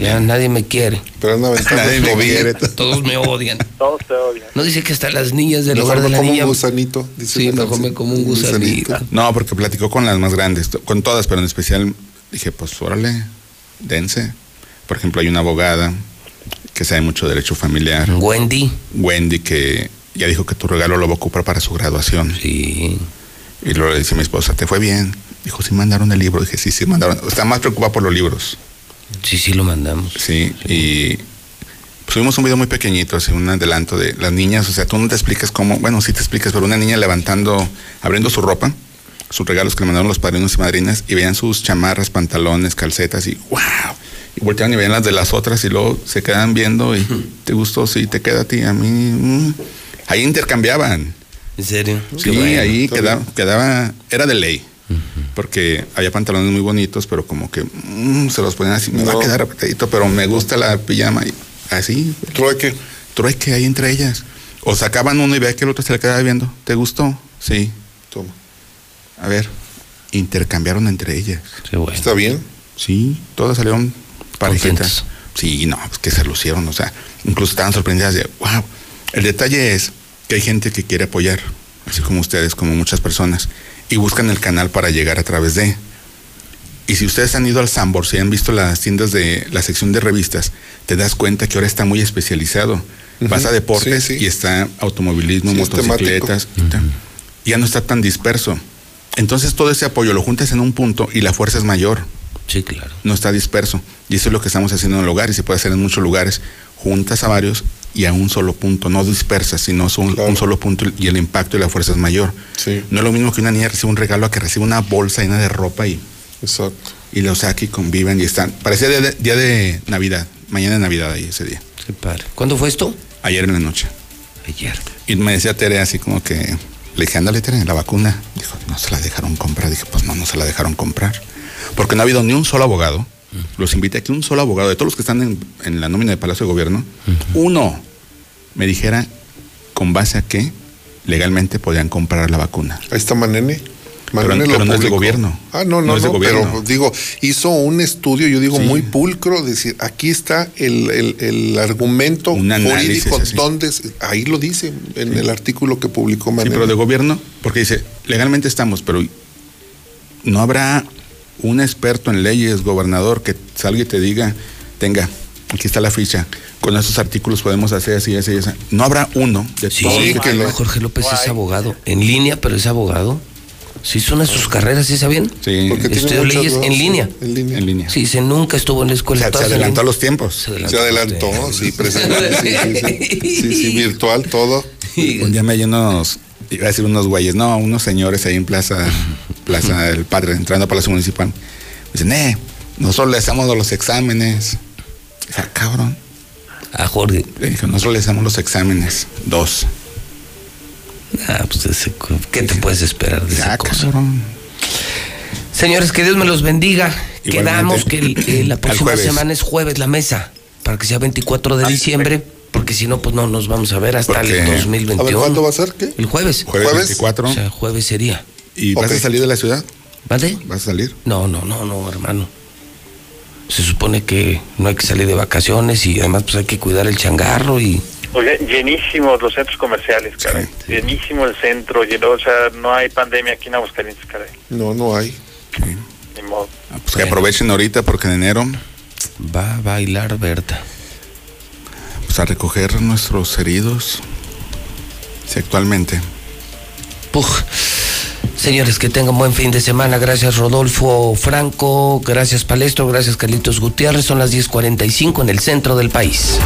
Ya nadie me quiere. Pero aventando Nadie me quiere. Todos me odian. (laughs) Todos te odian. No dice que hasta las niñas del Mejor hogar de la como niña. un gusanito. Dice Sí, mejor me como un gusanito. No, porque platicó con las más grandes, con todas, pero en especial dije, pues órale, dense. Por ejemplo, hay una abogada que sabe mucho de derecho familiar. Wendy. Wendy, que ya dijo que tu regalo lo va a ocupar para su graduación. Sí. Y luego le dice a mi esposa, ¿te fue bien? Dijo, sí mandaron el libro. Dije, sí, sí mandaron. Está más preocupada por los libros. Sí, sí lo mandamos. Sí, y subimos un video muy pequeñito, así un adelanto de las niñas, o sea, tú no te explicas cómo, bueno, sí te explicas, pero una niña levantando, abriendo su ropa, sus regalos que le mandaron los padrinos y madrinas, y veían sus chamarras, pantalones, calcetas, y wow, y volteaban y veían las de las otras, y luego se quedan viendo, y te gustó, sí, te queda a ti, a mí, mm. ahí intercambiaban. ¿En serio? Sí, bueno. ahí quedaba, quedaba, era de ley. Porque había pantalones muy bonitos, pero como que mm, se los ponían así, me va a quedar apretadito, pero me gusta la pijama. Y así. Trueque. Trueque ahí entre ellas. O sacaban uno y veía que el otro se le quedaba viendo. ¿Te gustó? Sí. Toma. A ver, intercambiaron entre ellas. Qué bueno. ¿Está bien? Sí, todas salieron parejitas. Sí, no, pues que se lucieron, o sea, incluso estaban sorprendidas de, wow. El detalle es que hay gente que quiere apoyar, así como ustedes, como muchas personas, y buscan el canal para llegar a través de. Y si ustedes han ido al Sambor, si han visto las tiendas de la sección de revistas, te das cuenta que ahora está muy especializado. Vas a deportes Sí, sí. y está automovilismo, Sí, motocicletas, y tal. ya no está tan disperso. Entonces todo ese apoyo lo juntas en un punto y la fuerza es mayor Sí, claro. no está disperso. Y eso es lo que estamos haciendo en el hogar y se puede hacer en muchos lugares. Juntas a varios y a un solo punto, no dispersas, sino es un, un solo punto y el impacto y la fuerza es mayor. Sí. No es lo mismo que una niña reciba un regalo a que reciba una bolsa llena de ropa y, Exacto. y lo saque y convivan y están. Parecía día de, día de Navidad, mañana de Navidad ahí ese día. Qué padre. ¿Cuándo fue esto? Ayer en la noche. Ayer. Y me decía Tere así como que, le dije, ándale Tere, la vacuna. Dijo, no se la dejaron comprar. Dije, pues no, no se la dejaron comprar. Porque no ha habido ni un solo abogado. Los invité a que un solo abogado, de todos los que están en, en la nómina de Palacio de Gobierno, uno me dijera con base a qué legalmente podían comprar la vacuna. Ahí está Manene. Pero- Manene pero lo no es de gobierno. Ah, no, no, No es de no, gobierno. pero digo, hizo un estudio, yo digo, Sí. muy pulcro, decir, aquí está el, el- el argumento Un análisis jurídico, así. donde, es- ahí lo dice en el artículo que publicó Sí, Manene. pero de gobierno, porque dice, legalmente estamos, pero no habrá un experto en leyes, gobernador, que salga y te diga, tenga, aquí está la ficha, con esos artículos podemos hacer así, así, así. No habrá uno de Sí, todos Sí, los que lo- Jorge López es abogado. En línea, pero es abogado. Sí, hizo una de sus carreras, ¿sí sabían? Sí, Estudió leyes en línea. En línea. en línea. Sí, se nunca estuvo en la O escuela. sea, se adelantó a los tiempos. Se adelantó, sí, (laughs) sí, sí, sí, sí, sí, virtual, todo. Un día me hay unos, iba a decir unos güeyes, no, unos señores ahí en Plaza, Plaza del Padre, entrando a Palacio Municipal. Me dicen, eh, nosotros le hacemos los exámenes. Dije, "Ah, cabrón. A Jorge. Le dije, nosotros le hacemos los exámenes. Dos. Ah, pues ese ¿qué te puedes esperar de esa cosa? cabrón. Señores, que Dios me los bendiga. Igualmente. Quedamos que el- (clears throat) eh, la próxima semana es jueves la mesa, para que sea 24 de diciembre, porque si no, pues no nos vamos a ver hasta Porque- el A ver, 2021. ¿cuándo va a ser? ¿Qué? El jueves. Jueves, ¿Jueves? 24. O sea, jueves sería. ¿Y vas a salir de la ciudad? ¿Vale? ¿Vas a salir? No, no, no, no, hermano. Se supone que no hay que salir de vacaciones y además pues hay que cuidar el changarro y Oye, llenísimos los centros comerciales, caray. Llenísimo el centro, lleno, o sea, no hay pandemia aquí en Aguascalientes, caray. No, no hay. Ni modo. Ah, pues que aprovechen ahorita porque en enero va a bailar Berta. pues a recoger nuestros heridos. Sí, actualmente. Puj. Señores, que tengan buen fin de semana. Gracias Rodolfo Franco, gracias Palestro, gracias Carlitos Gutiérrez. Son las 10:45 en el centro del país.